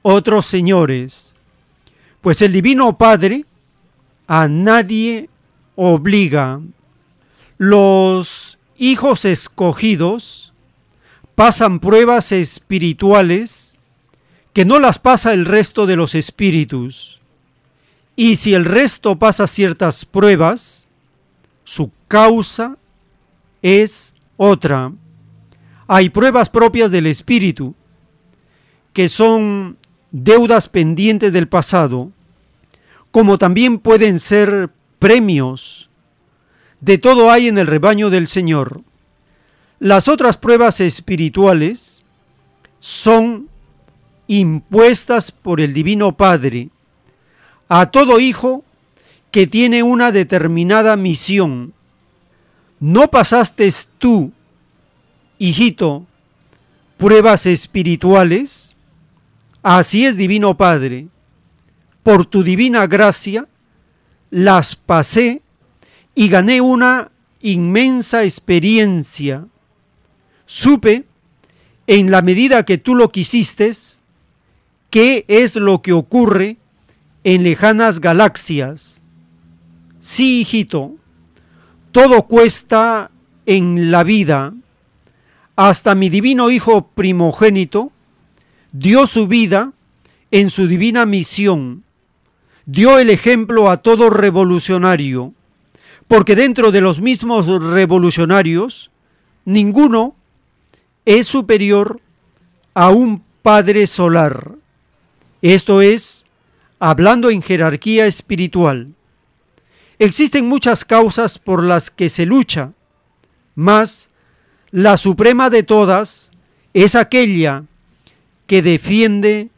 otros señores, pues el Divino Padre a nadie obliga. Los hijos escogidos pasan pruebas espirituales que no las pasa el resto de los espíritus. Y si el resto pasa ciertas pruebas, su causa es otra. Hay pruebas propias del espíritu, que son deudas pendientes del pasado, como también pueden ser premios. De todo hay en el rebaño del Señor. Las otras pruebas espirituales son impuestas por el Divino Padre a todo hijo que tiene una determinada misión. ¿No pasaste tú, hijito, pruebas espirituales? Así es, Divino Padre por tu divina gracia, las pasé y gané una inmensa experiencia. Supe, en la medida que tú lo quisiste, qué es lo que ocurre en lejanas galaxias. Sí, hijito, todo cuesta en la vida. Hasta mi divino Hijo primogénito dio su vida en su divina misión dio el ejemplo a todo revolucionario, porque dentro de los mismos revolucionarios, ninguno es superior a un Padre Solar. Esto es, hablando en jerarquía espiritual. Existen muchas causas por las que se lucha, mas la suprema de todas es aquella que defiende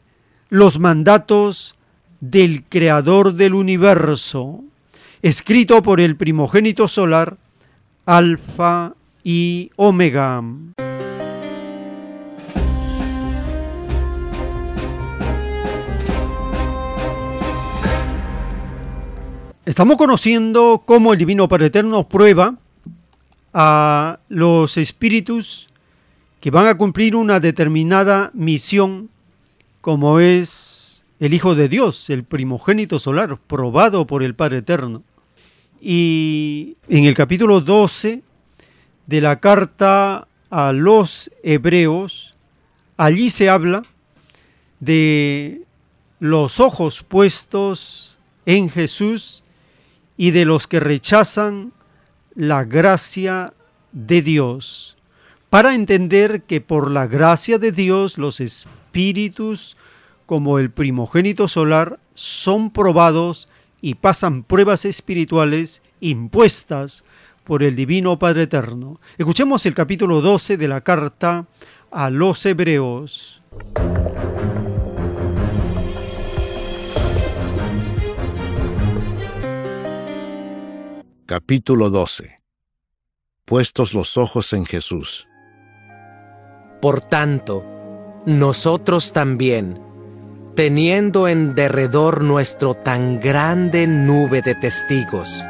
los mandatos del Creador del universo, escrito por el primogénito solar, Alfa y Omega. Estamos conociendo cómo el Divino Padre Eterno prueba a los espíritus que van a cumplir una determinada misión, como es el Hijo de Dios, el primogénito solar, probado por el Padre Eterno. Y en el capítulo 12 de la carta a los hebreos, allí se habla de los ojos puestos en Jesús y de los que rechazan la gracia de Dios, para entender que por la gracia de Dios los espíritus como el primogénito solar son probados y pasan pruebas espirituales impuestas por el Divino Padre Eterno. Escuchemos el capítulo 12 de la carta a los Hebreos. Capítulo 12 Puestos los ojos en Jesús. Por tanto, nosotros también, teniendo en derredor nuestro tan grande nube de testigos.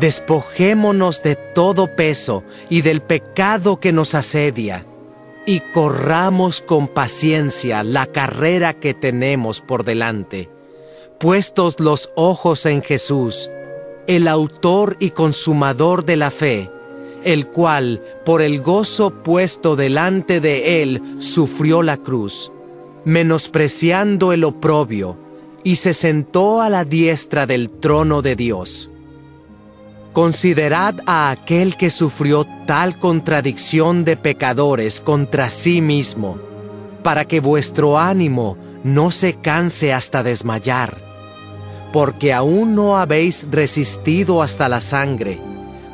Despojémonos de todo peso y del pecado que nos asedia, y corramos con paciencia la carrera que tenemos por delante, puestos los ojos en Jesús, el autor y consumador de la fe, el cual, por el gozo puesto delante de él, sufrió la cruz menospreciando el oprobio, y se sentó a la diestra del trono de Dios. Considerad a aquel que sufrió tal contradicción de pecadores contra sí mismo, para que vuestro ánimo no se canse hasta desmayar, porque aún no habéis resistido hasta la sangre,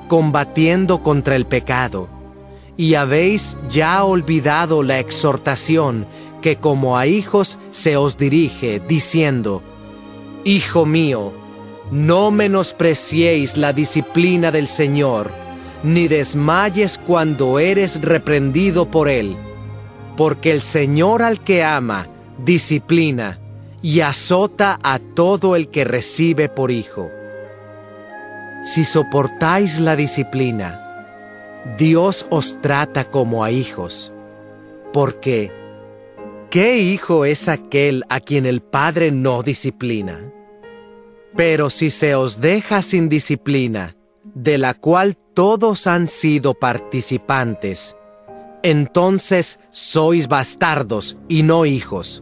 combatiendo contra el pecado, y habéis ya olvidado la exhortación que como a hijos se os dirige, diciendo, Hijo mío, no menospreciéis la disciplina del Señor, ni desmayes cuando eres reprendido por Él, porque el Señor al que ama, disciplina y azota a todo el que recibe por hijo. Si soportáis la disciplina, Dios os trata como a hijos, porque ¿qué hijo es aquel a quien el Padre no disciplina? Pero si se os deja sin disciplina, de la cual todos han sido participantes, entonces sois bastardos y no hijos.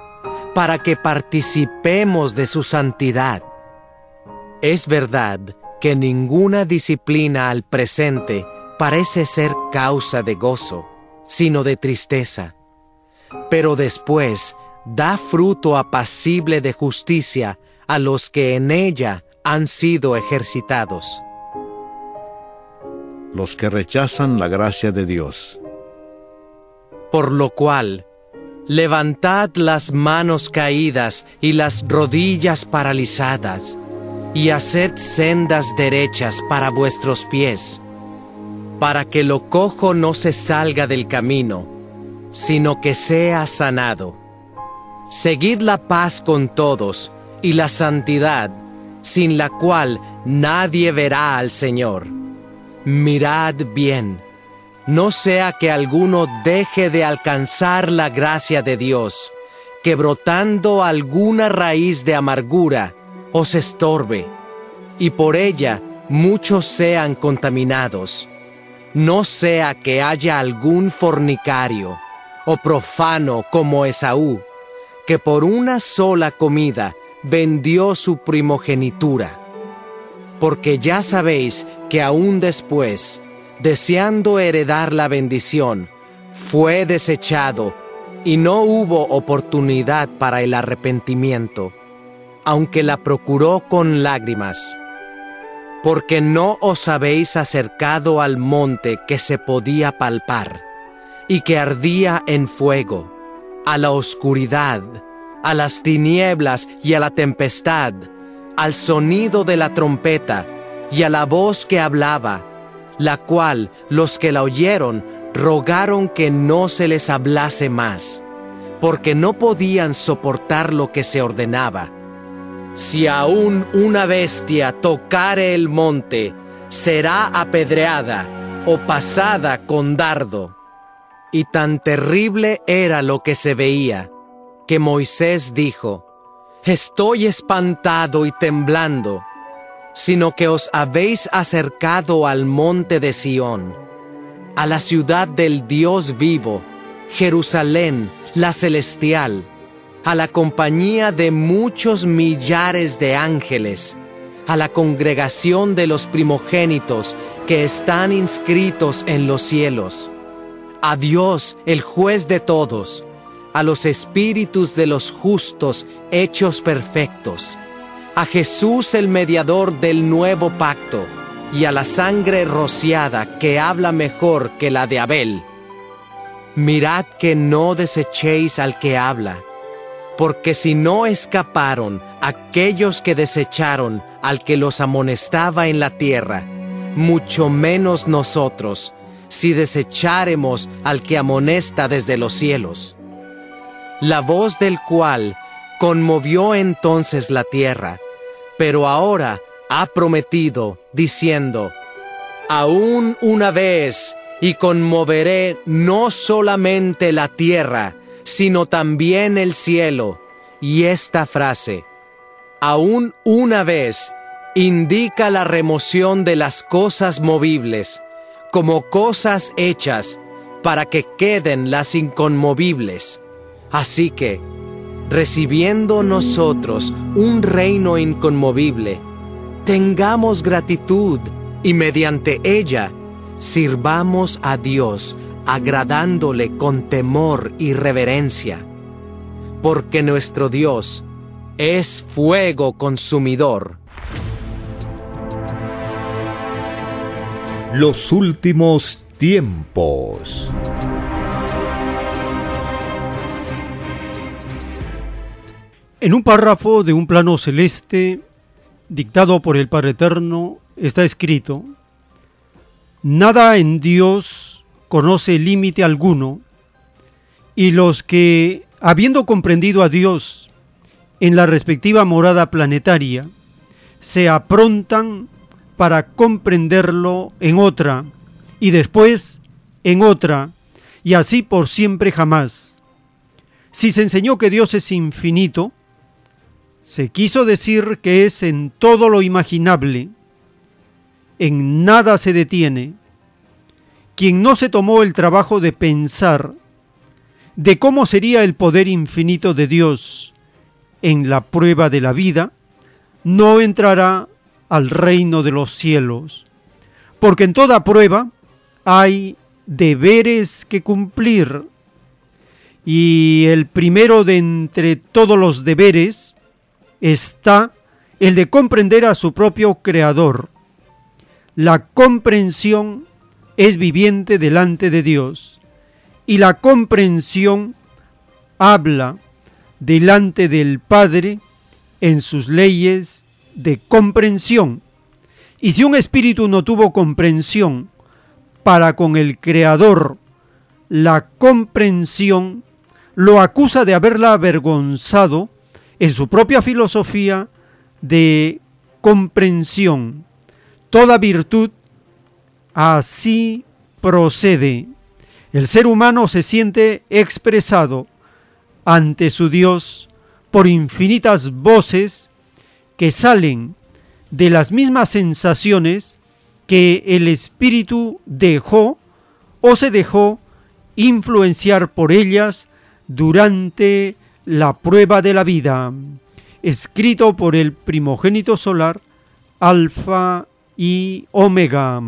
para que participemos de su santidad. Es verdad que ninguna disciplina al presente parece ser causa de gozo, sino de tristeza. Pero después da fruto apacible de justicia a los que en ella han sido ejercitados. Los que rechazan la gracia de Dios. Por lo cual, levantad las manos caídas y las rodillas paralizadas, y haced sendas derechas para vuestros pies, para que lo cojo no se salga del camino, sino que sea sanado. Seguid la paz con todos, y la santidad, sin la cual nadie verá al Señor. Mirad bien, no sea que alguno deje de alcanzar la gracia de Dios, que brotando alguna raíz de amargura os estorbe, y por ella muchos sean contaminados. No sea que haya algún fornicario o profano como Esaú, que por una sola comida vendió su primogenitura. Porque ya sabéis que aún después, deseando heredar la bendición, fue desechado y no hubo oportunidad para el arrepentimiento, aunque la procuró con lágrimas. Porque no os habéis acercado al monte que se podía palpar y que ardía en fuego, a la oscuridad, a las tinieblas y a la tempestad, al sonido de la trompeta y a la voz que hablaba, la cual los que la oyeron rogaron que no se les hablase más, porque no podían soportar lo que se ordenaba. Si aún una bestia tocare el monte, será apedreada o pasada con dardo. Y tan terrible era lo que se veía, que Moisés dijo, Estoy espantado y temblando, sino que os habéis acercado al monte de Sión, a la ciudad del Dios vivo, Jerusalén, la celestial, a la compañía de muchos millares de ángeles, a la congregación de los primogénitos que están inscritos en los cielos, a Dios, el juez de todos, a los espíritus de los justos hechos perfectos, a Jesús el mediador del nuevo pacto, y a la sangre rociada que habla mejor que la de Abel. Mirad que no desechéis al que habla, porque si no escaparon aquellos que desecharon al que los amonestaba en la tierra, mucho menos nosotros, si desecháremos al que amonesta desde los cielos la voz del cual conmovió entonces la tierra, pero ahora ha prometido, diciendo, aún una vez, y conmoveré no solamente la tierra, sino también el cielo. Y esta frase, aún una vez, indica la remoción de las cosas movibles, como cosas hechas, para que queden las inconmovibles. Así que, recibiendo nosotros un reino inconmovible, tengamos gratitud y mediante ella sirvamos a Dios agradándole con temor y reverencia, porque nuestro Dios es fuego consumidor. Los últimos tiempos. En un párrafo de un plano celeste, dictado por el Padre Eterno, está escrito, Nada en Dios conoce límite alguno, y los que, habiendo comprendido a Dios en la respectiva morada planetaria, se aprontan para comprenderlo en otra, y después en otra, y así por siempre jamás. Si se enseñó que Dios es infinito, se quiso decir que es en todo lo imaginable, en nada se detiene. Quien no se tomó el trabajo de pensar de cómo sería el poder infinito de Dios en la prueba de la vida, no entrará al reino de los cielos, porque en toda prueba hay deberes que cumplir, y el primero de entre todos los deberes está el de comprender a su propio Creador. La comprensión es viviente delante de Dios y la comprensión habla delante del Padre en sus leyes de comprensión. Y si un espíritu no tuvo comprensión para con el Creador, la comprensión lo acusa de haberla avergonzado en su propia filosofía de comprensión. Toda virtud así procede. El ser humano se siente expresado ante su Dios por infinitas voces que salen de las mismas sensaciones que el espíritu dejó o se dejó influenciar por ellas durante la prueba de la vida, escrito por el primogénito solar, Alfa y Omega.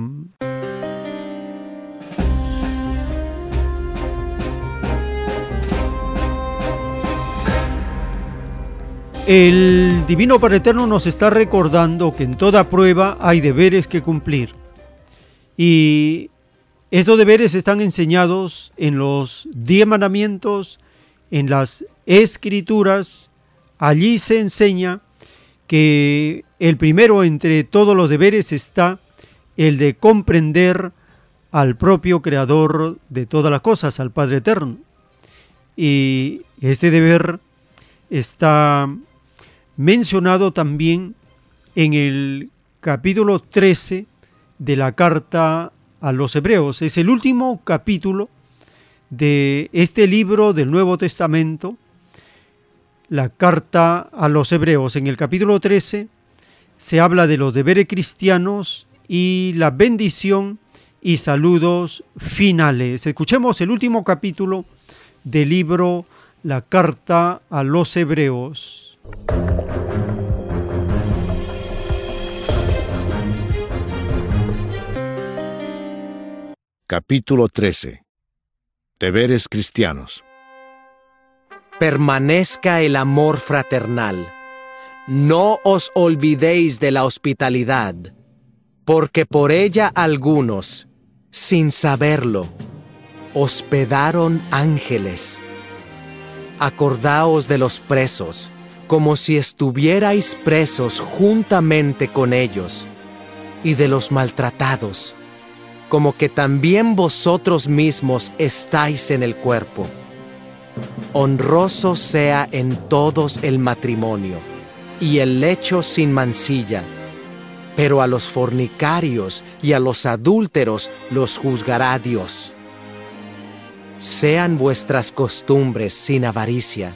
El Divino Padre Eterno nos está recordando que en toda prueba hay deberes que cumplir. Y estos deberes están enseñados en los diez mandamientos, en las escrituras. Allí se enseña que el primero entre todos los deberes está el de comprender al propio creador de todas las cosas, al Padre Eterno. Y este deber está mencionado también en el capítulo 13 de la carta a los hebreos. Es el último capítulo de este libro del Nuevo Testamento, la carta a los hebreos. En el capítulo 13 se habla de los deberes cristianos y la bendición y saludos finales. Escuchemos el último capítulo del libro La carta a los hebreos. Capítulo 13 Deberes cristianos Permanezca el amor fraternal. No os olvidéis de la hospitalidad, porque por ella algunos, sin saberlo, hospedaron ángeles. Acordaos de los presos, como si estuvierais presos juntamente con ellos, y de los maltratados, como que también vosotros mismos estáis en el cuerpo. Honroso sea en todos el matrimonio, y el lecho sin mancilla, pero a los fornicarios y a los adúlteros los juzgará Dios. Sean vuestras costumbres sin avaricia,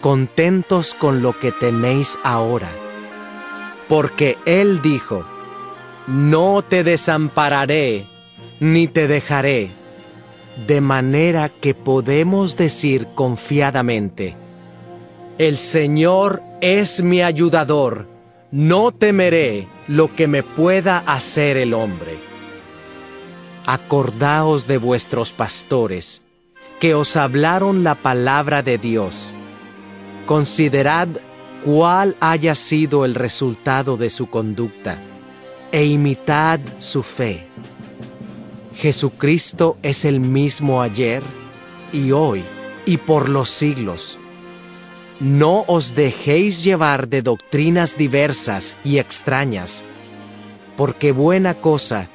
contentos con lo que tenéis ahora. Porque Él dijo, no te desampararé, ni te dejaré, de manera que podemos decir confiadamente, el Señor es mi ayudador, no temeré lo que me pueda hacer el hombre. Acordaos de vuestros pastores, que os hablaron la palabra de Dios. Considerad cuál haya sido el resultado de su conducta, e imitad su fe. Jesucristo es el mismo ayer y hoy y por los siglos. No os dejéis llevar de doctrinas diversas y extrañas, porque buena cosa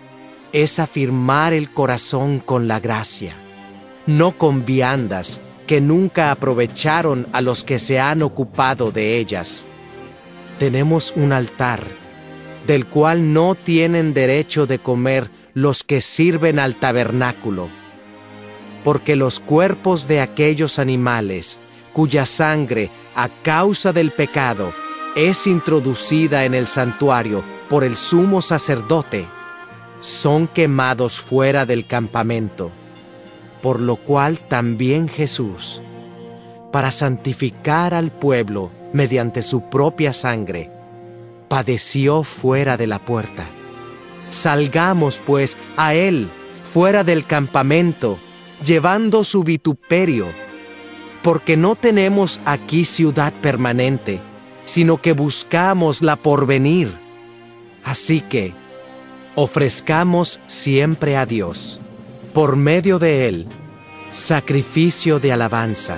es afirmar el corazón con la gracia, no con viandas que nunca aprovecharon a los que se han ocupado de ellas. Tenemos un altar, del cual no tienen derecho de comer los que sirven al tabernáculo, porque los cuerpos de aquellos animales, cuya sangre, a causa del pecado, es introducida en el santuario por el sumo sacerdote, son quemados fuera del campamento, por lo cual también Jesús, para santificar al pueblo mediante su propia sangre, padeció fuera de la puerta. Salgamos pues a él fuera del campamento, llevando su vituperio, porque no tenemos aquí ciudad permanente, sino que buscamos la porvenir. Así que, ofrezcamos siempre a Dios, por medio de Él, sacrificio de alabanza,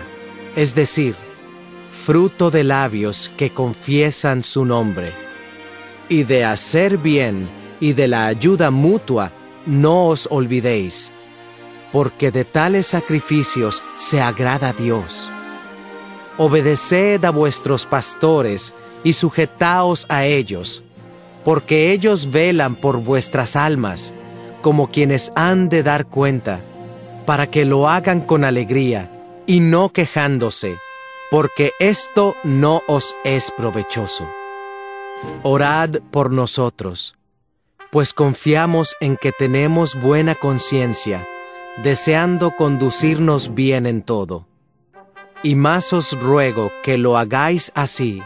es decir, fruto de labios que confiesan su nombre, y de hacer bien y de la ayuda mutua, no os olvidéis porque de tales sacrificios se agrada Dios. Obedeced a vuestros pastores y sujetaos a ellos, porque ellos velan por vuestras almas, como quienes han de dar cuenta, para que lo hagan con alegría y no quejándose, porque esto no os es provechoso. Orad por nosotros, pues confiamos en que tenemos buena conciencia, deseando conducirnos bien en todo. Y más os ruego que lo hagáis así,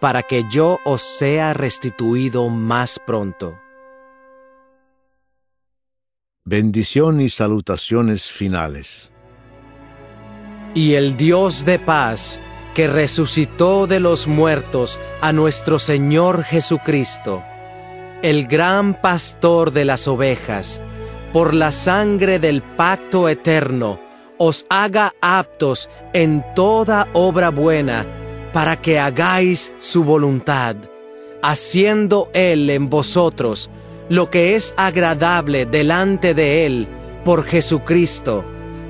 para que yo os sea restituido más pronto. Bendición y salutaciones finales. Y el Dios de paz, que resucitó de los muertos a nuestro Señor Jesucristo, el gran pastor de las ovejas, por la sangre del pacto eterno, os haga aptos en toda obra buena, para que hagáis su voluntad, haciendo Él en vosotros lo que es agradable delante de Él por Jesucristo,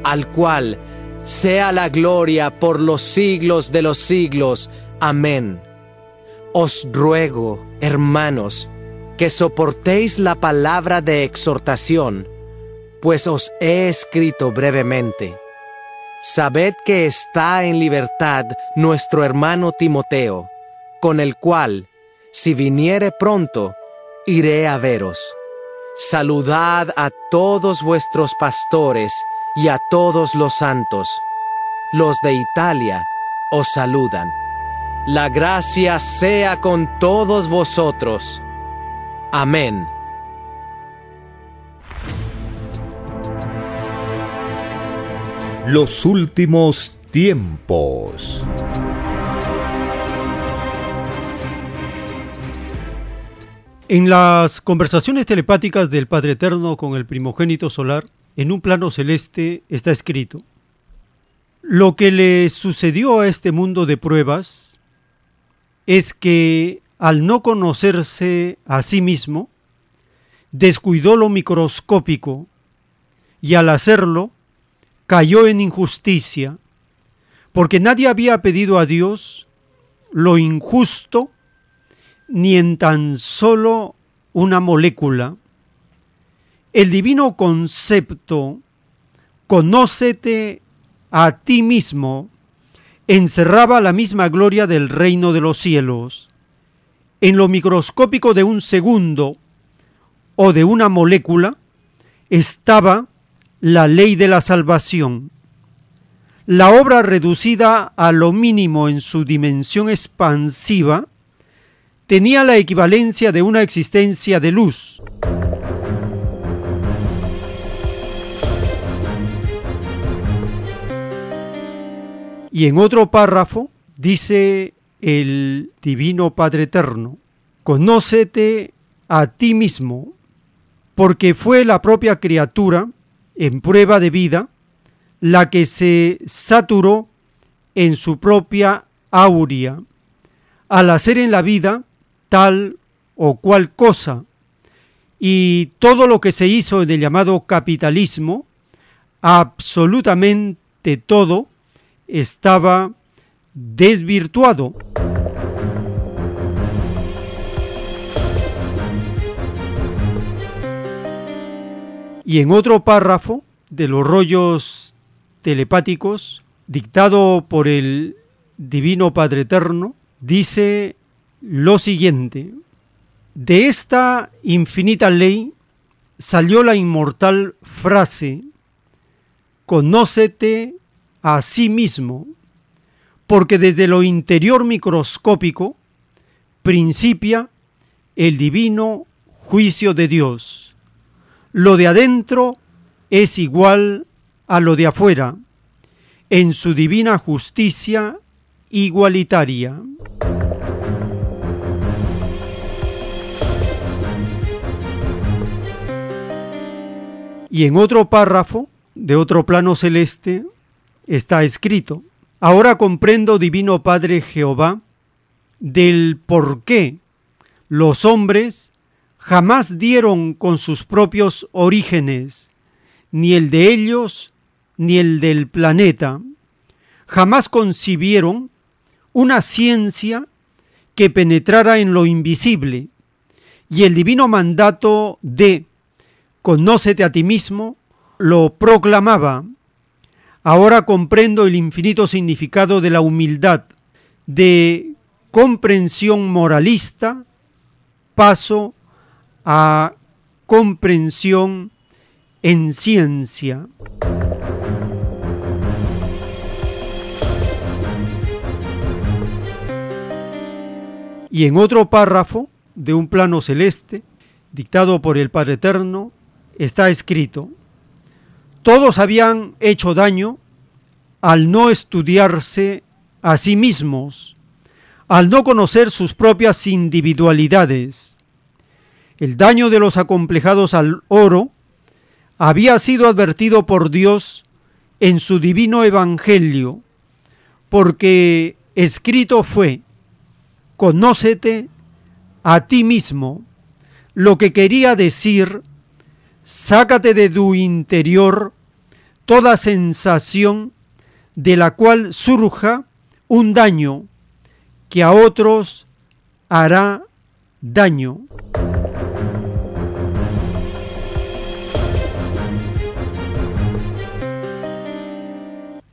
al cual sea la gloria por los siglos de los siglos. Amén. Os ruego, hermanos, que soportéis la palabra de exhortación, pues os he escrito brevemente. Sabed que está en libertad nuestro hermano Timoteo, con el cual, si viniere pronto, iré a veros. Saludad a todos vuestros pastores y a todos los santos. Los de Italia os saludan. La gracia sea con todos vosotros. Amén. Los últimos tiempos. En las conversaciones telepáticas del Padre Eterno con el primogénito solar, en un plano celeste está escrito, lo que le sucedió a este mundo de pruebas es que al no conocerse a sí mismo, descuidó lo microscópico y al hacerlo cayó en injusticia, porque nadie había pedido a Dios lo injusto ni en tan solo una molécula, el divino concepto, conócete a ti mismo, encerraba la misma gloria del reino de los cielos. En lo microscópico de un segundo o de una molécula estaba la ley de la salvación. La obra reducida a lo mínimo en su dimensión expansiva tenía la equivalencia de una existencia de luz. Y en otro párrafo dice el Divino Padre Eterno, conócete a ti mismo, porque fue la propia criatura en prueba de vida la que se saturó en su propia aurea, al hacer en la vida tal o cual cosa, y todo lo que se hizo en el llamado capitalismo, absolutamente todo, estaba desvirtuado. Y en otro párrafo de los rollos telepáticos, dictado por el Divino Padre Eterno, dice lo siguiente, de esta infinita ley salió la inmortal frase, conócete a sí mismo, porque desde lo interior microscópico principia el divino juicio de Dios. Lo de adentro es igual a lo de afuera, en su divina justicia igualitaria. Y en otro párrafo de otro plano celeste está escrito, ahora comprendo, Divino Padre Jehová, del por qué los hombres jamás dieron con sus propios orígenes, ni el de ellos, ni el del planeta, jamás concibieron una ciencia que penetrara en lo invisible, y el divino mandato de conócete a ti mismo lo proclamaba. Ahora comprendo el infinito significado de la humildad, de comprensión moralista, paso a comprensión en ciencia. Y en otro párrafo de un plano celeste, dictado por el Padre Eterno, está escrito, todos habían hecho daño al no estudiarse a sí mismos, al no conocer sus propias individualidades. El daño de los acomplejados al oro había sido advertido por Dios en su divino evangelio, porque escrito fue, conócete a ti mismo, lo que quería decir, sácate de tu interior toda sensación de la cual surja un daño que a otros hará daño.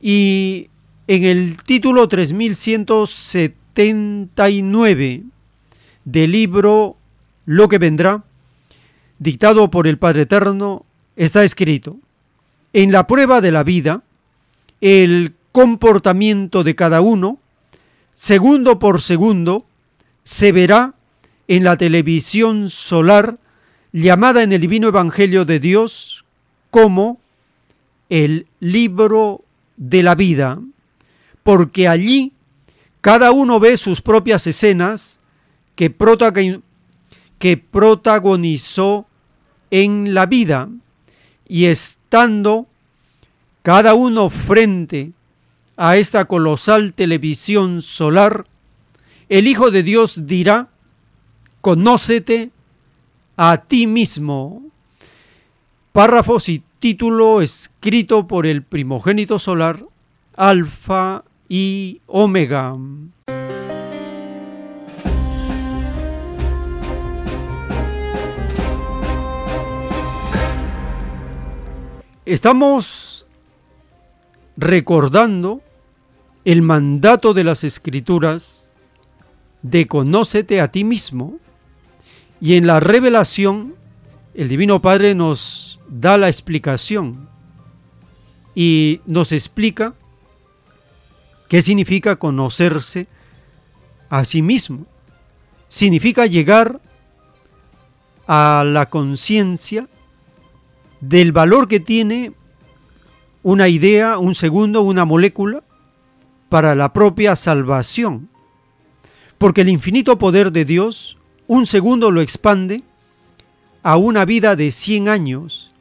Y en el título 3179 del libro Lo que vendrá, dictado por el Padre Eterno, está escrito, en la prueba de la vida, el comportamiento de cada uno, segundo por segundo, se verá en la televisión solar llamada en el Divino Evangelio de Dios como el libro de la vida, porque allí cada uno ve sus propias escenas que, protagonizó en la vida y estando cada uno frente a esta colosal televisión solar, el Hijo de Dios dirá, conócete a ti mismo. Párrafos y título escrito por el primogénito solar, Alfa y Omega. – estamos recordando el mandato de las escrituras de conócete a ti mismo y en la revelación el Divino Padre nos da la explicación y nos explica qué significa conocerse a sí mismo. Significa llegar a la conciencia del valor que tiene una idea, un segundo, una molécula para la propia salvación. Porque el infinito poder de Dios, un segundo lo expande a una vida de 100 años.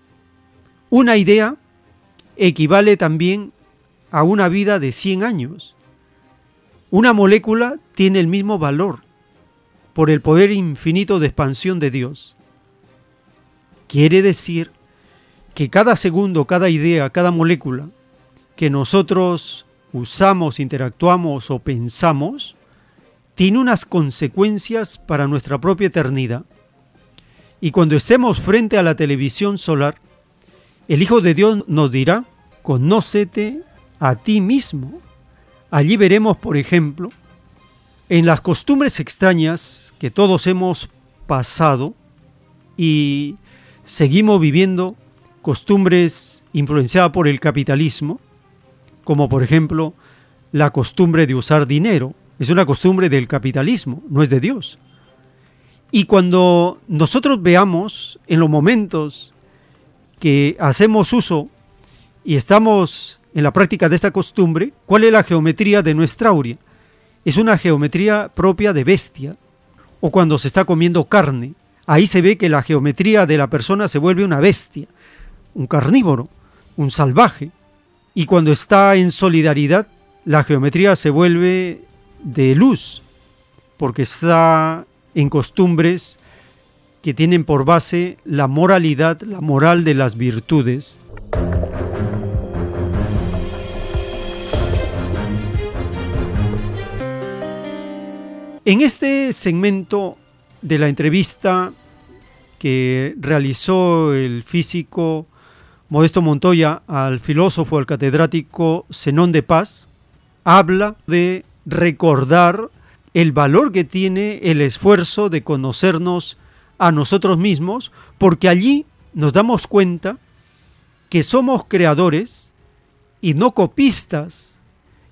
Una idea equivale también a una vida de 100 años. Una molécula tiene el mismo valor por el poder infinito de expansión de Dios. Quiere decir que cada segundo, cada idea, cada molécula que nosotros usamos, interactuamos o pensamos, tiene unas consecuencias para nuestra propia eternidad. Y cuando estemos frente a la televisión solar, el Hijo de Dios nos dirá, conócete a ti mismo. Allí veremos, por ejemplo, en las costumbres extrañas que todos hemos pasado y seguimos viviendo costumbres influenciadas por el capitalismo, como por ejemplo la costumbre de usar dinero. Es una costumbre del capitalismo, no es de Dios. Y cuando nosotros veamos en los momentos que hacemos uso y estamos en la práctica de esta costumbre, cuál es la geometría de nuestra aurea. Es una geometría propia de bestia, o cuando se está comiendo carne. Ahí se ve que la geometría de la persona se vuelve una bestia un carnívoro, un salvaje. Y cuando está en solidaridad, la geometría se vuelve de luz, porque está en costumbres que tienen por base la moralidad, la moral de las virtudes. En este segmento de la entrevista que realizó el físico Modesto Montoya al filósofo, al catedrático Zenón de Paz, habla de recordar el valor que tiene el esfuerzo de conocernos a nosotros mismos, porque allí nos damos cuenta que somos creadores y no copistas.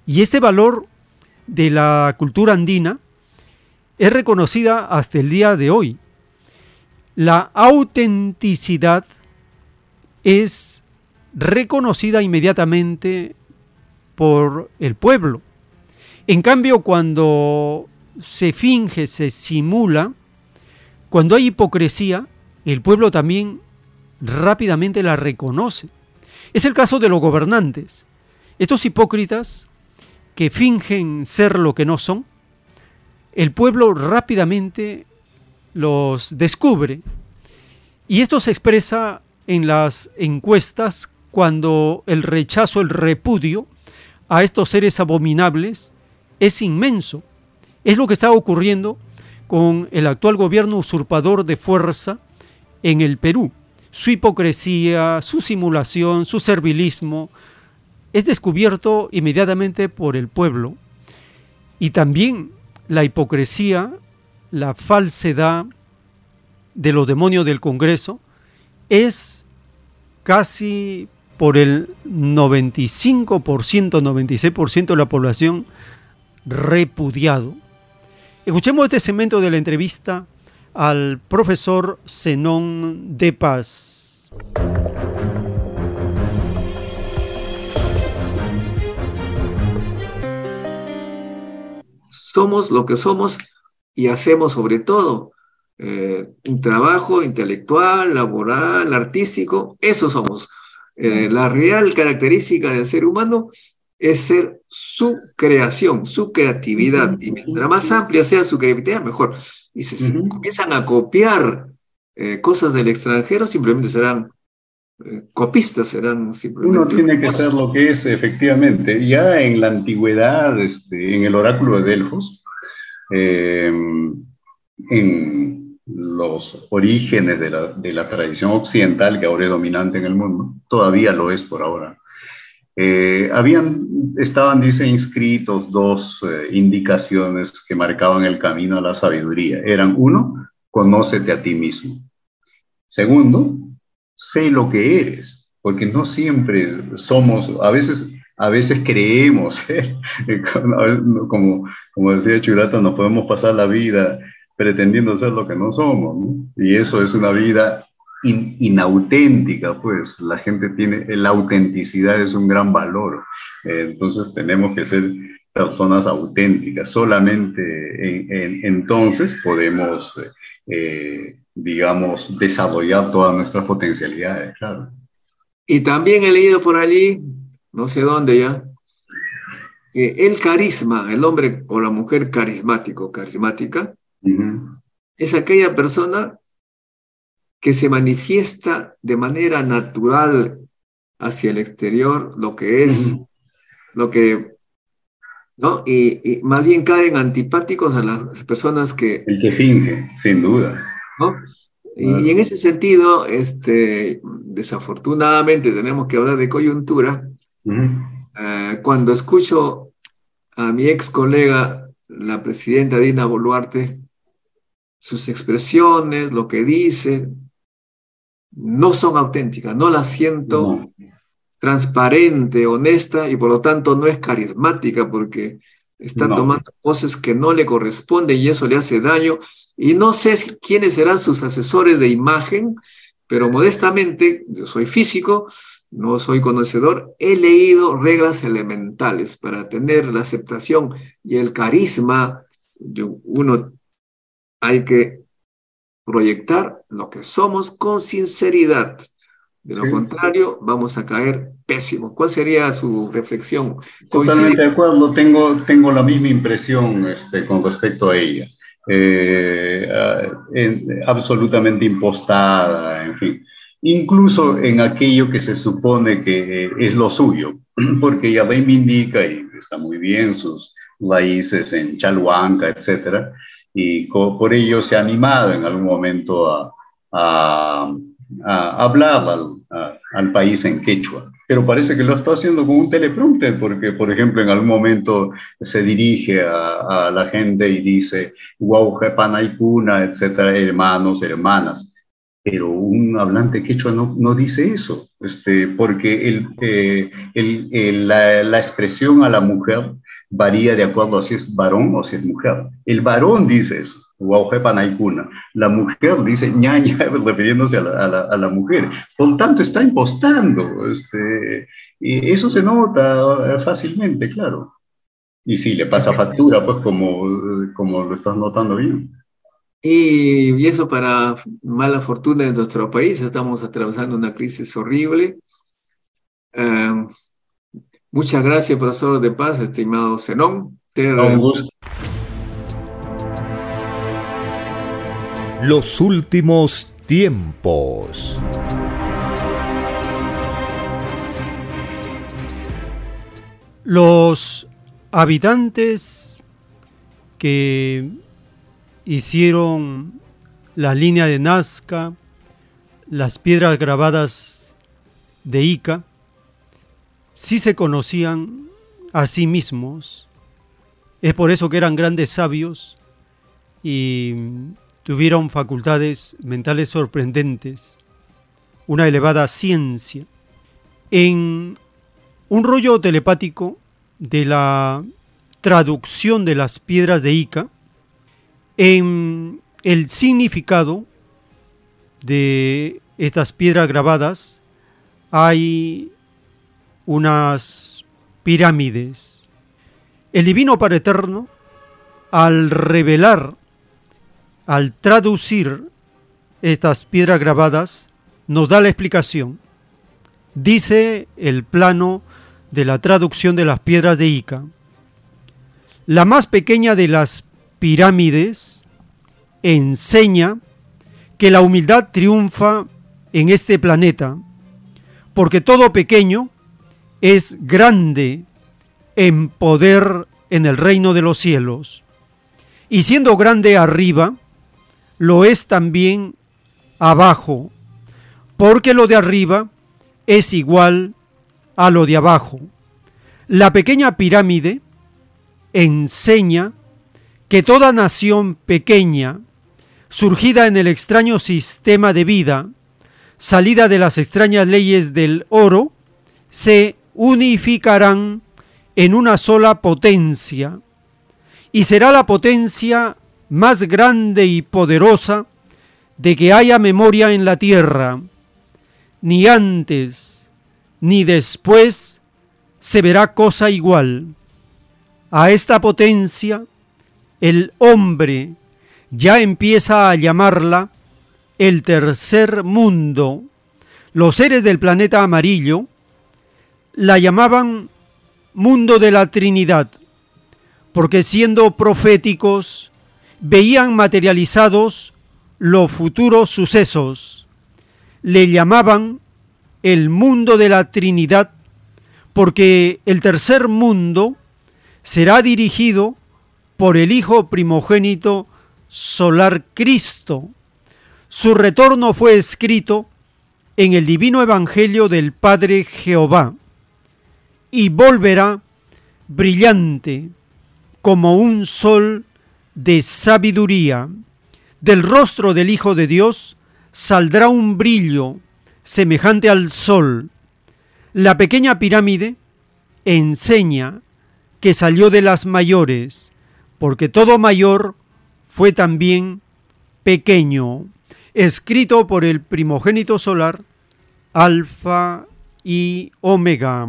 Y este valor de la cultura andina es reconocida hasta el día de hoy. La autenticidad es reconocida inmediatamente por el pueblo. En cambio, cuando se finge, se simula, cuando hay hipocresía, el pueblo también rápidamente la reconoce. Es el caso de los gobernantes. Estos hipócritas que fingen ser lo que no son, el pueblo rápidamente los descubre. Y esto se expresa en las encuestas cuando el rechazo, el repudio a estos seres abominables es inmenso. Es lo que está ocurriendo con el actual gobierno usurpador de fuerza en el Perú. Su hipocresía, su simulación, su servilismo es descubierto inmediatamente por el pueblo. Y también la hipocresía, la falsedad de los demonios del Congreso, es casi por el 95%, 96% de la población repudiado. Escuchemos este segmento de la entrevista al profesor Zenón de Paz. Somos lo que somos y hacemos sobre todo eh, un trabajo intelectual, laboral, artístico, eso somos. Eh, la real característica del ser humano es ser su creación, su creatividad. Y mientras más amplia sea su creatividad, mejor. Y si comienzan a copiar eh, cosas del extranjero, simplemente serán copistas, serán simplemente... Uno tiene que ser lo que es, efectivamente. Ya en la antigüedad, este, en el oráculo de Delfos, en los orígenes de la, de la tradición occidental, que ahora es dominante en el mundo, todavía lo es por ahora. Eh, habían, estaban, dice, inscritos dos eh, indicaciones que marcaban el camino a la sabiduría. Eran, uno, conócete a ti mismo. Segundo, sé lo que eres, porque no siempre somos, a veces, a veces creemos, [laughs] ¿eh? como, como decía Churata, nos podemos pasar la vida pretendiendo ser lo que no somos, ¿no? y eso es una vida inauténtica, pues la gente tiene, la autenticidad es un gran valor, eh, entonces tenemos que ser personas auténticas, solamente entonces podemos, eh, digamos, desarrollar todas nuestras potencialidades, claro. Y también he leído por allí, no sé dónde ya, el carisma, el hombre o la mujer carismático, carismática, es aquella persona que se manifiesta de manera natural hacia el exterior lo que es, lo que, ¿no? Y, más bien caen antipáticos a las personas que... El que finge, sin duda. ¿no? Y, en ese sentido, este, desafortunadamente tenemos que hablar de coyuntura. Eh, cuando escucho a mi ex colega, la presidenta Dina Boluarte, sus expresiones, lo que dice, no son auténticas, no la siento transparente, honesta y por lo tanto no es carismática porque está tomando cosas que no le corresponden y eso le hace daño. Y no sé quiénes serán sus asesores de imagen, pero modestamente, yo soy físico, no soy conocedor, he leído reglas elementales para tener la aceptación y el carisma. Yo, uno hay que proyectar lo que somos con sinceridad. De lo contrario, vamos a caer pésimo. ¿Cuál sería su reflexión? Totalmente de acuerdo, tengo, tengo la misma impresión este, con respecto a ella. Eh, absolutamente impostada, en fin. Incluso en aquello que se supone que es lo suyo, [clears throat] porque ella reivindica, y está muy bien, sus raíces en Chalhuanca, etcétera, y por ello se ha animado en algún momento a, a, hablar al, al, país en quechua. Pero parece que lo está haciendo con un teleprompter, porque, por ejemplo, en algún momento se dirige a, a la gente y dice, wow, panaikuna, etcétera, hermanos, hermanas. Pero un hablante quechua no, no dice eso, este, porque el, eh, el, la, la expresión a la mujer varía de acuerdo a si es varón o si es mujer. El varón dice eso, la mujer dice ñaña, [laughs] refiriéndose a la, a, la, mujer. Por tanto, está impostando. Este, y eso se nota fácilmente, claro. Y sí, le pasa factura, pues como, como lo estás notando bien. Y, y, eso para mala fortuna en nuestro país, estamos atravesando una crisis horrible. Uh, Muchas gracias, profesor de paz, estimado Zenón. Los últimos tiempos. Los habitantes que hicieron la línea de Nazca, las piedras grabadas de Ica, sí se conocían a sí mismos. Es por eso que eran grandes sabios y tuvieron facultades mentales sorprendentes, una elevada ciencia. En un rollo telepático de la traducción de las piedras de Ica, en el significado de estas piedras grabadas hay unas pirámides. El Divino Padre Eterno, al revelar, al traducir estas piedras grabadas, nos da la explicación. Dice el plano de la traducción de las piedras de Ica. La más pequeña de las pirámides enseña que la humildad triunfa en este planeta, porque todo pequeño es grande en poder en el reino de los cielos. Y siendo grande arriba, lo es también abajo, porque lo de arriba es igual a lo de abajo. La pequeña pirámide enseña que toda nación pequeña, surgida en el extraño sistema de vida, salida de las extrañas leyes del oro, se unificarán en una sola potencia, y será la potencia más grande y poderosa de que haya memoria en la tierra. Ni antes ni después se verá cosa igual. A esta potencia el hombre ya empieza a llamarla el tercer mundo. Los seres del planeta amarillo la llamaban mundo de la Trinidad, porque siendo proféticos veían materializados los futuros sucesos. Le llamaban el mundo de la Trinidad, porque el tercer mundo será dirigido por el Hijo primogénito solar Cristo. Su retorno fue escrito en el divino Evangelio del Padre Jehová y volverá brillante como un sol de sabiduría. Del rostro del Hijo de Dios saldrá un brillo semejante al sol. La pequeña pirámide enseña que salió de las mayores, porque todo mayor fue también pequeño, escrito por el primogénito solar, Alfa y Omega.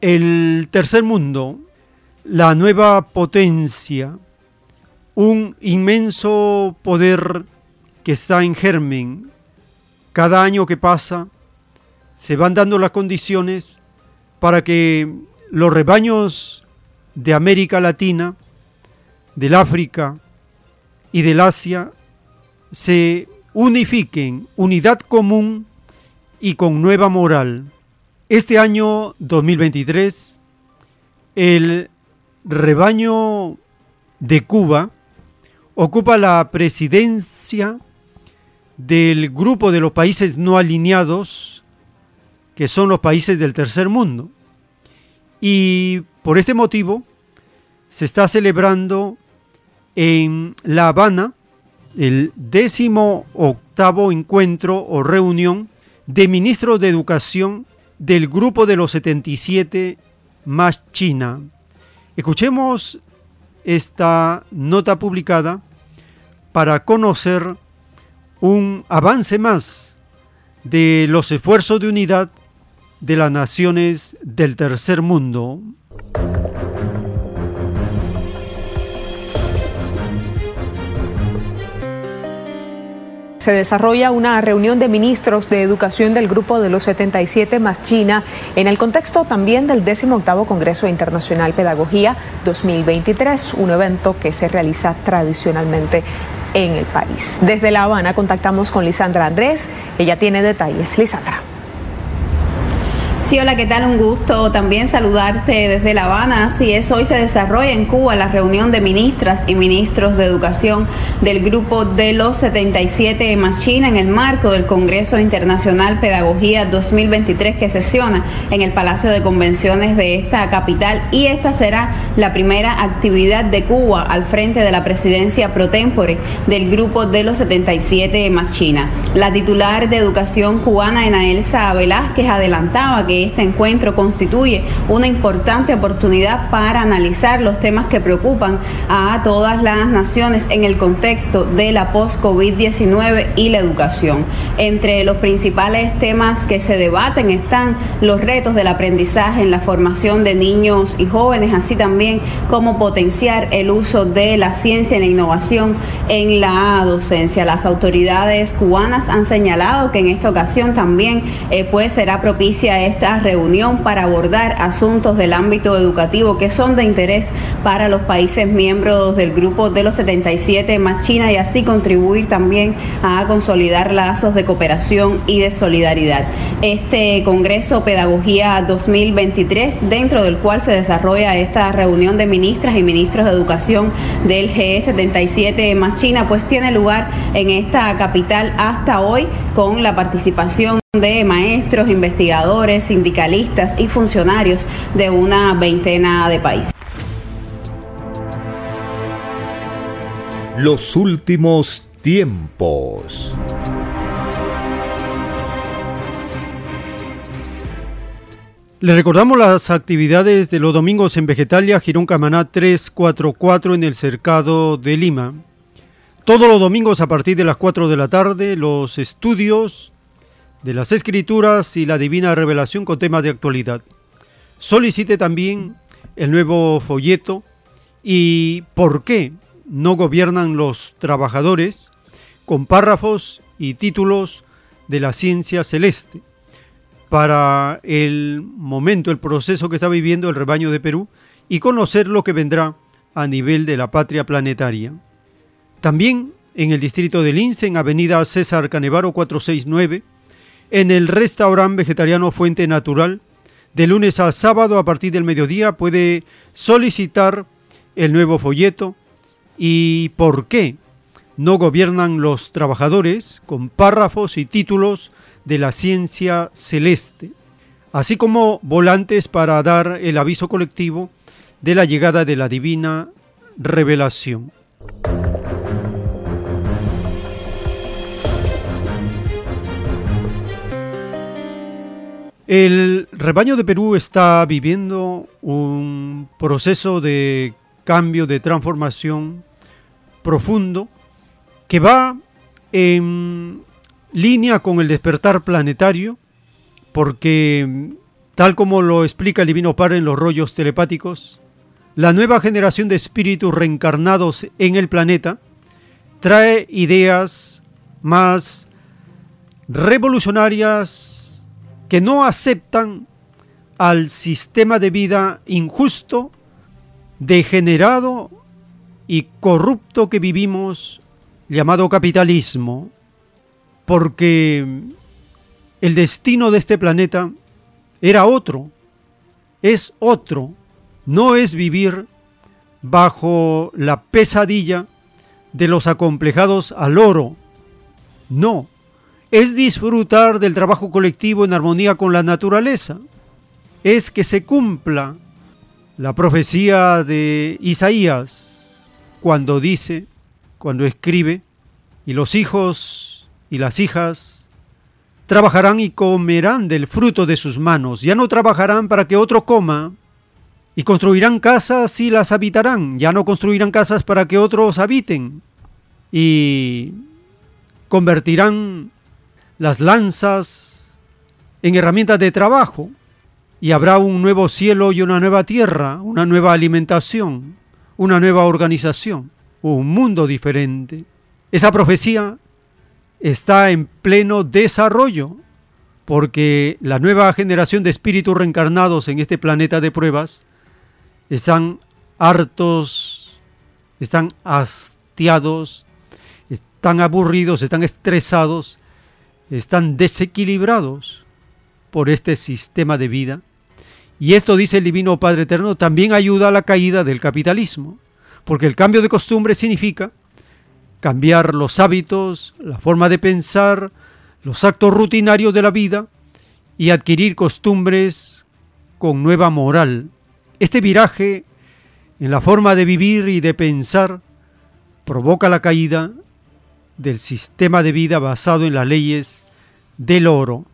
El tercer mundo, la nueva potencia, un inmenso poder que está en germen. Cada año que pasa se van dando las condiciones para que los rebaños de América Latina, del África y del Asia se unifiquen, unidad común y con nueva moral. Este año 2023, el rebaño de Cuba ocupa la presidencia del grupo de los países no alineados, que son los países del tercer mundo. Y por este motivo se está celebrando en La Habana el décimo octavo encuentro o reunión de ministros de educación del grupo de los 77 más China. Escuchemos esta nota publicada para conocer un avance más de los esfuerzos de unidad de las naciones del tercer mundo. Se desarrolla una reunión de ministros de educación del grupo de los 77 más China en el contexto también del 18 Congreso Internacional Pedagogía 2023, un evento que se realiza tradicionalmente en el país. Desde La Habana contactamos con Lisandra Andrés, ella tiene detalles. Lisandra. Sí, hola, ¿qué tal? Un gusto también saludarte desde La Habana. Así es, hoy se desarrolla en Cuba la reunión de ministras y ministros de educación del grupo de los 77 más China en el marco del Congreso Internacional Pedagogía 2023 que sesiona en el Palacio de Convenciones de esta capital y esta será la primera actividad de Cuba al frente de la presidencia pro tempore del grupo de los 77 más China. La titular de educación cubana, Enaelsa Velázquez, adelantaba que este encuentro constituye una importante oportunidad para analizar los temas que preocupan a todas las naciones en el contexto de la post-COVID-19 y la educación. Entre los principales temas que se debaten están los retos del aprendizaje en la formación de niños y jóvenes, así también como potenciar el uso de la ciencia y la innovación en la docencia. Las autoridades cubanas han señalado que en esta ocasión también eh, pues será propicia esta la reunión para abordar asuntos del ámbito educativo que son de interés para los países miembros del grupo de los 77 más China y así contribuir también a consolidar lazos de cooperación y de solidaridad. Este Congreso Pedagogía 2023, dentro del cual se desarrolla esta reunión de ministras y ministros de educación del G77 más China, pues tiene lugar en esta capital hasta hoy con la participación de maestros, investigadores, sindicalistas y funcionarios de una veintena de países. Los últimos tiempos. Le recordamos las actividades de los domingos en Vegetalia, Girón Camaná 344 en el Cercado de Lima. Todos los domingos a partir de las 4 de la tarde, los estudios de las Escrituras y la Divina Revelación con temas de actualidad. Solicite también el nuevo folleto y por qué no gobiernan los trabajadores con párrafos y títulos de la ciencia celeste para el momento, el proceso que está viviendo el rebaño de Perú y conocer lo que vendrá a nivel de la patria planetaria. También en el distrito de Lince, en Avenida César Canevaro 469, en el restaurante vegetariano Fuente Natural, de lunes a sábado a partir del mediodía puede solicitar el nuevo folleto. Y por qué no gobiernan los trabajadores con párrafos y títulos de la ciencia celeste, así como volantes para dar el aviso colectivo de la llegada de la divina revelación. El rebaño de Perú está viviendo un proceso de cambio, de transformación profundo que va en línea con el despertar planetario, porque tal como lo explica el Divino Padre en los rollos telepáticos, la nueva generación de espíritus reencarnados en el planeta trae ideas más revolucionarias que no aceptan al sistema de vida injusto, degenerado y corrupto que vivimos llamado capitalismo porque el destino de este planeta era otro, es otro, no es vivir bajo la pesadilla de los acomplejados al oro, no, es disfrutar del trabajo colectivo en armonía con la naturaleza, es que se cumpla la profecía de Isaías cuando dice, cuando escribe, y los hijos y las hijas trabajarán y comerán del fruto de sus manos. Ya no trabajarán para que otro coma y construirán casas y las habitarán. Ya no construirán casas para que otros habiten y convertirán las lanzas en herramientas de trabajo y habrá un nuevo cielo y una nueva tierra, una nueva alimentación, una nueva organización, un mundo diferente. Esa profecía está en pleno desarrollo, porque la nueva generación de espíritus reencarnados en este planeta de pruebas están hartos, están hastiados, están aburridos, están estresados, están desequilibrados por este sistema de vida. Y esto, dice el Divino Padre Eterno, también ayuda a la caída del capitalismo, porque el cambio de costumbre significa cambiar los hábitos, la forma de pensar, los actos rutinarios de la vida y adquirir costumbres con nueva moral. Este viraje en la forma de vivir y de pensar provoca la caída del sistema de vida basado en las leyes del oro.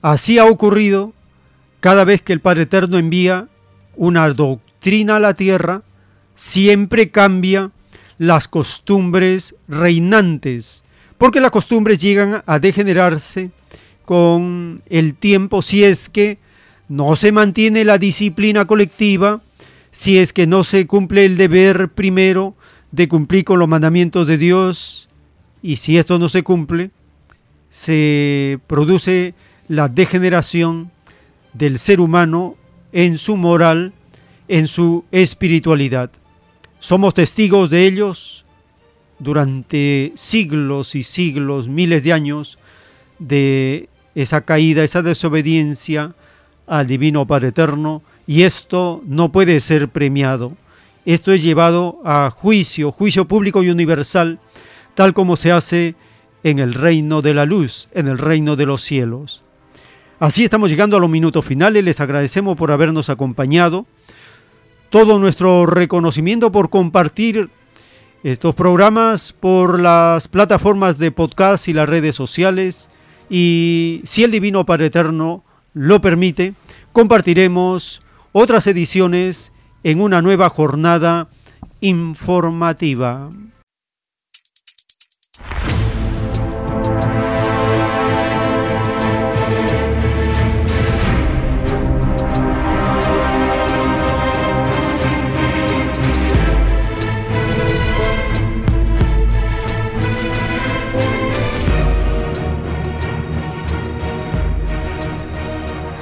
Así ha ocurrido cada vez que el Padre Eterno envía una doctrina a la tierra, siempre cambia las costumbres reinantes, porque las costumbres llegan a degenerarse con el tiempo si es que no se mantiene la disciplina colectiva, si es que no se cumple el deber primero de cumplir con los mandamientos de Dios, y si esto no se cumple, se produce la degeneración del ser humano en su moral, en su espiritualidad. Somos testigos de ellos durante siglos y siglos, miles de años, de esa caída, esa desobediencia al Divino Padre Eterno, y esto no puede ser premiado. Esto es llevado a juicio, juicio público y universal, tal como se hace en el reino de la luz, en el reino de los cielos. Así estamos llegando a los minutos finales, les agradecemos por habernos acompañado, todo nuestro reconocimiento por compartir estos programas por las plataformas de podcast y las redes sociales y si el Divino Padre Eterno lo permite, compartiremos otras ediciones en una nueva jornada informativa.